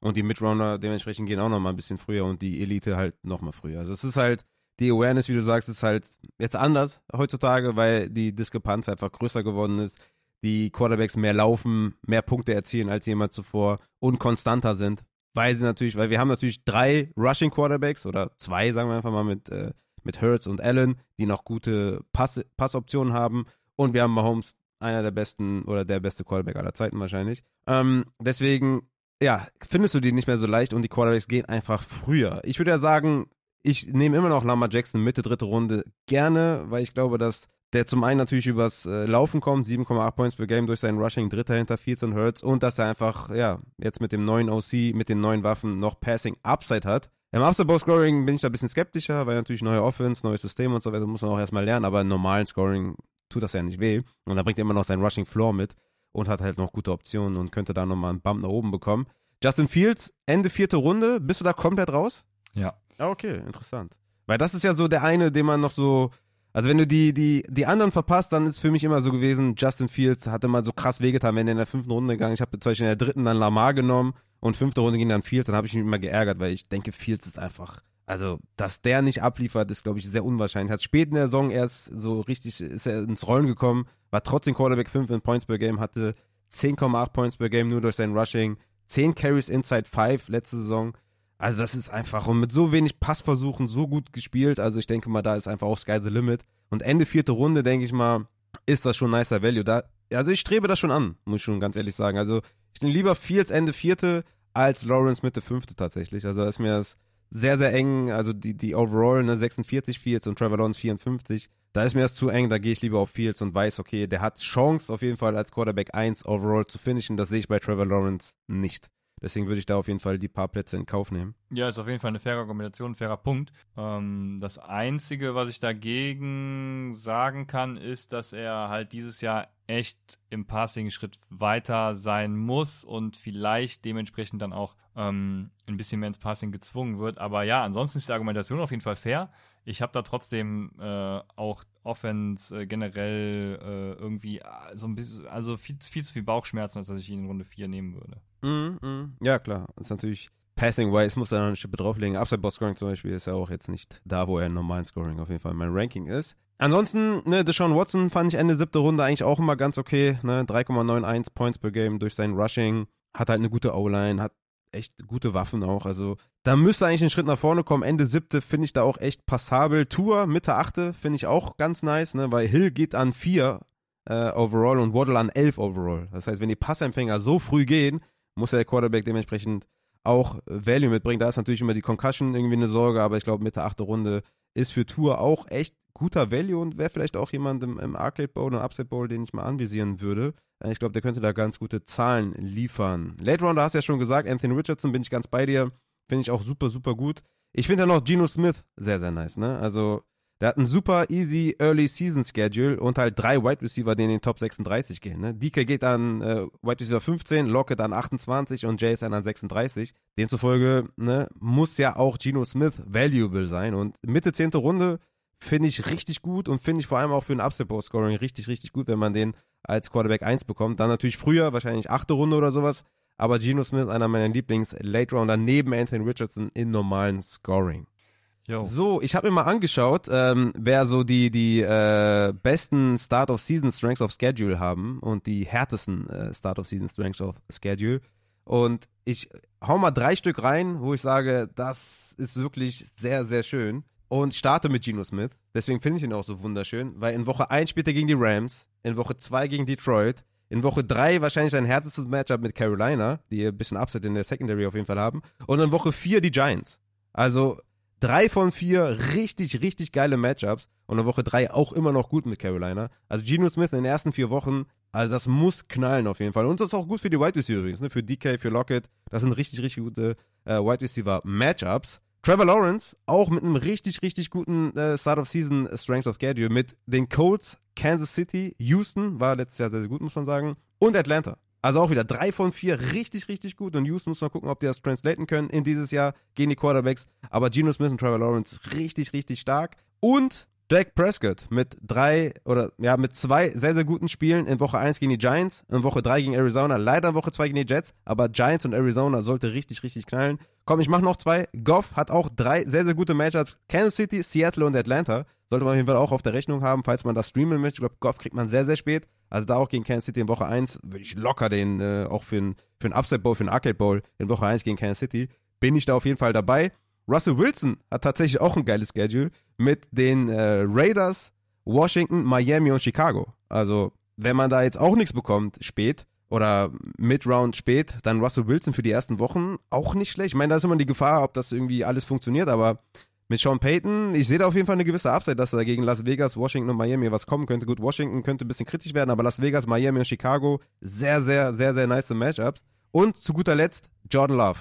Und die Mid-Rounder dementsprechend gehen auch noch mal ein bisschen früher und die Elite halt noch mal früher. Also es ist halt, die Awareness, wie du sagst, ist halt jetzt anders heutzutage, weil die Diskrepanz einfach größer geworden ist. Die Quarterbacks mehr laufen, mehr Punkte erzielen als jemand zuvor und konstanter sind weil sie natürlich, weil wir haben natürlich drei Rushing Quarterbacks oder zwei, sagen wir einfach mal, mit, äh, mit Hurts und Allen, die noch gute Pass Passoptionen haben. Und wir haben Mahomes, einer der besten oder der beste Quarterback aller Zeiten wahrscheinlich. Ähm, deswegen, ja, findest du die nicht mehr so leicht und die Quarterbacks gehen einfach früher. Ich würde ja sagen, ich nehme immer noch Lamar Jackson Mitte, dritte Runde gerne, weil ich glaube, dass der zum einen natürlich übers äh, Laufen kommt, 7,8 Points per Game durch sein Rushing, dritter hinter Fields und Hurts und dass er einfach, ja, jetzt mit dem neuen OC, mit den neuen Waffen noch Passing Upside hat. Im Upside Scoring bin ich da ein bisschen skeptischer, weil natürlich neue Offense, neues System und so weiter muss man auch erstmal lernen, aber im normalen Scoring tut das ja nicht weh und da bringt er immer noch sein Rushing Floor mit und hat halt noch gute Optionen und könnte da nochmal einen Bump nach oben bekommen. Justin Fields, Ende vierte Runde, bist du da komplett raus? Ja. Ah, okay, interessant. Weil das ist ja so der eine, den man noch so also wenn du die, die, die anderen verpasst, dann ist für mich immer so gewesen, Justin Fields hatte mal so krass wehgetan, wenn er in der fünften Runde gegangen. Ich habe zum Beispiel in der dritten dann Lamar genommen und fünfte Runde ging dann Fields, dann habe ich mich immer geärgert, weil ich denke, Fields ist einfach, also dass der nicht abliefert, ist glaube ich sehr unwahrscheinlich. Hat spät in der Saison erst so richtig, ist er ins Rollen gekommen, war trotzdem Quarterback 5 in Points per Game, hatte 10,8 Points per Game nur durch sein Rushing, 10 Carries inside 5 letzte Saison. Also das ist einfach und mit so wenig Passversuchen so gut gespielt. Also ich denke mal, da ist einfach auch Sky the Limit. Und Ende vierte Runde, denke ich mal, ist das schon nicer Value. Da, also ich strebe das schon an, muss ich schon ganz ehrlich sagen. Also ich nehme lieber Fields Ende vierte als Lawrence Mitte fünfte tatsächlich. Also da ist mir das sehr, sehr eng. Also die, die Overall, ne, 46 Fields und Trevor Lawrence 54. Da ist mir das zu eng, da gehe ich lieber auf Fields und weiß, okay, der hat Chance auf jeden Fall als Quarterback 1 Overall zu finishen. Das sehe ich bei Trevor Lawrence nicht. Deswegen würde ich da auf jeden Fall die paar Plätze in Kauf nehmen. Ja, ist auf jeden Fall eine faire Kombination, ein fairer Punkt. Ähm, das Einzige, was ich dagegen sagen kann, ist, dass er halt dieses Jahr echt im Passing-Schritt weiter sein muss und vielleicht dementsprechend dann auch ähm, ein bisschen mehr ins Passing gezwungen wird. Aber ja, ansonsten ist die Argumentation auf jeden Fall fair. Ich habe da trotzdem äh, auch Offense äh, generell äh, irgendwie äh, so ein bisschen, also viel, viel zu viel Bauchschmerzen, als dass ich ihn in Runde 4 nehmen würde. Mm, mm. Ja, klar. Das ist natürlich Passing-wise, muss er noch eine Schippe drauflegen. Upside-Boss-Scoring zum Beispiel ist ja auch jetzt nicht da, wo er im normalen Scoring auf jeden Fall mein Ranking ist. Ansonsten, ne, Deshaun Watson fand ich Ende siebte Runde eigentlich auch immer ganz okay. Ne? 3,91 Points per Game durch sein Rushing. Hat halt eine gute O-Line, hat echt gute Waffen auch. Also da müsste eigentlich ein Schritt nach vorne kommen. Ende siebte finde ich da auch echt passabel. Tour, Mitte achte finde ich auch ganz nice, ne? weil Hill geht an vier äh, overall und Waddle an elf overall. Das heißt, wenn die Passempfänger so früh gehen, muss der Quarterback dementsprechend auch Value mitbringen. Da ist natürlich immer die Concussion irgendwie eine Sorge, aber ich glaube, Mitte achte Runde ist für Tour auch echt guter Value und wäre vielleicht auch jemand im, im Arcade Bowl und Upset Bowl, den ich mal anvisieren würde. Ich glaube, der könnte da ganz gute Zahlen liefern. Late Rounder hast du ja schon gesagt, Anthony Richardson bin ich ganz bei dir. Finde ich auch super, super gut. Ich finde ja noch Geno Smith sehr, sehr nice, ne? Also, der hat ein super easy Early Season Schedule und halt drei Wide Receiver, die in den Top 36 gehen. Ne? DK geht an äh, Wide Receiver 15, Lockett an 28 und JSN an 36. Demzufolge ne, muss ja auch Geno Smith valuable sein. Und Mitte 10. Runde finde ich richtig gut und finde ich vor allem auch für ein Upset-Scoring richtig, richtig gut, wenn man den als Quarterback 1 bekommt. Dann natürlich früher, wahrscheinlich achte Runde oder sowas. Aber Geno Smith, einer meiner Lieblings-Late-Rounder neben Anthony Richardson in normalen Scoring. Yo. So, ich habe mir mal angeschaut, ähm, wer so die, die äh, besten Start-of-Season-Strengths of Schedule haben und die härtesten äh, Start-of-Season-Strengths of Schedule. Und ich hau mal drei Stück rein, wo ich sage, das ist wirklich sehr, sehr schön und starte mit Geno Smith. Deswegen finde ich ihn auch so wunderschön, weil in Woche 1 spielt er gegen die Rams, in Woche 2 gegen Detroit, in Woche 3 wahrscheinlich sein härtestes Matchup mit Carolina, die ein bisschen Upset in der Secondary auf jeden Fall haben, und in Woche 4 die Giants. Also drei von vier richtig, richtig geile Matchups und in Woche 3 auch immer noch gut mit Carolina. Also Geno Smith in den ersten vier Wochen, also das muss knallen auf jeden Fall. Und das ist auch gut für die Wide Receiver übrigens, ne? für DK, für Lockett. Das sind richtig, richtig gute äh, Wide Receiver Matchups. Trevor Lawrence, auch mit einem richtig, richtig guten äh, Start of Season Strength of Schedule mit den Colts, Kansas City, Houston, war letztes Jahr sehr, sehr gut, muss man sagen, und Atlanta. Also auch wieder drei von vier richtig, richtig gut. Und Houston muss man gucken, ob die das translaten können. In dieses Jahr gehen die Quarterbacks. Aber Geno Smith und Trevor Lawrence richtig, richtig stark. Und Dak Prescott mit drei oder ja, mit zwei sehr, sehr guten Spielen in Woche 1 gegen die Giants, in Woche 3 gegen Arizona, leider in Woche 2 gegen die Jets, aber Giants und Arizona sollte richtig, richtig knallen. Komm, ich mache noch zwei. Goff hat auch drei sehr, sehr gute Matchups. Kansas City, Seattle und Atlanta. Sollte man auf jeden Fall auch auf der Rechnung haben, falls man das streamen möchte. Ich glaube, Goff kriegt man sehr, sehr spät. Also da auch gegen Kansas City in Woche 1 würde ich locker den, äh, auch für einen für Upset Bowl, für einen Arcade Bowl in Woche 1 gegen Kansas City, bin ich da auf jeden Fall dabei. Russell Wilson hat tatsächlich auch ein geiles Schedule mit den äh, Raiders, Washington, Miami und Chicago. Also, wenn man da jetzt auch nichts bekommt, spät oder Mid-Round spät, dann Russell Wilson für die ersten Wochen auch nicht schlecht. Ich meine, da ist immer die Gefahr, ob das irgendwie alles funktioniert, aber mit Sean Payton, ich sehe da auf jeden Fall eine gewisse Upside, dass da gegen Las Vegas, Washington und Miami was kommen könnte. Gut, Washington könnte ein bisschen kritisch werden, aber Las Vegas, Miami und Chicago, sehr, sehr, sehr, sehr nice Matchups. Und zu guter Letzt Jordan Love.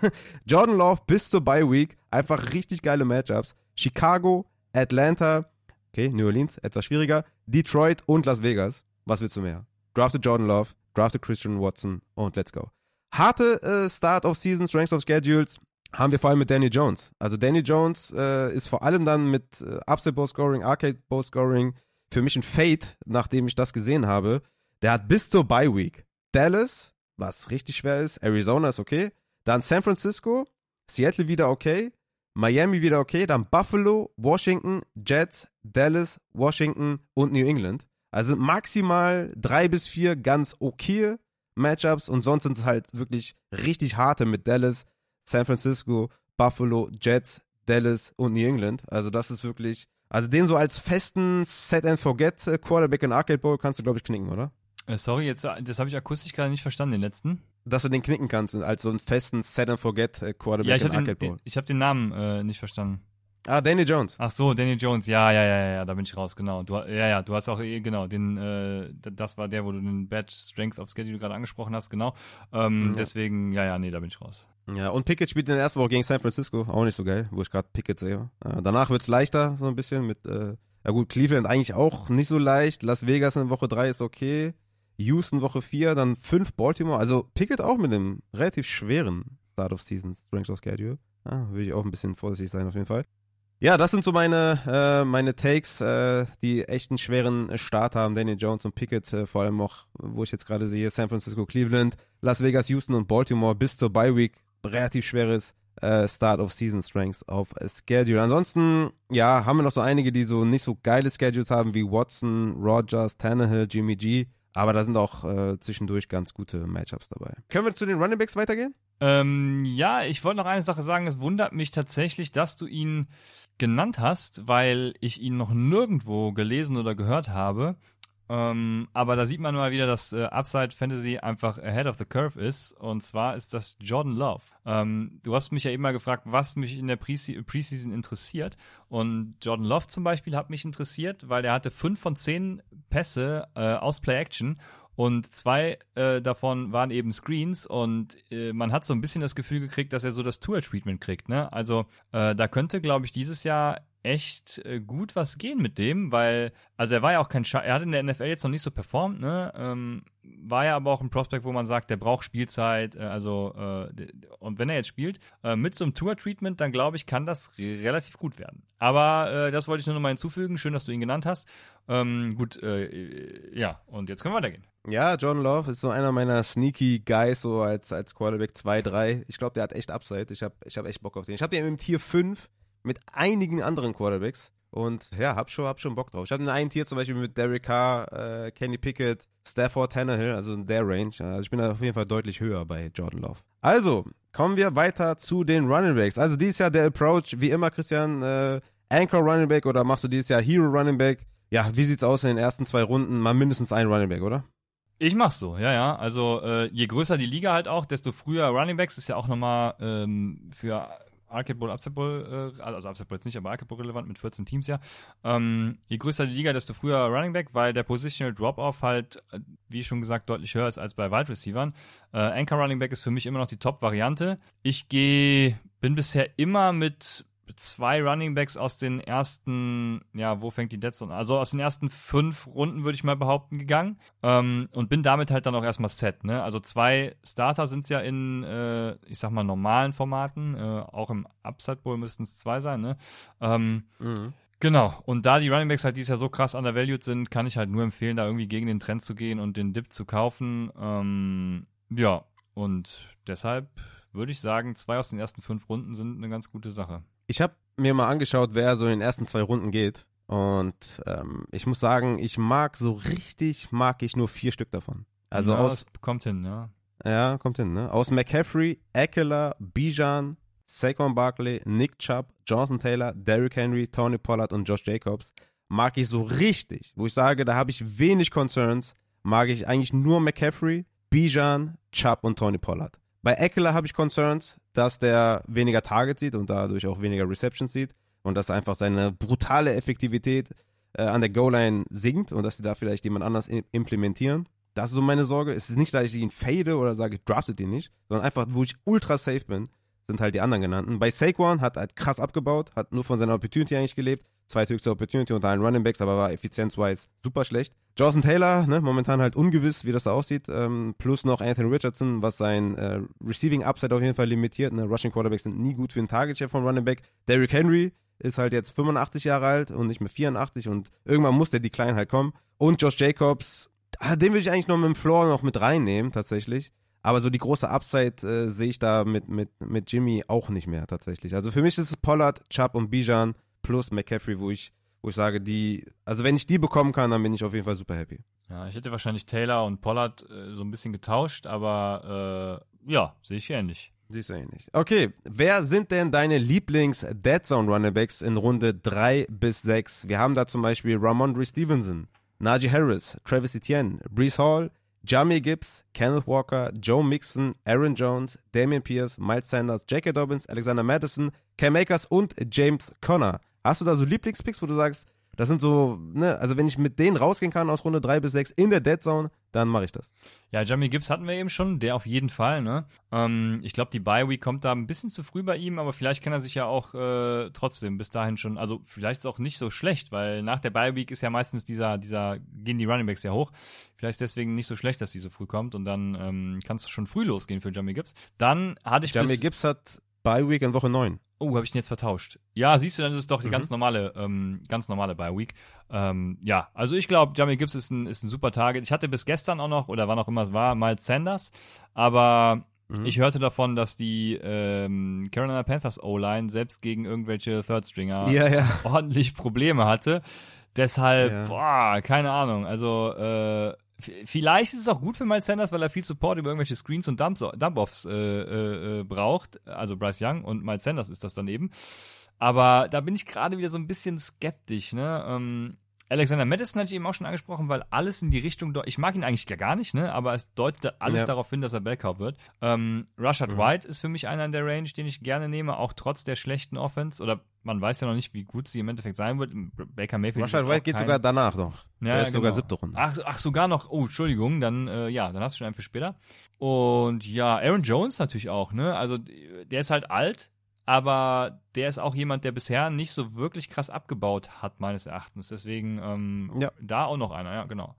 Jordan Love bis zur Bye Week, einfach richtig geile Matchups. Chicago, Atlanta, okay, New Orleans, etwas schwieriger, Detroit und Las Vegas. Was willst du mehr? Drafte Jordan Love, drafte Christian Watson und let's go. Harte äh, Start of Seasons, Ranks of Schedules haben wir vor allem mit Danny Jones. Also Danny Jones äh, ist vor allem dann mit äh, Upset Bow Scoring, Arcade Bow Scoring für mich ein Fade, nachdem ich das gesehen habe. Der hat bis zur Bye Week Dallas, was richtig schwer ist, Arizona ist okay, dann San Francisco, Seattle wieder okay, Miami wieder okay, dann Buffalo, Washington, Jets, Dallas, Washington und New England. Also maximal drei bis vier ganz okay Matchups und sonst sind es halt wirklich richtig harte mit Dallas, San Francisco, Buffalo, Jets, Dallas und New England. Also das ist wirklich, also den so als festen Set and Forget Quarterback in Arcade Bowl kannst du glaube ich knicken, oder? Äh, sorry, jetzt das habe ich akustisch gerade nicht verstanden, den letzten dass du den knicken kannst, als so einen festen Set and Forget äh, ja, ich in Arcade Bowl. ich habe den Namen äh, nicht verstanden. Ah, Danny Jones. Ach so, Danny Jones. Ja, ja, ja, ja, da bin ich raus, genau. Du, ja, ja, du hast auch, eh, genau, den, äh, das war der, wo du den Bad Strength of Schedule gerade angesprochen hast, genau. Ähm, ja. Deswegen, ja, ja, nee, da bin ich raus. Ja, und Pickett spielt in der ersten Woche gegen San Francisco, auch nicht so geil, wo ich gerade Pickett sehe. Äh, danach wird's leichter, so ein bisschen mit, äh, ja gut, Cleveland eigentlich auch nicht so leicht. Las Vegas in Woche 3 ist okay. Houston Woche 4, dann 5 Baltimore. Also Pickett auch mit einem relativ schweren Start of Season Strength of Schedule. Ah, würde ich auch ein bisschen vorsichtig sein auf jeden Fall. Ja, das sind so meine, äh, meine Takes, äh, die echt einen schweren Start haben. Daniel Jones und Pickett, äh, vor allem auch, wo ich jetzt gerade sehe, San Francisco, Cleveland, Las Vegas, Houston und Baltimore bis zur Bye Week. Relativ schweres äh, Start of Season Strengths auf Schedule. Ansonsten, ja, haben wir noch so einige, die so nicht so geile Schedules haben wie Watson, Rogers, Tannehill, Jimmy G. Aber da sind auch äh, zwischendurch ganz gute Matchups dabei. Können wir zu den Running Backs weitergehen? Ähm, ja, ich wollte noch eine Sache sagen. Es wundert mich tatsächlich, dass du ihn genannt hast, weil ich ihn noch nirgendwo gelesen oder gehört habe. Ähm, aber da sieht man mal wieder, dass äh, Upside Fantasy einfach ahead of the curve ist. Und zwar ist das Jordan Love. Ähm, du hast mich ja mal gefragt, was mich in der Preseason interessiert. Und Jordan Love zum Beispiel hat mich interessiert, weil er hatte fünf von zehn Pässe äh, aus Play Action und zwei äh, davon waren eben Screens und äh, man hat so ein bisschen das Gefühl gekriegt, dass er so das Tour-Treatment kriegt. Ne? Also äh, da könnte, glaube ich, dieses Jahr echt äh, gut was gehen mit dem, weil, also er war ja auch kein, Scha er hat in der NFL jetzt noch nicht so performt, ne? Ähm, war ja aber auch ein Prospect, wo man sagt, der braucht Spielzeit, äh, also äh, und wenn er jetzt spielt, äh, mit so einem Tour-Treatment, dann glaube ich, kann das relativ gut werden. Aber das wollte ich nur noch mal hinzufügen. Schön, dass du ihn genannt hast. Ähm, gut, ja, und jetzt können wir weitergehen. Ja, John Love ist so einer meiner sneaky Guys, so als, als Quarterback 2, 3. Ich glaube, der hat echt Upside. Ich habe ich hab echt Bock auf den. Ich habe den im Tier 5 mit einigen anderen Quarterbacks. Und ja, hab schon, hab schon Bock drauf. Ich hatte einen Tier zum Beispiel mit Derek Carr, äh, Kenny Pickett, Stafford Tannehill, also in der Range. Also ich bin da auf jeden Fall deutlich höher bei Jordan Love. Also, kommen wir weiter zu den Running Backs. Also dieses Jahr der Approach, wie immer, Christian, äh, Anchor Running Back oder machst du dieses Jahr Hero Running Back? Ja, wie sieht's aus in den ersten zwei Runden? Mal mindestens ein Running Back, oder? Ich mach's so, ja, ja. Also äh, je größer die Liga halt auch, desto früher Running Backs ist ja auch nochmal ähm, für Arcade Bowl, Upset Bowl, äh, also Upset Bowl jetzt nicht, aber Arcade Bowl relevant mit 14 Teams ja. Ähm, je größer die Liga, desto früher Running Back, weil der Positional Drop-Off halt, äh, wie schon gesagt, deutlich höher ist als bei Wide Receivern. Äh, Anchor Running Back ist für mich immer noch die Top-Variante. Ich gehe, bin bisher immer mit zwei Running Backs aus den ersten, ja, wo fängt die Dead Zone? Also aus den ersten fünf Runden, würde ich mal behaupten, gegangen. Ähm, und bin damit halt dann auch erstmal set, ne? Also zwei Starter sind es ja in, äh, ich sag mal, normalen Formaten. Äh, auch im Upside Bowl müssten es zwei sein, ne? Ähm, mhm. Genau, und da die Running Backs halt dieses Jahr so krass undervalued sind, kann ich halt nur empfehlen, da irgendwie gegen den Trend zu gehen und den Dip zu kaufen. Ähm, ja, und deshalb würde ich sagen, zwei aus den ersten fünf Runden sind eine ganz gute Sache. Ich habe mir mal angeschaut, wer so in den ersten zwei Runden geht. Und ähm, ich muss sagen, ich mag so richtig, mag ich nur vier Stück davon. Also ja, aus. kommt hin, ja. Ja, kommt hin, ne? Aus McCaffrey, Eckler, Bijan, Saquon Barkley, Nick Chubb, Jonathan Taylor, Derrick Henry, Tony Pollard und Josh Jacobs mag ich so richtig, wo ich sage, da habe ich wenig Concerns, mag ich eigentlich nur McCaffrey, Bijan, Chubb und Tony Pollard. Bei Eckler habe ich Concerns, dass der weniger Targets sieht und dadurch auch weniger Receptions sieht und dass einfach seine brutale Effektivität äh, an der Goal-Line sinkt und dass sie da vielleicht jemand anders implementieren. Das ist so meine Sorge. Es ist nicht, dass ich ihn fade oder sage, draftet ihn nicht, sondern einfach, wo ich ultra safe bin, sind halt die anderen genannten. Bei Saquon hat halt krass abgebaut, hat nur von seiner Opportunity eigentlich gelebt. Zweithöchste Opportunity unter allen Running Backs, aber war effizienzwise super schlecht. Jonathan Taylor, ne, momentan halt ungewiss, wie das da aussieht. Ähm, plus noch Anthony Richardson, was sein äh, Receiving Upside auf jeden Fall limitiert. Ne? Rushing Quarterbacks sind nie gut für einen Target Share von Running Back. Derrick Henry ist halt jetzt 85 Jahre alt und nicht mehr 84 und irgendwann muss der Decline halt kommen. Und Josh Jacobs, ah, den würde ich eigentlich noch mit dem Floor noch mit reinnehmen, tatsächlich. Aber so die große Upside äh, sehe ich da mit, mit, mit Jimmy auch nicht mehr tatsächlich. Also für mich ist es Pollard, Chubb und Bijan plus McCaffrey, wo ich, wo ich sage, die, also wenn ich die bekommen kann, dann bin ich auf jeden Fall super happy. Ja, ich hätte wahrscheinlich Taylor und Pollard äh, so ein bisschen getauscht, aber äh, ja, sehe ich ähnlich. Siehst du ähnlich. Okay, wer sind denn deine Lieblings-Dead Zone Runnerbacks in Runde 3 bis 6? Wir haben da zum Beispiel Ramondre Stevenson, Najee Harris, Travis Etienne, Brees Hall, Jamie Gibbs, Kenneth Walker, Joe Mixon, Aaron Jones, Damian Pierce, Miles Sanders, J.K. Dobbins, Alexander Madison, Cam Akers und James Conner. Hast du da so Lieblingspicks, wo du sagst, das sind so, ne, also wenn ich mit denen rausgehen kann aus Runde 3 bis 6 in der Dead Zone, dann mache ich das. Ja, Jamie Gibbs hatten wir eben schon, der auf jeden Fall, ne? Ähm, ich glaube, die Bye Week kommt da ein bisschen zu früh bei ihm, aber vielleicht kann er sich ja auch äh, trotzdem bis dahin schon, also vielleicht ist es auch nicht so schlecht, weil nach der Bye Week ist ja meistens dieser, dieser, gehen die Running Backs ja hoch. Vielleicht ist deswegen nicht so schlecht, dass die so früh kommt und dann ähm, kannst du schon früh losgehen für Jamie Gibbs. Dann hatte ich Jamie Gibbs hat Bye Week in Woche 9. Oh, habe ich den jetzt vertauscht? Ja, siehst du, dann ist es doch die Mhm. ganz normale, ähm, ganz normale Bye Week. Ähm, ja, also ich glaube, Jamie Gibbs ist ein, ist ein super Target. Ich hatte bis gestern auch noch, oder wann auch immer es war, Miles Sanders, aber Mhm. ich hörte davon, dass die ähm, Carolina Panthers O-Line selbst gegen irgendwelche Third Stringer ja, ja. ordentlich Probleme hatte. Deshalb, Ja. boah, keine Ahnung. Also, äh, vielleicht ist es auch gut für Miles Sanders, weil er viel Support über irgendwelche Screens und Dump-Offs äh, äh, äh, braucht. Also Bryce Young und Miles Sanders ist das dann eben. Aber da bin ich gerade wieder so ein bisschen skeptisch, ne? Ähm, Alexander Madison hatte ich eben auch schon angesprochen, weil alles in die Richtung, ich mag ihn eigentlich gar nicht, ne? aber es deutet alles Ja. darauf hin, dass er Bellcow wird. Ähm, Rashad Mhm. White ist für mich einer in der Range, den ich gerne nehme, auch trotz der schlechten Offense. Oder man weiß ja noch nicht, wie gut sie im Endeffekt sein wird. Baker Mayfield Rashad White geht kein- sogar danach noch. Ja, Der ist sogar genau. siebte Runde. Ach, ach, sogar noch. Oh, Entschuldigung, dann äh, ja, dann hast du schon einen für später. Und ja, Aaron Jones natürlich auch, ne? Also der ist halt alt, aber der ist auch jemand, der bisher nicht so wirklich krass abgebaut hat, meines Erachtens. Deswegen ähm, Ja. da auch noch einer, ja, genau.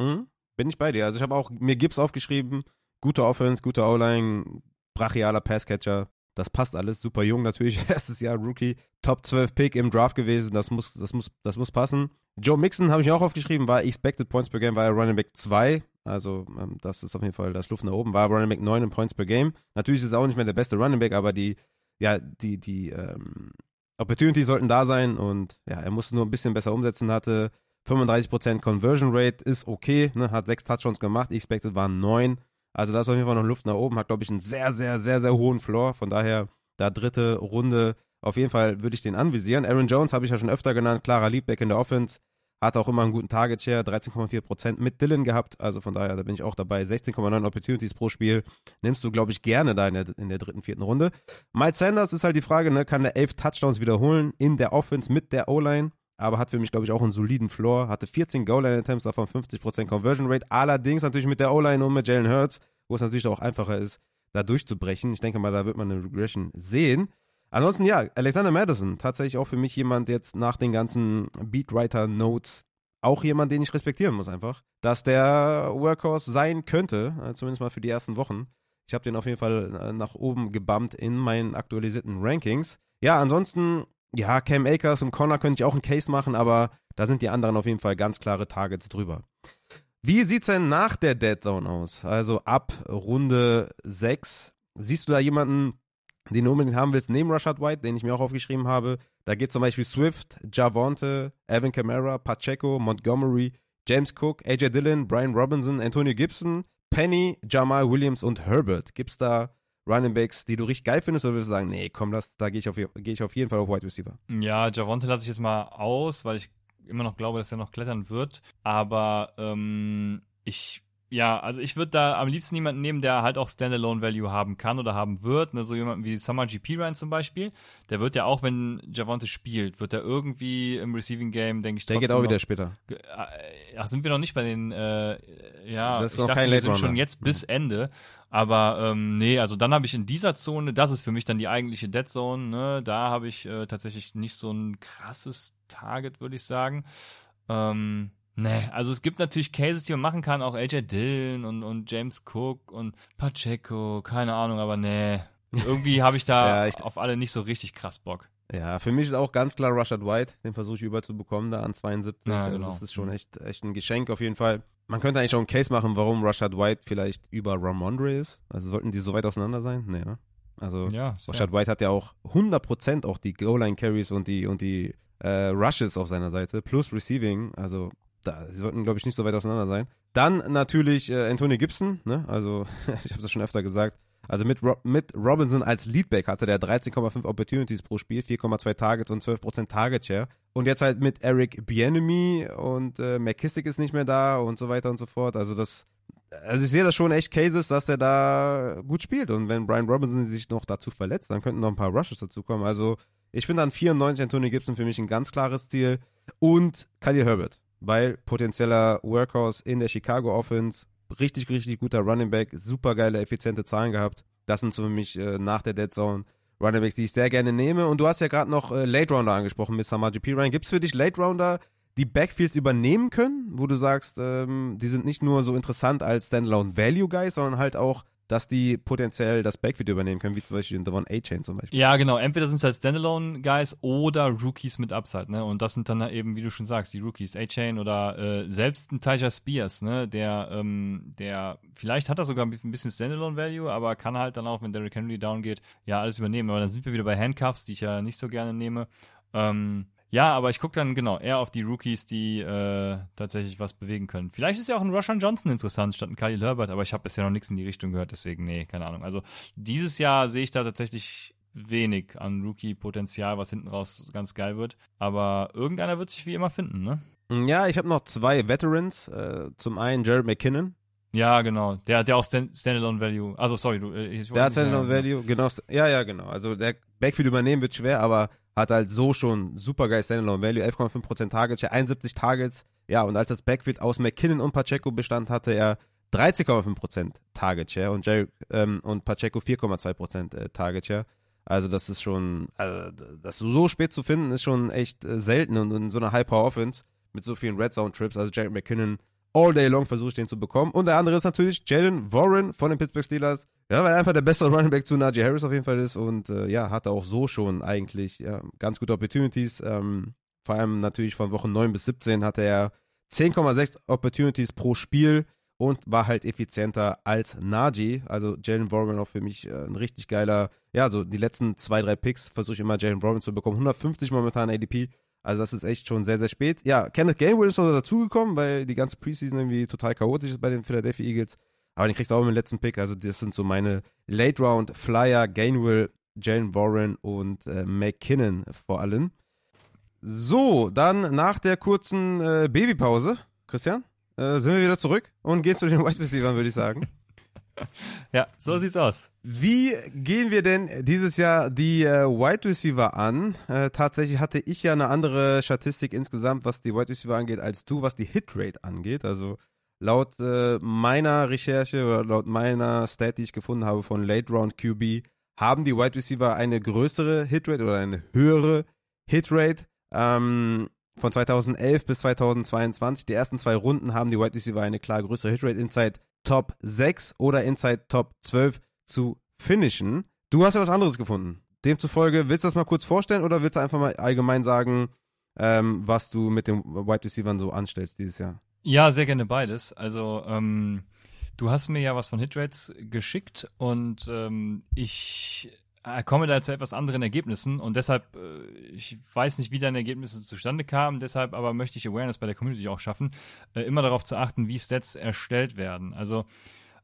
Mhm. Bin ich bei dir. Also ich habe auch mir Gibbs aufgeschrieben. Gute Offense, gute O-Line, brachialer Passcatcher. Das passt alles. Super jung natürlich. Erstes Jahr Rookie. Top 12 Pick im Draft gewesen. Das muss, das muss, das muss passen. Joe Mixon habe ich auch aufgeschrieben. War Expected Points per Game, war er Running Back 2. Also ähm, das ist auf jeden Fall das Luft nach oben. War Running Back 9 in Points per Game. Natürlich ist er auch nicht mehr der beste Running Back, aber die, ja, die, die ähm, Opportunities sollten da sein und ja, er musste nur ein bisschen besser umsetzen, hatte 35% Conversion Rate ist okay, ne, hat sechs Touchdowns gemacht, expected waren neun. Also da ist auf jeden Fall noch Luft nach oben, hat glaube ich einen sehr, sehr, sehr, sehr hohen Floor. Von daher, da dritte Runde, auf jeden Fall würde ich den anvisieren. Aaron Jones habe ich ja schon öfter genannt, klarer Leadback in der Offense, hat auch immer einen guten Target Share, 13,4% mit Dylan gehabt. Also von daher, da bin ich auch dabei. 16,9 Opportunities pro Spiel nimmst du, glaube ich, gerne da in der, in der dritten, vierten Runde. Miles Sanders ist halt die Frage, ne, kann der elf Touchdowns wiederholen in der Offense mit der O-Line? aber hat für mich, glaube ich, auch einen soliden Floor. Hatte 14 Goal-Line-Attempts, davon 50% Conversion Rate. Allerdings natürlich mit der O-Line und mit Jalen Hurts, wo es natürlich auch einfacher ist, da durchzubrechen. Ich denke mal, da wird man eine Regression sehen. Ansonsten, ja, Alexander Madison, tatsächlich auch für mich jemand jetzt nach den ganzen Beatwriter-Notes, auch jemand, den ich respektieren muss einfach, dass der Workhorse sein könnte, äh, zumindest mal für die ersten Wochen. Ich habe den auf jeden Fall äh, nach oben gebumpt in meinen aktualisierten Rankings. Ja, ansonsten ja, Cam Akers und Connor könnte ich auch einen Case machen, aber da sind die anderen auf jeden Fall ganz klare Targets drüber. Wie sieht's denn nach der Dead Zone aus? Also ab Runde 6. Siehst du da jemanden, den du unbedingt haben willst, neben Rashad White, den ich mir auch aufgeschrieben habe? Da geht zum Beispiel Swift, Javonte, Evan Kamara, Pacheco, Montgomery, James Cook, AJ Dillon, Brian Robinson, Antonio Gibson, Penny, Jamal Williams und Herbert. Gibt's da Running Backs, die du richtig geil findest, oder würdest du sagen, nee, komm, das, da gehe ich, auf, geh ich auf jeden Fall auf Wide Receiver? Ja, Javonte lasse ich jetzt mal aus, weil ich immer noch glaube, dass er noch klettern wird. Aber ähm, ich, ja, also ich würde da am liebsten jemanden nehmen, der halt auch Standalone-Value haben kann oder haben wird. Ne? So jemanden wie Summer GP Ryan zum Beispiel. Der wird ja auch, wenn Javonte spielt, wird er irgendwie im Receiving Game, denke ich, Der geht auch wieder noch- später. Ge- äh, Ach, sind wir noch nicht bei den, äh, ja, Das ist ich noch dachte, kein wir sind schon jetzt bis Ende. Aber ähm, nee, also dann habe ich in dieser Zone, das ist für mich dann die eigentliche Dead Zone, ne? Da habe ich äh, tatsächlich nicht so ein krasses Target, würde ich sagen. Ähm, nee, also es gibt natürlich Cases, die man machen kann, auch AJ Dillon und, und James Cook und Pacheco, keine Ahnung, aber nee. Irgendwie habe ich da Ja, ich- auf alle nicht so richtig krass Bock. Ja, für mich ist auch ganz klar Rashad White. Den versuche ich überzubekommen da an 72. Ja, Also genau. Das ist schon echt, echt ein Geschenk auf jeden Fall. Man könnte eigentlich auch einen Case machen, warum Rashad White vielleicht über Ramondre ist. Also sollten die so weit auseinander sein? Nee, ne? Also Ja. Rashad White hat ja auch 100% auch die Goal-Line-Carries und die, und die äh, Rushes auf seiner Seite, plus Receiving. Also da sie sollten, glaube ich, nicht so weit auseinander sein. Dann natürlich äh, Anthony Gibson, ne? Also ich habe das schon öfter gesagt. Also mit, Ro mit Robinson als Leadback hatte der 13,5 Opportunities pro Spiel, 4,2 Targets und 12% Target Share. Und jetzt halt mit Eric Bienemy und äh, McKissick ist nicht mehr da und so weiter und so fort. Also das, also ich sehe das schon echt Cases, dass er da gut spielt. Und wenn Brian Robinson sich noch dazu verletzt, dann könnten noch ein paar Rushes dazukommen. Also ich finde an 94 Anthony Gibson für mich ein ganz klares Ziel. Und Khalil Herbert, weil potenzieller Workhorse in der Chicago Offense, richtig, richtig guter Running Back, super geile, effiziente Zahlen gehabt. Das sind so für mich äh, nach der Dead Zone Running Backs, die ich sehr gerne nehme. Und du hast ja gerade noch äh, Late Rounder angesprochen mit Samaji P. Ryan. Gibt es für dich Late Rounder, die Backfields übernehmen können, wo du sagst, ähm, die sind nicht nur so interessant als Standalone Value Guys, sondern halt auch dass die potenziell das Backfield übernehmen können, wie zum Beispiel in Devon A-Chain zum Beispiel. Ja, genau. Entweder sind es halt Standalone-Guys oder Rookies mit Upside, ne? Und das sind dann eben, wie du schon sagst, die Rookies, A-Chain oder äh, selbst ein Tyler Spears, ne? Der, ähm, der, vielleicht hat er sogar ein bisschen Standalone-Value, aber kann halt dann auch, wenn Derrick Henry down geht, ja, alles übernehmen. Aber dann sind wir wieder bei Handcuffs, die ich ja nicht so gerne nehme. Ähm, ja, aber ich gucke dann genau eher auf die Rookies, die äh, tatsächlich was bewegen können. Vielleicht ist ja auch ein Roshan Johnson interessant statt ein Khalil Herbert, aber ich habe bisher noch nichts in die Richtung gehört, deswegen, nee, keine Ahnung. Also dieses Jahr sehe ich da tatsächlich wenig an Rookie-Potenzial, was hinten raus ganz geil wird. Aber irgendeiner wird sich wie immer finden, ne? Ja, ich habe noch zwei Veterans. Äh, zum einen Jared McKinnon. Ja, genau. Der hat ja auch Stand Standalone Value. Also, sorry, du. Äh, der hat Standalone Value, genau. Ja, ja, genau. Also, der Backfield übernehmen wird schwer, aber hat halt so schon super geil Standalone Value, 11,5% Targets, 71 Targets. Ja, und als das Backfield aus McKinnon und Pacheco bestand, hatte er 13,5% Target Share und, Jerry, ähm, und Pacheco 4,2% äh, Target Share. Also das ist schon, also das so spät zu finden, ist schon echt äh, selten und in so einer High-Power-Offense mit so vielen Red Zone-Trips, also Jared McKinnon all day long versuche ich den zu bekommen. Und der andere ist natürlich Jalen Warren von den Pittsburgh Steelers. Ja, weil er einfach der bessere Running Back zu Najee Harris auf jeden Fall ist und äh, ja, hatte auch so schon eigentlich ja, ganz gute Opportunities. Ähm, vor allem natürlich von Wochen 9 bis 17 hatte er 10,6 Opportunities pro Spiel und war halt effizienter als Najee. Also Jalen Warren auch für mich äh, ein richtig geiler, ja, so die letzten zwei, drei Picks versuche ich immer Jalen Warren zu bekommen. 150 momentan ADP. Also das ist echt schon sehr, sehr spät. Ja, Kenneth Gainwell ist noch dazugekommen, weil die ganze Preseason irgendwie total chaotisch ist bei den Philadelphia Eagles. Aber den kriegst du auch im letzten Pick. Also das sind so meine Late Round Flyer, Gainwell, Jalen Warren und äh, McKinnon vor allem. So, dann nach der kurzen äh, Babypause, Christian, äh, sind wir wieder zurück und gehen zu den Wide Receivers, würde ich sagen. ja, so sieht's aus. Wie gehen wir denn dieses Jahr die äh, Wide Receiver an? Äh, tatsächlich hatte ich ja eine andere Statistik insgesamt, was die Wide Receiver angeht, als du, was die Hitrate angeht. Also laut äh, meiner Recherche oder laut meiner Stat, die ich gefunden habe von Late Round QB, haben die Wide Receiver eine größere Hitrate oder eine höhere Hitrate. Ähm, von 2011 bis 2022, die ersten zwei Runden haben die Wide Receiver eine klar größere Hitrate. Inside Top 6 oder Inside Top 12 zu finishen. Du hast ja was anderes gefunden. Demzufolge, willst du das mal kurz vorstellen oder willst du einfach mal allgemein sagen, ähm, was du mit den Wide Receivers so anstellst dieses Jahr? Ja, sehr gerne beides. Also, ähm, du hast mir ja was von Hitrates geschickt und ähm, ich komme da zu etwas anderen Ergebnissen und deshalb, äh, ich weiß nicht, wie deine Ergebnisse zustande kamen, deshalb aber möchte ich Awareness bei der Community auch schaffen, äh, immer darauf zu achten, wie Stats erstellt werden. Also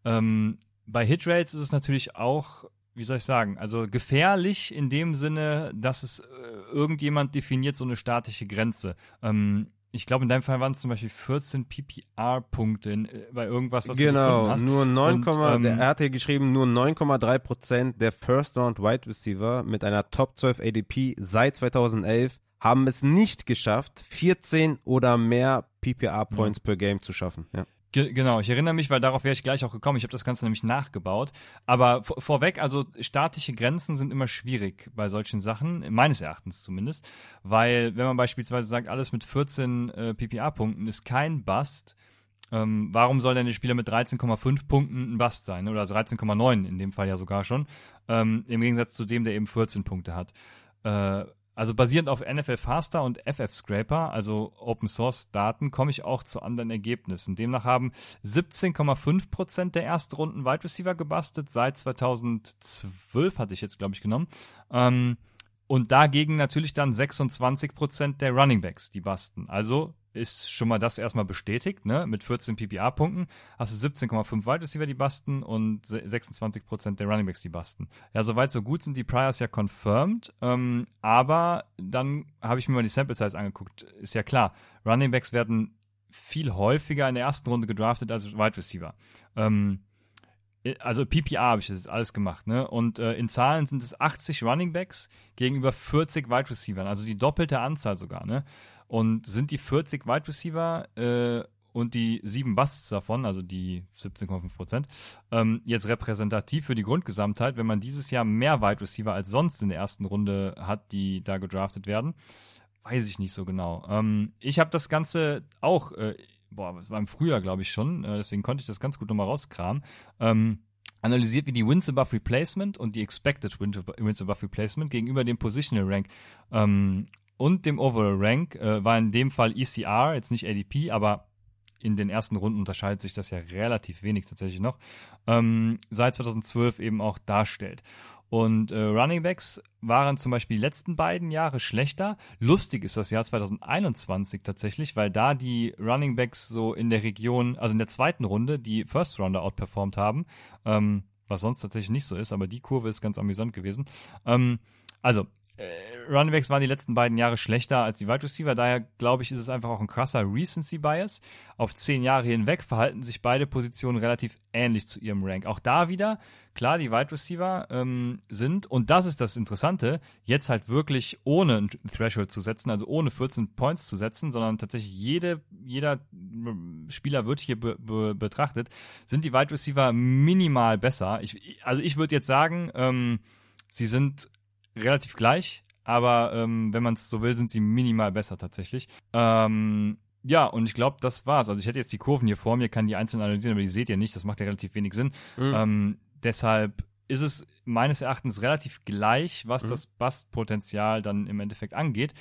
ähm, bei Hitrates ist es natürlich auch, wie soll ich sagen, also gefährlich in dem Sinne, dass es äh, irgendjemand definiert so eine statische Grenze. Ähm, ich glaube, in deinem Fall waren es zum Beispiel 14 PPR-Punkte äh, bei irgendwas, was genau, du gefunden hast. Nur 9, Und, ähm, er hat hier geschrieben, nur 9,3% der First-Round-Wide Receiver mit einer Top 12 ADP seit 2011 haben es nicht geschafft, 14 oder mehr PPR-Points ja. per Game zu schaffen. Ja. Ge genau, ich erinnere mich, weil darauf wäre ich gleich auch gekommen. Ich habe das Ganze nämlich nachgebaut. Aber vor vorweg, also statische Grenzen sind immer schwierig bei solchen Sachen, meines Erachtens zumindest. Weil, wenn man beispielsweise sagt, alles mit 14 äh, PPA-Punkten ist kein Bust, ähm, warum soll denn der Spieler mit 13,5 Punkten ein Bust sein? Oder also 13,9 in dem Fall ja sogar schon. Ähm, Im Gegensatz zu dem, der eben 14 Punkte hat. Äh, also basierend auf NFL Faster und FF Scraper, also Open Source Daten, komme ich auch zu anderen Ergebnissen. Demnach haben 17,5 Prozent der Erstrunden Wide Receiver gebastelt. Seit 2012 hatte ich jetzt, glaube ich, genommen. Ähm, und dagegen natürlich dann 26 Prozent der Running Backs, die basten. Also ist schon mal das erstmal bestätigt, ne? Mit 14 PPA-Punkten hast du 17,5 Wide Receiver, die basten und 26% der Runningbacks, die basten. Ja, soweit so gut sind die Priors ja confirmed, ähm, aber dann habe ich mir mal die Sample Size angeguckt. Ist ja klar, Runningbacks werden viel häufiger in der ersten Runde gedraftet als Wide Receiver. Ähm, also PPA habe ich das jetzt alles gemacht, ne? Und äh, in Zahlen sind es 80 Runningbacks gegenüber 40 Wide Receivers, also die doppelte Anzahl sogar, ne? Und sind die 40 Wide Receiver äh, und die sieben Busts davon, also die 17,5 Prozent, ähm, jetzt repräsentativ für die Grundgesamtheit, wenn man dieses Jahr mehr Wide Receiver als sonst in der ersten Runde hat, die da gedraftet werden? Weiß ich nicht so genau. Ähm, ich habe das Ganze auch, äh, boah, es war im Frühjahr, glaube ich schon, äh, deswegen konnte ich das ganz gut nochmal rauskramen. Ähm, analysiert, wie die Wins above Replacement und die Expected Wins above Replacement gegenüber dem Positional Rank ähm, und dem Overall Rank äh, war in dem Fall ECR, jetzt nicht ADP, aber in den ersten Runden unterscheidet sich das ja relativ wenig tatsächlich noch, ähm, seit 2012 eben auch darstellt. Und äh, Running Backs waren zum Beispiel die letzten beiden Jahre schlechter. Lustig ist das Jahr 2021 tatsächlich, weil da die Running Backs so in der Region, also in der zweiten Runde, die First Rounder outperformed haben, ähm, was sonst tatsächlich nicht so ist, aber die Kurve ist ganz amüsant gewesen. Ähm, also äh, Runningbacks waren die letzten beiden Jahre schlechter als die Wide Receiver. Daher glaube ich, ist es einfach auch ein krasser Recency Bias. Auf zehn Jahre hinweg verhalten sich beide Positionen relativ ähnlich zu ihrem Rank. Auch da wieder, klar, die Wide Receiver ähm, sind, und das ist das Interessante, jetzt halt wirklich ohne ein Threshold zu setzen, also ohne 14 Points zu setzen, sondern tatsächlich jede, jeder Spieler wird hier be be betrachtet, sind die Wide Receiver minimal besser. Ich, also ich würde jetzt sagen, ähm, sie sind relativ gleich, aber ähm, wenn man es so will, sind sie minimal besser tatsächlich. Ähm, ja, und ich glaube, das war's. Also ich hätte jetzt die Kurven hier vor mir, kann die einzeln analysieren, aber die seht ihr nicht, das macht ja relativ wenig Sinn. Mhm. Ähm, deshalb ist es meines Erachtens relativ gleich, was mhm. das Bastpotenzial dann im Endeffekt angeht.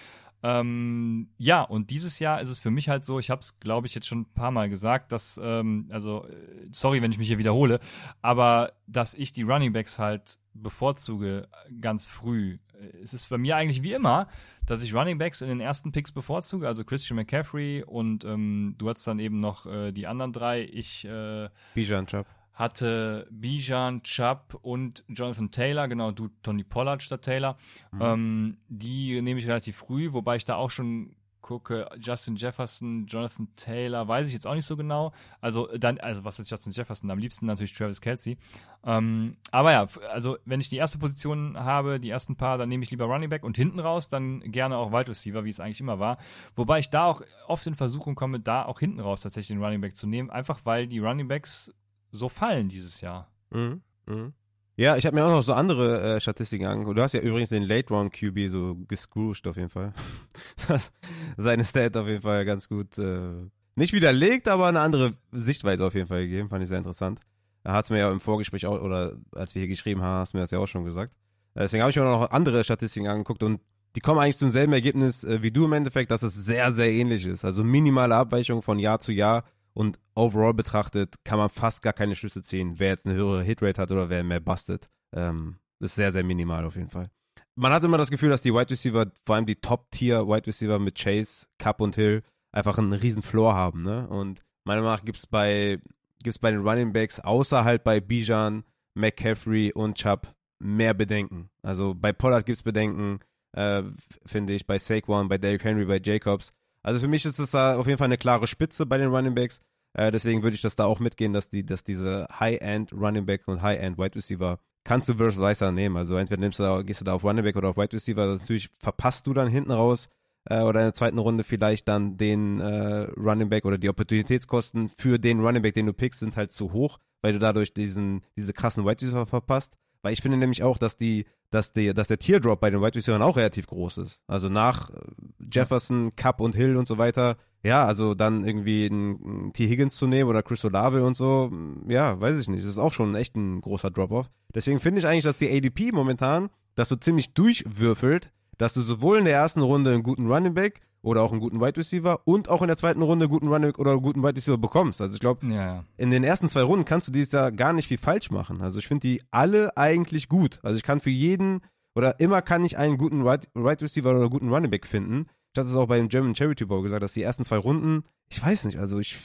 Ähm, ja, und dieses Jahr ist es für mich halt so, ich habe es, glaube ich, jetzt schon ein paar Mal gesagt, dass, ähm, also, äh, sorry, wenn ich mich hier wiederhole, aber dass ich die Running Backs halt bevorzuge ganz früh. Es ist bei mir eigentlich wie immer, dass ich Running Backs in den ersten Picks bevorzuge, also Christian McCaffrey und ähm, du hast dann eben noch äh, die anderen drei. Ich äh, Bijan Chubb hatte Bijan, Chubb und Jonathan Taylor, genau, du Tony Pollard statt Taylor. Mhm. Ähm, die nehme ich relativ früh, wobei ich da auch schon gucke, Justin Jefferson, Jonathan Taylor, weiß ich jetzt auch nicht so genau. Also dann, also was ist Justin Jefferson? Am liebsten natürlich Travis Kelsey. Ähm, aber ja, also wenn ich die erste Position habe, die ersten paar, dann nehme ich lieber Running Back und hinten raus dann gerne auch Wide Receiver, wie es eigentlich immer war. Wobei ich da auch oft in Versuchung komme, da auch hinten raus tatsächlich den Running Back zu nehmen, einfach weil die Running Backs so fallen dieses Jahr. Mhm. Mhm. Ja, ich habe mir auch noch so andere äh, Statistiken angeguckt. Du hast ja übrigens den Late Round QB so gescrooged auf jeden Fall. Seine Stat auf jeden Fall ganz gut äh, nicht widerlegt, aber eine andere Sichtweise auf jeden Fall gegeben. Fand ich sehr interessant. Er hat es mir ja im Vorgespräch auch, oder als wir hier geschrieben haben, hast du mir das ja auch schon gesagt. Äh, deswegen habe ich mir noch andere Statistiken angeguckt und die kommen eigentlich zum selben Ergebnis äh, wie du im Endeffekt, dass es sehr, sehr ähnlich ist. Also minimale Abweichung von Jahr zu Jahr und overall betrachtet kann man fast gar keine Schlüsse ziehen, wer jetzt eine höhere Hitrate hat oder wer mehr bustet. Ähm, das ist sehr, sehr minimal auf jeden Fall. Man hat immer das Gefühl, dass die Wide Receiver, vor allem die Top-Tier-Wide Receiver mit Chase, Cup und Hill, einfach einen riesen Floor haben. Ne? Und meiner Meinung nach gibt es bei, gibt's bei den Running Backs, außer halt bei Bijan, McCaffrey und Chubb, mehr Bedenken. Also bei Pollard gibt es Bedenken, äh, finde ich, bei Saquon, bei Derrick Henry, bei Jacobs. Also für mich ist es da auf jeden Fall eine klare Spitze bei den Running Backs. Äh, deswegen würde ich das da auch mitgehen, dass die, dass diese High-End Running Back und High-End Wide Receiver kannst du versus Weißer nehmen. Also entweder nimmst du da, gehst du da auf Running Back oder auf Wide Receiver. Das natürlich verpasst du dann hinten raus äh, oder in der zweiten Runde vielleicht dann den äh, Running Back oder die Opportunitätskosten für den Running Back, den du pickst, sind halt zu hoch, weil du dadurch diesen, diese krassen Wide Receiver verpasst. Weil ich finde nämlich auch, dass die, dass die, dass der Teardrop bei den Wide Receivers auch relativ groß ist. Also nach äh, Jefferson, Cup und Hill und so weiter, ja, also dann irgendwie einen T. Higgins zu nehmen oder Chris Olave und so, ja, weiß ich nicht. Das ist auch schon echt ein großer Drop-off. Deswegen finde ich eigentlich, dass die ADP momentan das so ziemlich durchwürfelt, dass du sowohl in der ersten Runde einen guten Running Back oder auch einen guten Wide Receiver und auch in der zweiten Runde einen guten Running oder einen guten Wide Receiver bekommst. Also ich glaube, ja, in den ersten zwei Runden kannst du dieses Jahr gar nicht viel falsch machen. Also ich finde die alle eigentlich gut. Also ich kann für jeden oder immer kann ich einen guten Wide, Receiver oder einen guten Running Back finden. Ich hatte es auch beim German Charity Bowl gesagt, dass die ersten zwei Runden, ich weiß nicht, also ich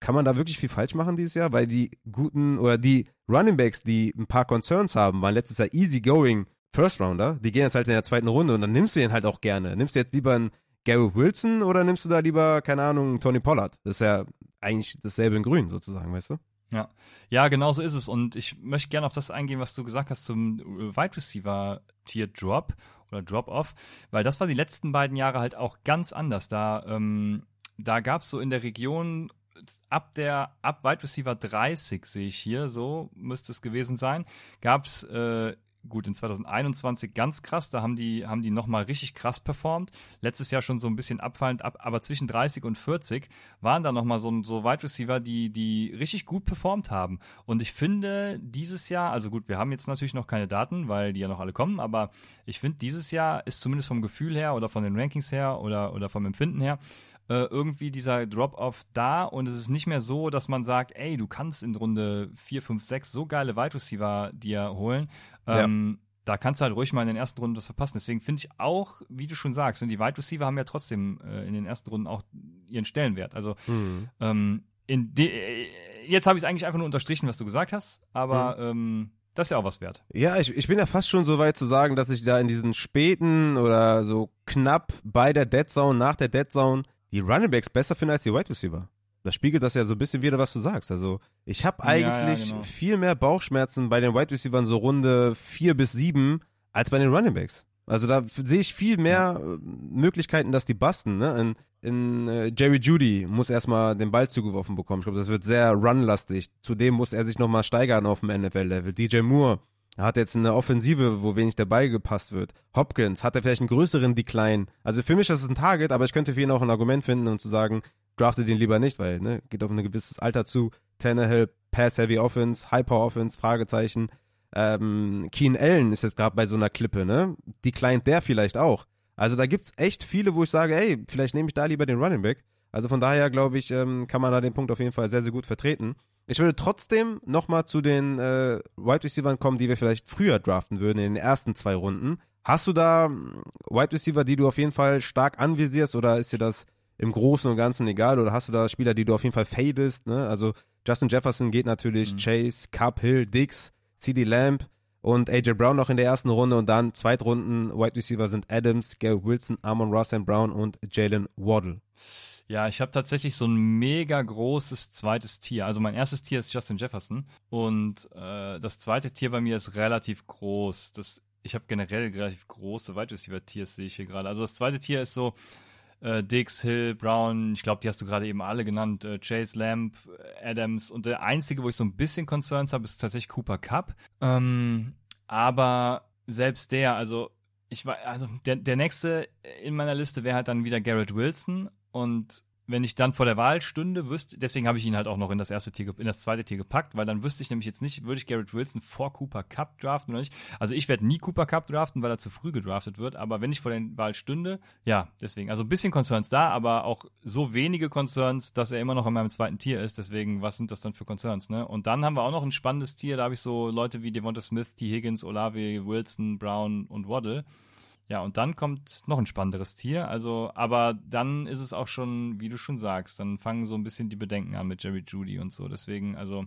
kann man da wirklich viel falsch machen dieses Jahr, weil die guten oder die Running Backs, die ein paar Concerns haben, waren letztes Jahr easy going First Rounder, die gehen jetzt halt in der zweiten Runde und dann nimmst du den halt auch gerne. Nimmst du jetzt lieber einen Gary Wilson oder nimmst du da lieber, keine Ahnung, Tony Pollard? Das ist ja eigentlich dasselbe in Grün sozusagen, weißt du? Ja, ja, genau so ist es. Und ich möchte gerne auf das eingehen, was du gesagt hast zum Wide Receiver Tier Drop oder Drop Off, weil das war die letzten beiden Jahre halt auch ganz anders. Da, ähm, da gab es so in der Region ab der ab Wide Receiver 30 sehe ich hier, so müsste es gewesen sein, gab es äh, gut, in 2021 ganz krass, da haben die, haben die nochmal richtig krass performt. Letztes Jahr schon so ein bisschen abfallend ab, aber zwischen 30 und 40 waren da nochmal so, so Wide Receiver, die, die richtig gut performt haben. Und ich finde, dieses Jahr, also gut, wir haben jetzt natürlich noch keine Daten, weil die ja noch alle kommen, aber ich finde, dieses Jahr ist zumindest vom Gefühl her oder von den Rankings her oder, oder vom Empfinden her, äh, irgendwie dieser Drop-Off da und es ist nicht mehr so, dass man sagt, ey, du kannst in Runde 4, 5, 6 so geile Wide Receiver dir holen. Ähm, ja. Da kannst du halt ruhig mal in den ersten Runden was verpassen. Deswegen finde ich auch, wie du schon sagst, die Wide Receiver haben ja trotzdem äh, in den ersten Runden auch ihren Stellenwert. Also mhm. ähm, äh, jetzt habe ich es eigentlich einfach nur unterstrichen, was du gesagt hast, aber mhm. ähm, das ist ja auch was wert. Ja, ich, ich bin ja fast schon so weit zu sagen, dass ich da in diesen späten oder so knapp bei der Dead Zone, nach der Dead Zone, die Running Backs besser finde als die Wide Receiver. Das spiegelt das ja so ein bisschen wieder, was du sagst. Also, ich habe eigentlich ja, ja, genau. viel mehr Bauchschmerzen bei den Wide Receivers so Runde 4 bis 7 als bei den Running Backs. Also da sehe ich viel mehr ja. Äh, Möglichkeiten, dass die basten. Ne? In, in äh, Jerry Judy muss erstmal den Ball zugeworfen bekommen. Ich glaube, das wird sehr runlastig. Zudem muss er sich nochmal steigern auf dem NFL-Level. DJ Moore hat jetzt eine Offensive, wo wenig dabei gepasst wird. Hopkins hat er vielleicht einen größeren Decline. Also für mich ist es ein Target, aber ich könnte für ihn auch ein Argument finden und zu sagen, drafte den lieber nicht, weil, ne, geht auf ein gewisses Alter zu. Tannehill, Pass-Heavy Offense, High-Power-Offense, Fragezeichen. Ähm, Keen Allen ist jetzt gerade bei so einer Klippe, ne? Declined der vielleicht auch. Also da gibt's echt viele, wo ich sage, ey, vielleicht nehme ich da lieber den Running Back. Also von daher, glaube ich, ähm, kann man da den Punkt auf jeden Fall sehr, sehr gut vertreten. Ich würde trotzdem nochmal zu den äh, Wide Receivers kommen, die wir vielleicht früher draften würden, in den ersten zwei Runden. Hast du da hm, Wide Receiver, die du auf jeden Fall stark anvisierst oder ist dir das im Großen und Ganzen egal? Oder hast du da Spieler, die du auf jeden Fall fadest? Ne? Also Justin Jefferson geht natürlich, mhm. Chase, Cup, Hill, Dix, CD Lamb und AJ Brown noch in der ersten Runde und dann Zweitrunden Wide Receiver sind Adams, Gary Wilson, Amon Ross Brown und Jalen Waddle. Ja, ich habe tatsächlich so ein mega großes zweites Tier. Also mein erstes Tier ist Justin Jefferson und äh, das zweite Tier bei mir ist relativ groß. Das, ich habe generell relativ große Wide Receiver Tiers sehe ich hier gerade. Also das zweite Tier ist so äh, Dix, Hill, Brown. Ich glaube, die hast du gerade eben alle genannt. Äh, Chase, Lamb, Adams und der einzige, wo ich so ein bisschen Concerns habe, ist tatsächlich Cooper Cup. Ähm, aber selbst der, also ich war, also der, der nächste in meiner Liste wäre halt dann wieder Garrett Wilson und wenn ich dann vor der Wahl stünde, wüsste, deswegen habe ich ihn halt auch noch in das erste Tier, in das zweite Tier gepackt, weil dann wüsste ich nämlich jetzt nicht, würde ich Garrett Wilson vor Cooper Cup draften oder nicht. Also ich werde nie Cooper Cup draften, weil er zu früh gedraftet wird, aber wenn ich vor der Wahl stünde, ja, deswegen. Also ein bisschen Concerns da, aber auch so wenige Concerns, dass er immer noch in meinem zweiten Tier ist, deswegen, was sind das dann für Concerns, ne? Und dann haben wir auch noch ein spannendes Tier, da habe ich so Leute wie Devonta Smith, T. Higgins, Olave, Wilson, Brown und Waddle. Ja, und dann kommt noch ein spannenderes Tier. Also, aber dann ist es auch schon, wie du schon sagst, dann fangen so ein bisschen die Bedenken an mit Jerry Judy und so. Deswegen, also,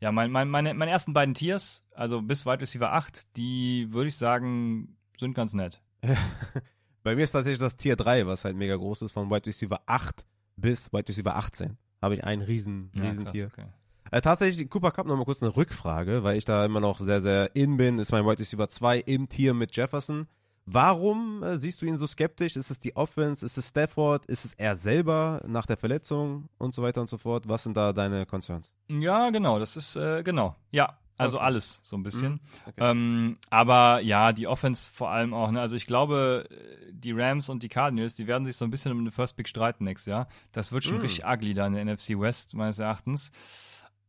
ja, mein, mein, meine, meine ersten beiden Tiers, also bis Wide Receiver 8, die würde ich sagen, sind ganz nett. Bei mir ist tatsächlich das Tier 3, was halt mega groß ist, von Wide Receiver 8 bis Wide Receiver 18. Habe ich ein riesen, riesen ja, Tier. Okay. Äh, tatsächlich, Cooper Cup nochmal kurz eine Rückfrage, weil ich da immer noch sehr, sehr in bin, ist mein Wide Receiver 2 im Tier mit Jefferson. Warum äh, siehst du ihn so skeptisch? Ist es die Offense? Ist es Stafford? Ist es er selber nach der Verletzung und so weiter und so fort? Was sind da deine Concerns? Ja, genau, das ist, äh, genau. Ja, also okay. alles so ein bisschen. Mhm. Okay. Ähm, aber ja, die Offense vor allem auch. Ne? Also ich glaube, die Rams und die Cardinals, die werden sich so ein bisschen um den First Pick streiten nächstes Jahr. Das wird schon mhm. richtig ugly da in der NFC West, meines Erachtens.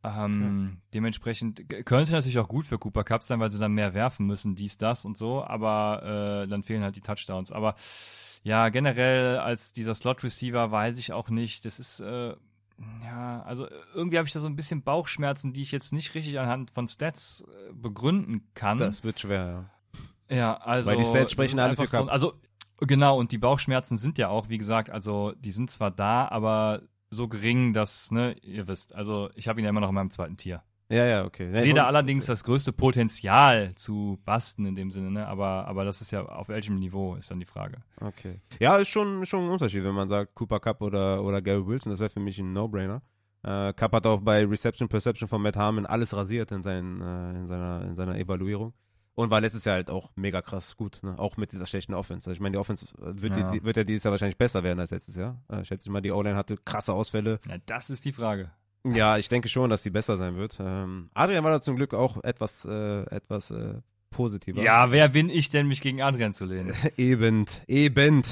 Ähm, okay. Dementsprechend könnte natürlich auch gut für Cooper Cup sein, weil sie dann mehr werfen müssen, dies, das und so, aber äh, dann fehlen halt die Touchdowns. Aber ja, generell als dieser Slot-Receiver weiß ich auch nicht. Das ist, äh, ja, also irgendwie habe ich da so ein bisschen Bauchschmerzen, die ich jetzt nicht richtig anhand von Stats äh, begründen kann. Das wird schwer, ja. Ja, also. Weil die Stats sprechen alle für Cup. So, also, genau, und die Bauchschmerzen sind ja auch, wie gesagt, also die sind zwar da, aber so gering, dass, ne, ihr wisst, also ich habe ihn ja immer noch in meinem zweiten Tier. Ja, ja, okay. Ich sehe da allerdings das größte Potenzial zu basten in dem Sinne, ne? Aber, aber das ist ja auf welchem Niveau, ist dann die Frage. Okay. Ja, ist schon, schon ein Unterschied, wenn man sagt Cooper Cup oder, oder Gary Wilson, das wäre für mich ein No-Brainer. Äh, Cup hat auch bei Reception Perception von Matt Harmon alles rasiert in, seinen, äh, in, seiner, in seiner Evaluierung. Und war letztes Jahr halt auch mega krass gut, ne? auch mit dieser schlechten Offense. Also ich meine, die Offense wird ja. Die, wird ja dieses Jahr wahrscheinlich besser werden als letztes Jahr. Äh, ich schätze mal, die O-Line hatte krasse Ausfälle. Ja, das ist die Frage. Ja, ich denke schon, dass die besser sein wird. Ähm, Adrian war da zum Glück auch etwas, äh, etwas äh, positiver. Ja, wer bin ich denn, mich gegen Adrian zu lehnen? eben, eben.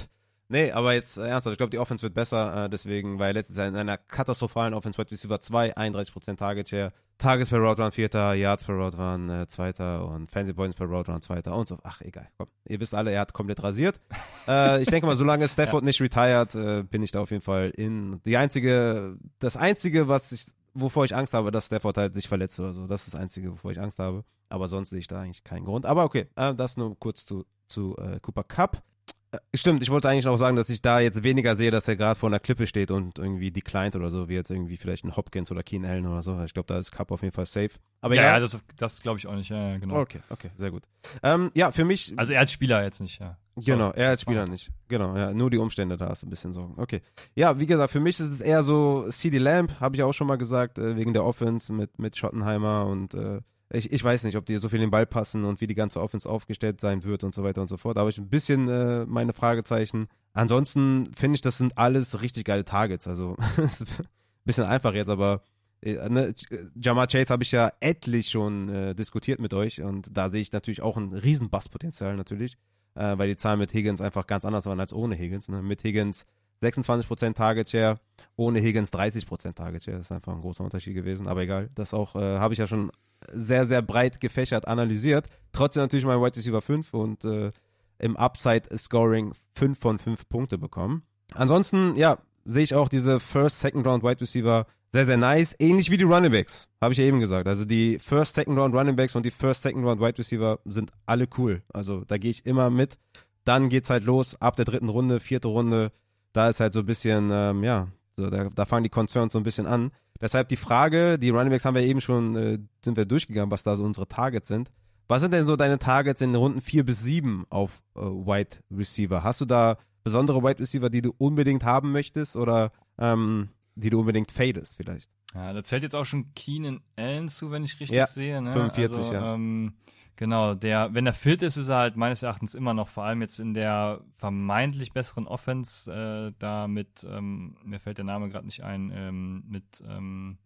Nee, aber jetzt äh, ernsthaft, ich glaube, die Offense wird besser, äh, deswegen, weil letztes Jahr in einer katastrophalen Offense Wide Receiver 2, 31% Target Share, Tages per Route waren Vierter, Yards per Route waren äh, Zweiter und Fancy Points per Route waren Zweiter und so. Ach, egal, komm. Ihr wisst alle, er hat komplett rasiert. äh, ich denke mal, solange Stafford ja. nicht retired, äh, bin ich da auf jeden Fall in. Die einzige, das einzige, was ich, wovor ich Angst habe, dass Stafford halt sich verletzt oder so. Das ist das einzige, wovor ich Angst habe. Aber sonst sehe ich da eigentlich keinen Grund. Aber okay, äh, das nur kurz zu, zu Cooper Cup. Äh, stimmt, ich wollte eigentlich noch sagen, dass ich da jetzt weniger sehe, dass er gerade vor einer Klippe steht und irgendwie declined oder so, wie jetzt irgendwie vielleicht ein Hopkins oder Keen Allen oder so. Ich glaube, da ist Cup auf jeden Fall safe. Aber ja, ja, das, das glaube ich auch nicht. Ja, ja, genau. Okay, okay, sehr gut. Ähm, ja, für mich. Also er als Spieler jetzt nicht, ja. Genau, er als Spieler nicht. Genau, ja, nur die Umstände, da hast du ein bisschen Sorgen. Okay. Ja, wie gesagt, für mich ist es eher so CD Lamp, habe ich auch schon mal gesagt, äh, wegen der Offense mit, mit Schottenheimer und äh, ich, ich weiß nicht, ob die so viel in den Ball passen und wie die ganze Offense aufgestellt sein wird und so weiter und so fort. Da habe ich ein bisschen äh, meine Fragezeichen. Ansonsten finde ich, das sind alles richtig geile Targets. Also, ein bisschen einfach jetzt, aber äh, ne, Jamar Chase habe ich ja etlich schon äh, diskutiert mit euch und da sehe ich natürlich auch ein riesen Basspotenzial natürlich, äh, weil die Zahlen mit Higgins einfach ganz anders waren als ohne Higgins. Ne? Mit Higgins 26% Target Share, ohne Higgins 30% Target Share. Das ist einfach ein großer Unterschied gewesen, aber egal. Das auch äh, habe ich ja schon sehr, sehr breit gefächert analysiert. Trotzdem natürlich mein Wide Receiver 5 und äh, im Upside-Scoring 5 von 5 Punkte bekommen. Ansonsten, ja, sehe ich auch diese First, Second Round Wide Receiver sehr, sehr nice. Ähnlich wie die Running Backs, habe ich ja eben gesagt. Also die First, Second Round Running Backs und die First, Second Round Wide Receiver sind alle cool. Also da gehe ich immer mit. Dann geht's halt los ab der dritten Runde, vierte Runde. Da ist halt so ein bisschen, ähm, ja, so, da, da fangen die Concerns so ein bisschen an. Deshalb die Frage, die Running Backs haben wir eben schon, äh, sind wir durchgegangen, was da so unsere Targets sind. Was sind denn so deine Targets in Runden 4 bis 7 auf äh, Wide Receiver? Hast du da besondere Wide Receiver, die du unbedingt haben möchtest oder ähm, die du unbedingt fadest vielleicht? Ja, da zählt jetzt auch schon Keenan Allen zu, wenn ich richtig ja, sehe. Ne? 45, also, ja. Ähm, Genau, der, wenn er fit ist, ist er halt meines Erachtens immer noch, vor allem jetzt in der vermeintlich besseren Offense, äh, da mit, ähm, mir fällt der Name gerade nicht ein, ähm, mit ähm,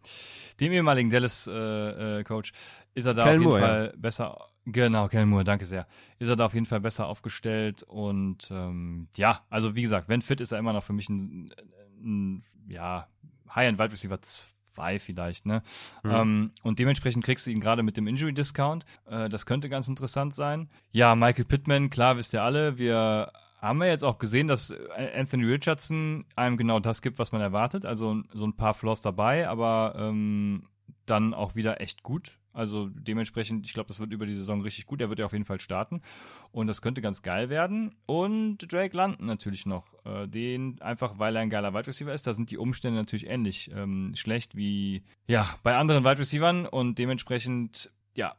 dem ehemaligen Dallas-Coach, äh, äh, ist er da Kel auf jeden Moore, Fall ja. besser, genau, Kel Moore, danke sehr, ist er da auf jeden Fall besser aufgestellt und ähm, ja, also wie gesagt, wenn fit ist er immer noch für mich ein, ein ja, High-End-Wide Receiver 2 zwei vielleicht, ne? Mhm. Ähm, und dementsprechend kriegst du ihn gerade mit dem Injury Discount. Äh, das könnte ganz interessant sein. Ja, Michael Pittman, klar, wisst ihr alle, wir haben ja jetzt auch gesehen, dass Anthony Richardson einem genau das gibt, was man erwartet. Also so ein paar Flaws dabei, aber ähm, dann auch wieder echt gut. Also dementsprechend, ich glaube, das wird über die Saison richtig gut. Er wird ja auf jeden Fall starten. Und das könnte ganz geil werden. Und Drake London natürlich noch. Äh, den einfach, weil er ein geiler Wide Receiver ist. Da sind die Umstände natürlich ähnlich ähm, schlecht wie ja bei anderen Wide Receivern. Und dementsprechend ja,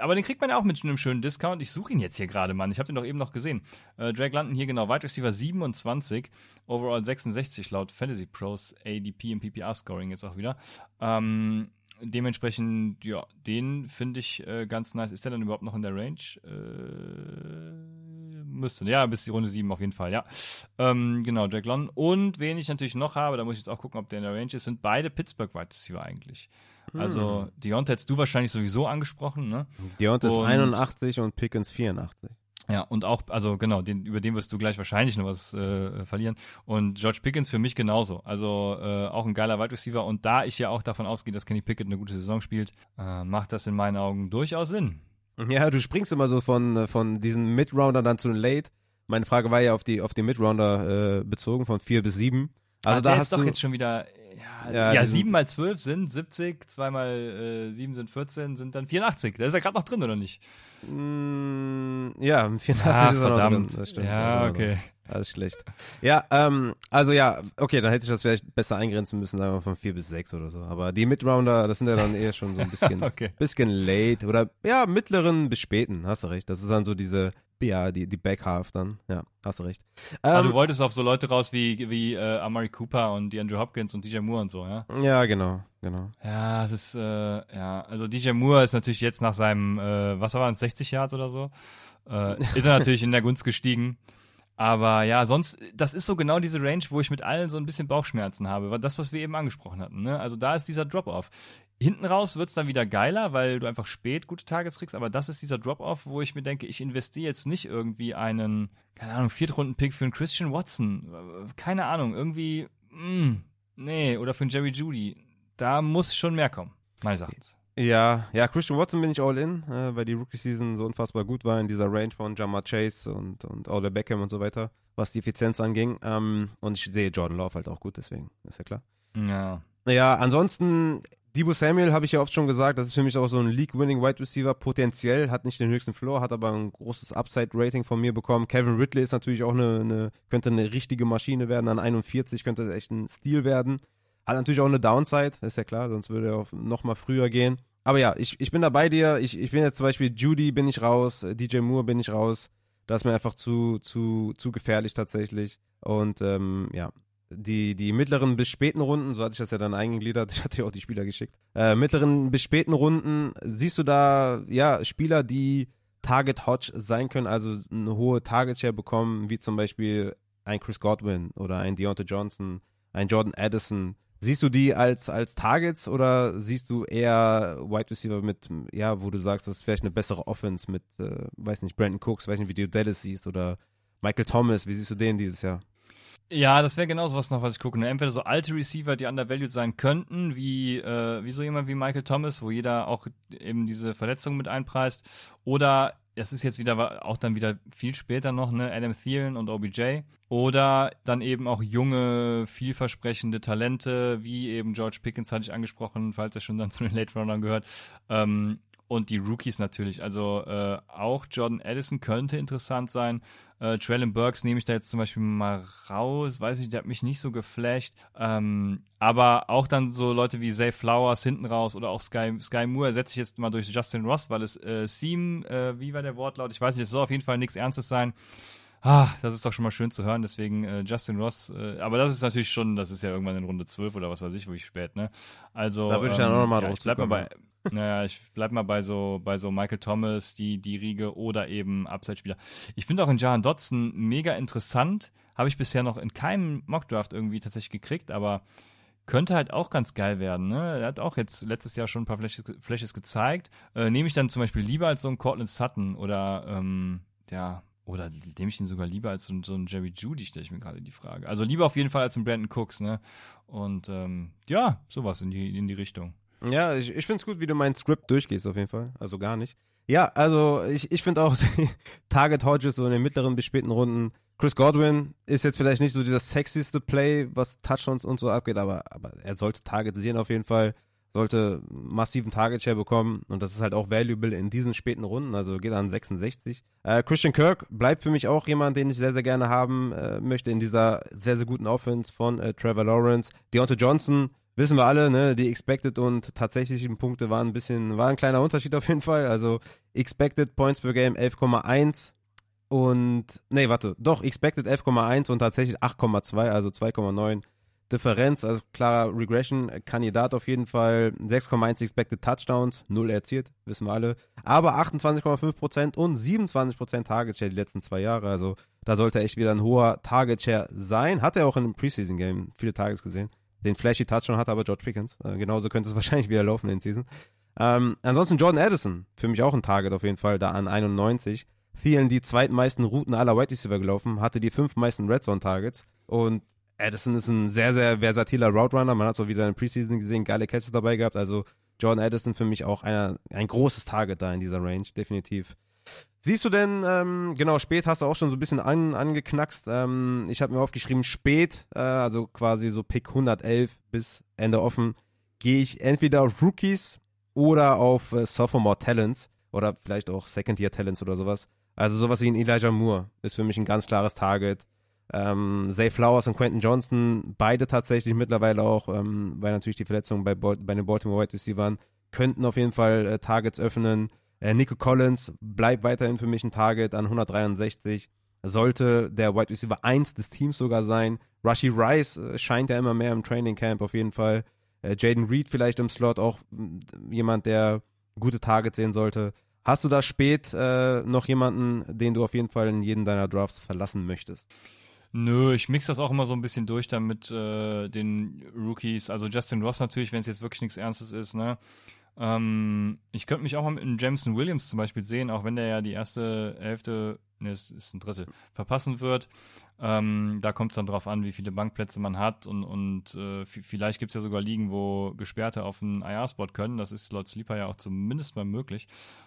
aber den kriegt man ja auch mit einem schönen Discount. Ich suche ihn jetzt hier gerade, Mann. Ich habe den doch eben noch gesehen. Äh, Drake London hier genau, Wide Receiver 27, Overall 66 laut Fantasy Pros, ADP im PPR Scoring jetzt auch wieder. Ähm, dementsprechend, ja, den finde ich äh, ganz nice. Ist der dann überhaupt noch in der Range? Äh, müsste, ja, bis die Runde 7 auf jeden Fall, ja. Ähm, genau, Jack London. Und wen ich natürlich noch habe, da muss ich jetzt auch gucken, ob der in der Range ist, sind beide Pittsburgh Wide Receiver eigentlich. Also, hm. Deontay hättest du wahrscheinlich sowieso angesprochen, ne? Deontay ist 81 und Pickens 84. Ja, und auch, also genau, den, über den wirst du gleich wahrscheinlich noch was äh, verlieren. Und George Pickens für mich genauso. Also äh, auch ein geiler Wide Receiver. Und da ich ja auch davon ausgehe, dass Kenny Pickett eine gute Saison spielt, äh, macht das in meinen Augen durchaus Sinn. Ja, du springst immer so von, von diesen Mid-Rounder dann zu den Late. Meine Frage war ja auf die, auf die Mid-Rounder äh, bezogen, von vier bis sieben. Also Ach, da der hast ist doch jetzt schon wieder ja, ja, ja 7 mal 12 sind 70, 2 mal äh, 7 sind 14, sind dann 84. Da ist er gerade noch drin, oder nicht? Mm, ja, 84 Ach, ist er noch drin. Das stimmt. Ja, okay. Alles schlecht. Ja, ähm, also ja, okay, dann hätte ich das vielleicht besser eingrenzen müssen, sagen wir von 4 bis 6 oder so. Aber die Midrounder, das sind ja dann eher schon so ein bisschen, okay. bisschen late oder ja, mittleren bis späten, hast du recht. Das ist dann so diese ja, die, die Backhalf dann. Ja, hast du recht. Ähm, du wolltest auf so Leute raus wie, wie äh, Amari Cooper und die Andrew Hopkins und DJ Moore und so, ja? Ja, genau, genau. Ja, es ist, äh, ja, also DJ Moore ist natürlich jetzt nach seinem, äh, was war es, 60 Yards oder so, äh, ist er natürlich in der Gunst gestiegen. Aber ja, sonst, das ist so genau diese Range, wo ich mit allen so ein bisschen Bauchschmerzen habe. Das, was wir eben angesprochen hatten. Ne? Also da ist dieser Drop-Off. Hinten raus wird es dann wieder geiler, weil du einfach spät gute Targets kriegst, aber das ist dieser Drop-Off, wo ich mir denke, ich investiere jetzt nicht irgendwie einen, keine Ahnung, Viertrunden-Pick für einen Christian Watson. Keine Ahnung, irgendwie, mh, mm, nee, oder für einen Jerry Judy. Da muss schon mehr kommen, meines Erachtens. Ja, ja, Christian Watson bin ich all in, äh, weil die Rookie-Season so unfassbar gut war in dieser Range von Jamar Chase und, und Ole Beckham und so weiter, was die Effizienz anging. Ähm, und ich sehe Jordan Love halt auch gut, deswegen, ist ja klar. Ja. Naja, ansonsten, Debo Samuel habe ich ja oft schon gesagt, das ist für mich auch so ein League-Winning Wide Receiver, potenziell, hat nicht den höchsten Floor, hat aber ein großes Upside-Rating von mir bekommen. Kevin Ridley ist natürlich auch eine, eine, könnte eine richtige Maschine werden, an 41 könnte echt ein Stil werden. Hat natürlich auch eine Downside, ist ja klar, sonst würde er noch mal früher gehen. Aber ja, ich, ich bin da bei dir. Ich, ich bin jetzt zum Beispiel Judy bin ich raus, äh, DJ Moore bin ich raus. Das ist mir einfach zu, zu, zu gefährlich tatsächlich. Und ähm, ja, die, die mittleren bis späten Runden, so hatte ich das ja dann eingegliedert, ich hatte ja auch die Spieler geschickt. Äh, mittleren bis späten Runden, siehst du da ja Spieler, die Target Hodge sein können, also eine hohe Target Share bekommen, wie zum Beispiel ein Chris Godwin oder ein Deontay Johnson, ein Jordan Addison, Siehst du die als, als Targets oder siehst du eher Wide Receiver mit, ja, wo du sagst, das ist vielleicht eine bessere Offense mit, äh, weiß nicht, Brandon Cooks, weiß nicht, wie du Dallas siehst oder Michael Thomas, wie siehst du den dieses Jahr? Ja, das wäre genau was noch, was ich gucke. Ne? Entweder so alte Receiver, die undervalued sein könnten, wie, äh, wie so jemand wie Michael Thomas, wo jeder auch eben diese Verletzung mit einpreist, oder das ist jetzt wieder auch dann wieder viel später noch, ne, Adam Thielen und OBJ. Oder dann eben auch junge, vielversprechende Talente, wie eben George Pickens hatte ich angesprochen, falls er schon dann zu den Late Runnern gehört. Ähm, und die Rookies natürlich. Also äh, auch Jordan Addison könnte interessant sein. Äh, Traylon Burks nehme ich da jetzt zum Beispiel mal raus. Weiß ich, der hat mich nicht so geflasht. Ähm, aber auch dann so Leute wie Zay Flowers hinten raus oder auch Sky, Sky Moore ersetze ich jetzt mal durch Justin Ross, weil es äh, Seam, äh, wie war der Wortlaut? Ich weiß nicht, es soll auf jeden Fall nichts Ernstes sein. Ah, das ist doch schon mal schön zu hören, deswegen äh, Justin Ross, äh, aber das ist natürlich schon, das ist ja irgendwann in Runde 12 oder was weiß ich, wirklich spät, ne? Also, da würde ich ähm, ja noch mal ja, drauf ich bleib mal bei, naja, ich bleib mal bei so, bei so Michael Thomas, die, die Riege oder eben Upside-Spieler. Ich finde auch in Jahan Dotson mega interessant. Habe ich bisher noch in keinem Mockdraft irgendwie tatsächlich gekriegt, aber könnte halt auch ganz geil werden. Ne? Er hat auch jetzt letztes Jahr schon ein paar Flashes, Flashes gezeigt. Äh, nehme ich dann zum Beispiel lieber als so ein Cortland Sutton oder ähm, ja, oder nehme ich ihn sogar lieber als so, so ein Jerry Judy, stelle ich mir gerade die Frage. Also lieber auf jeden Fall als ein Brandon Cooks, ne? Und ähm, ja, sowas in die, in die Richtung. Ja, ich, ich finde es gut, wie du mein Skript durchgehst, auf jeden Fall. Also gar nicht. Ja, also ich, ich finde auch Target Hodges so in den mittleren bis späten Runden. Chris Godwin ist jetzt vielleicht nicht so dieser sexyste Play, was Touchdowns und so abgeht, aber, aber er sollte Targets sehen auf jeden Fall. Sollte massiven Target Share bekommen und das ist halt auch valuable in diesen späten Runden, also geht an 66. Äh, Christian Kirk bleibt für mich auch jemand, den ich sehr, sehr gerne haben äh, möchte in dieser sehr, sehr guten Offense von äh, Trevor Lawrence. Deontay Johnson wissen wir alle, ne, die Expected und tatsächlichen Punkte waren ein bisschen, war ein kleiner Unterschied auf jeden Fall. Also Expected Points per Game 11,1 und, nee, warte, doch, Expected 11,1 und tatsächlich 8,2, also 2,9 Differenz, also klarer Regression-Kandidat auf jeden Fall. 6,1 Expected Touchdowns, 0 erzielt, wissen wir alle. Aber 28,5% und 27% Target Share die letzten zwei Jahre. Also da sollte echt wieder ein hoher Target Share sein. Hat er auch in einem Preseason-Game viele Tages gesehen den flashy Touchdown hat aber George Pickens. Äh, genauso könnte es wahrscheinlich wieder laufen in Season. Ähm, ansonsten Jordan Addison, für mich auch ein Target auf jeden Fall, da an 91. Thielen die zweitmeisten Routen aller White Receiver gelaufen, hatte die fünf meisten Red Zone Targets und Addison ist ein sehr, sehr versatiler Route Runner. Man hat es auch wieder in Preseason gesehen, geile Catches dabei gehabt. Also Jordan Addison für mich auch einer, ein großes Target da in dieser Range, definitiv. Siehst du denn, ähm, genau, spät hast du auch schon so ein bisschen an, angeknackst. Ähm, ich habe mir aufgeschrieben, spät, äh, also quasi so Pick 111 bis Ende offen, gehe ich entweder auf Rookies oder auf äh, Sophomore Talents oder vielleicht auch Second Year Talents oder sowas. Also sowas wie ein Elijah Moore ist für mich ein ganz klares Target. Ähm, Zay Flowers und Quentin Johnson, beide tatsächlich mittlerweile auch, ähm, weil natürlich die Verletzungen bei, bei den Baltimore White Receivers könnten auf jeden Fall äh, Targets öffnen. Äh, Nico Collins bleibt weiterhin für mich ein Target an 163. Sollte der Wide Receiver 1 des Teams sogar sein. Rushy Rice äh, scheint ja immer mehr im Training Camp auf jeden Fall. Äh, Jaden Reed vielleicht im Slot auch mm, jemand, der gute Targets sehen sollte. Hast du da spät äh, noch jemanden, den du auf jeden Fall in jeden deiner Drafts verlassen möchtest? Nö, ich mix das auch immer so ein bisschen durch dann mit äh, den Rookies. Also Justin Ross natürlich, wenn es jetzt wirklich nichts Ernstes ist, ne? Ähm, ich könnte mich auch mal mit einem Jameson Williams zum Beispiel sehen, auch wenn der ja die erste Hälfte, ne, es ist ein Drittel, verpassen wird. Ähm, da kommt es dann drauf an, wie viele Bankplätze man hat und, und äh, vielleicht gibt es ja sogar Ligen, wo Gesperrte auf einen IR-Spot können. Das ist laut Sleeper ja auch zumindest mal möglich.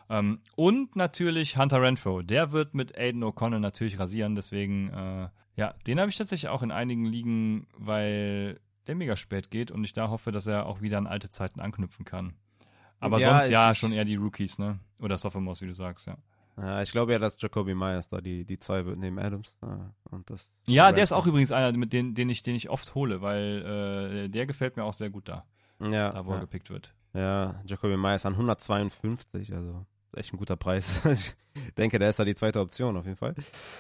Ähm, und natürlich Hunter Renfro. Der wird mit Aiden O'Connell natürlich rasieren. Deswegen, äh, ja, den habe ich tatsächlich auch in einigen Ligen, weil der mega spät geht und ich da hoffe, dass er auch wieder an alte Zeiten anknüpfen kann. Aber ja, sonst ja, schon eher die Rookies, ne? Oder Sophomores, wie du sagst, ja. Ja, ich glaube ja, dass Jacoby Myers da die, die zwei wird neben Adams. Und das ja, der ist auch übrigens einer, mit den, den, ich, den ich oft hole, weil äh, der gefällt mir auch sehr gut da. Ja. Da, wo ja. er gepickt wird. Ja, Jacoby Myers an 152, also echt ein guter Preis. ich denke, der ist da die zweite Option auf jeden Fall.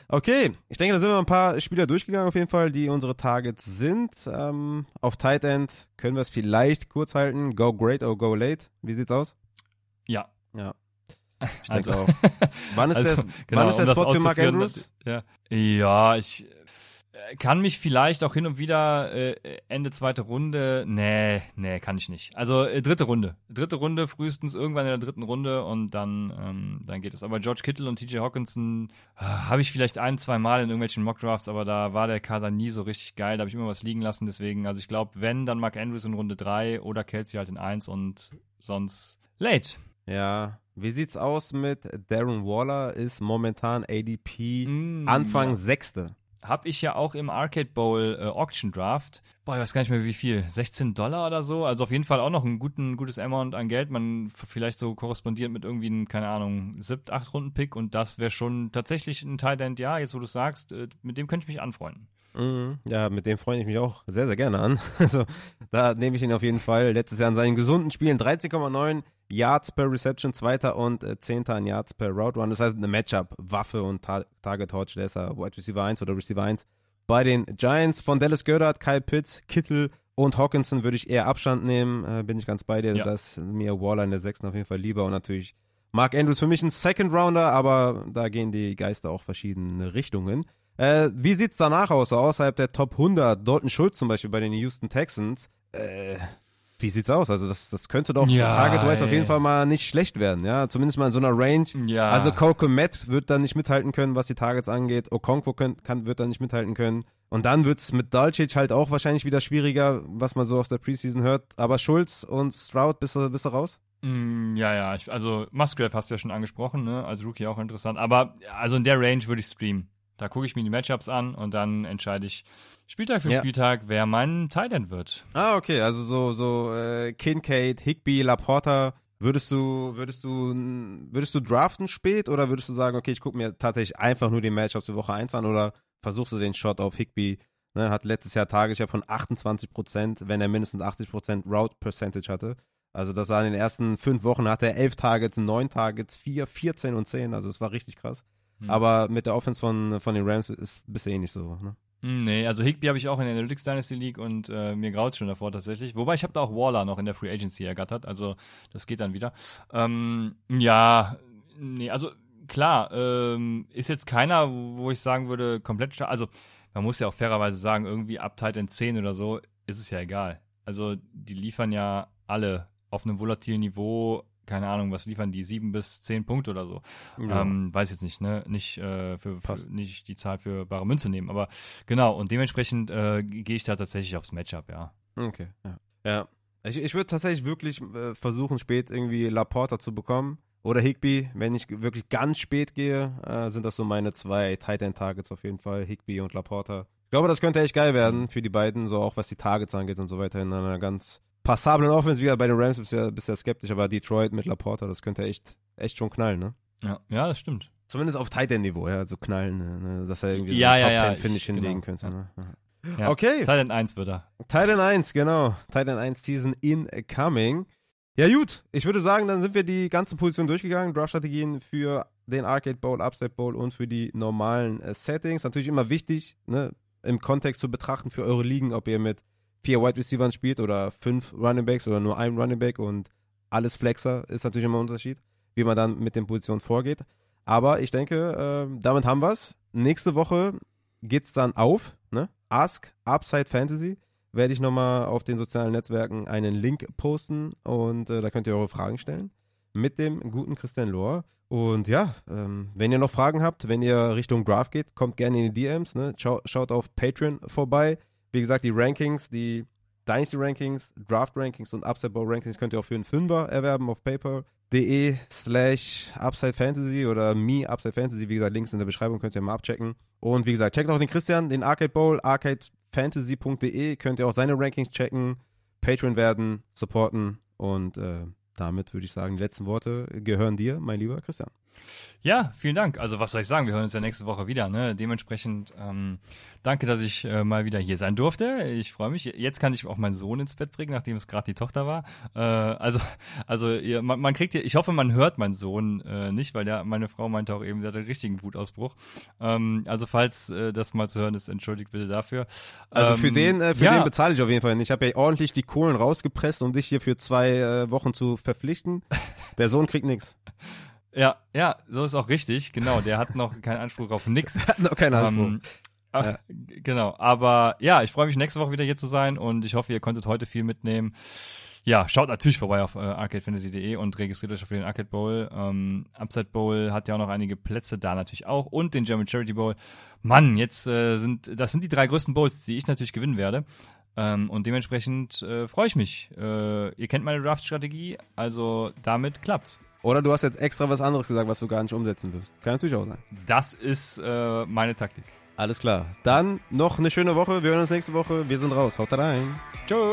Okay, ich denke, da sind wir ein paar Spieler durchgegangen auf jeden Fall, die unsere Targets sind. Ähm, auf Tight End können wir es vielleicht kurz halten. Go great or go late. Wie sieht's aus? Ja. Ja. Ich denke also, auch. Wann ist also, der, genau, wann ist der um Spot für Mark Andrews? Ja. ja, ich kann mich vielleicht auch hin und wieder äh, Ende zweite Runde. Nee, nee, kann ich nicht. Also äh, dritte Runde. Dritte Runde, frühestens irgendwann in der dritten Runde und dann, ähm, dann geht es. Aber George Kittle und TJ Hawkinson äh, habe ich vielleicht ein, zwei Mal in irgendwelchen Mockdrafts, aber da war der Kader nie so richtig geil. Da habe ich immer was liegen lassen. Deswegen, also ich glaube, wenn, dann Mark Andrews in Runde drei oder Kelsey halt in eins und sonst late. Ja, wie sieht's aus mit Darren Waller? Ist momentan ADP mm, Anfang. Sechste habe ich ja auch im Arcade Bowl äh, Auction Draft. Boah, ich weiß gar nicht mehr wie viel. 16 Dollar oder so. Also auf jeden Fall auch noch ein guten, gutes Amount an Geld. Man vielleicht so korrespondiert mit irgendwie einem, keine Ahnung, 7, 8 Runden Pick und das wäre schon tatsächlich ein Tight End, ja, jetzt wo du sagst, äh, mit dem könnte ich mich anfreunden. Mhm. Ja, mit dem freue ich mich auch sehr, sehr gerne an. Also da nehme ich ihn auf jeden Fall. Letztes Jahr in seinen gesunden Spielen 13,9 Yards per Reception, zweiter und äh, zehnter an Yards per Route Run. Das heißt eine Matchup-Waffe und Ta Target Hodge, der ist ja Wide Receiver 1 oder Receiver 1. Bei den Giants von Dallas Goddard, Kyle Pitts, Kittel und Hawkinson würde ich eher Abstand nehmen. Äh, bin ich ganz bei dir. Ja. Das mir Waller in der sechsten auf jeden Fall lieber und natürlich Mark Andrews für mich ein Second Rounder, aber da gehen die Geister auch verschiedene Richtungen. Äh, wie sieht's danach aus, so außerhalb der Top 100? Dalton Schultz zum Beispiel bei den Houston Texans. Äh, wie sieht's aus? Also das, das könnte doch ja, Target-wise auf jeden Fall mal nicht schlecht werden, ja. Zumindest mal in so einer Range. Ja. Also Coco Matt wird dann nicht mithalten können, was die Targets angeht. Okonkwo können, kann, wird dann nicht mithalten können. Und dann wird's mit Dalcic halt auch wahrscheinlich wieder schwieriger, was man so aus der Preseason hört. Aber Schulz und Stroud, bist du, bist du raus? Mm, ja, ja. Ich, also Musgrave hast du ja schon angesprochen, ne? Als Rookie auch interessant. Aber also in der Range würde ich streamen. Da gucke ich mir die Matchups an und dann entscheide ich Spieltag für ja. Spieltag, wer mein Titan wird. Ah, okay, also so, so äh, Kincaid, Higby, Laporta. Würdest du, würdest du, würdest du draften spät oder würdest du sagen, okay, ich gucke mir tatsächlich einfach nur die Matchups für Woche 1 an oder versuchst du den Shot auf Higby? Ne, hat letztes Jahr Tagesjahr von 28% wenn er mindestens 80% Route Percentage hatte. Also das war in den ersten fünf Wochen hat er 11 Targets, 9 Targets, 4, 14 und 10. Also es war richtig krass. Hm. Aber mit der Offense von, von den Rams ist bisher eh nicht so. Ne? Hm, nee, also Higby habe ich auch in der Analytics Dynasty League und äh, mir graut schon davor tatsächlich. Wobei ich habe da auch Waller noch in der Free Agency ergattert, also das geht dann wieder. Ähm, ja, nee, also klar, ähm, ist jetzt keiner, wo ich sagen würde, komplett, also man muss ja auch fairerweise sagen, irgendwie ab Titan 10 oder so ist es ja egal. Also die liefern ja alle auf einem volatilen Niveau keine Ahnung, was liefern die, sieben bis zehn Punkte oder so. Ja. Ähm, weiß jetzt nicht, ne? Nicht, äh, für, für, nicht die Zahl für bare Münze nehmen, aber genau, und dementsprechend äh, gehe ich da tatsächlich aufs Matchup, ja. Okay, ja. Ja. Ich, ich würde tatsächlich wirklich äh, versuchen, spät irgendwie Laporta zu bekommen. Oder Higby, wenn ich wirklich ganz spät gehe, äh, sind das so meine zwei Tight End Targets auf jeden Fall, Higby und Laporta. Ich glaube, das könnte echt geil werden mhm. für die beiden, so auch was die Targets angeht und so weiter in einer ganz passablen Offense, wie bei den Rams bist du ja, bist ja skeptisch, aber Detroit mit Laporta, das könnte echt, echt schon knallen, ne? Ja, ja, das stimmt. Zumindest auf Tight End Niveau, ja, so knallen, ne? ne dass er irgendwie ja, so einen ja, Top 10 Finish genau. hinlegen könnte. Ne? Ja. Okay. Tight End 1 wird er. Tight End 1, genau. Tight End 1 Season incoming. Ja, gut. Ich würde sagen, dann sind wir die ganze Position durchgegangen. Draft-Strategien für den Arcade Bowl, Upside Bowl und für die normalen äh, Settings. Natürlich immer wichtig, ne, im Kontext zu betrachten für eure Ligen, ob ihr mit vier Wide Receivers spielt oder fünf Running Backs oder nur ein Running Back und alles Flexer, ist natürlich immer ein Unterschied. wie man dann mit den Positionen vorgeht. Aber ich denke, äh, damit haben wir es. Nächste Woche geht's dann auf, ne? Ask Upside Fantasy. Werde ich nochmal auf den sozialen Netzwerken einen Link posten und äh, da könnt ihr eure Fragen stellen. Mit dem guten Christian Lohr. Und ja, ähm, wenn ihr noch Fragen habt, wenn ihr Richtung Draft geht, kommt gerne in die DMs. Ne? Schau, schaut auf Patreon vorbei. Wie gesagt, die Rankings, die Dynasty Rankings, Draft Rankings und Upside Bowl Rankings könnt ihr auch für einen Fünfer erwerben auf PayPal.de slash Upside Fantasy oder Me Upside Fantasy. Wie gesagt, Links in der Beschreibung könnt ihr mal abchecken. Und wie gesagt, checkt auch den Christian, den Arcade Bowl, arcadefantasy.de. Könnt ihr auch seine Rankings checken, Patreon werden, supporten und äh, damit würde ich sagen, die letzten Worte gehören dir, mein lieber Christian. Ja, vielen Dank. Also was soll ich sagen? Wir hören uns ja nächste Woche wieder. Ne? Dementsprechend ähm, danke, dass ich äh, mal wieder hier sein durfte. Ich freue mich. Jetzt kann ich auch meinen Sohn ins Bett bringen, nachdem es gerade die Tochter war. Äh, also, also ihr, man, man, kriegt, ich hoffe, man hört meinen Sohn äh, nicht, weil der, meine Frau meinte auch eben, der hat einen richtigen Wutausbruch. Ähm, also falls äh, das mal zu hören ist, entschuldigt bitte dafür. Also ähm, für den, äh, für ja. den bezahle ich auf jeden Fall nicht. Ich habe ja ordentlich die Kohlen rausgepresst, um dich hier für zwei äh, Wochen zu verpflichten. Der Sohn kriegt nichts. Ja, ja, so ist auch richtig. Genau, der hat noch keinen Anspruch auf nichts. Hat noch keinen Anspruch. Ähm, ach, ja. Genau, aber ja, ich freue mich nächste Woche wieder hier zu sein und ich hoffe, ihr konntet heute viel mitnehmen. Ja, schaut natürlich vorbei auf äh, arcadefantasy.de und registriert euch für den Arcade Bowl. Ähm, Upside Bowl hat ja auch noch einige Plätze da natürlich auch und den German Charity Bowl. Mann, jetzt äh, sind das sind die drei größten Bowls, die ich natürlich gewinnen werde. Ähm, und dementsprechend äh, freue ich mich. Äh, ihr kennt meine Draft-Strategie, also damit klappt's. Oder du hast jetzt extra was anderes gesagt, was du gar nicht umsetzen wirst. Kann natürlich auch sein. Das ist äh, meine Taktik. Alles klar. Dann noch eine schöne Woche. Wir hören uns nächste Woche. Wir sind raus. Haut rein. Ciao.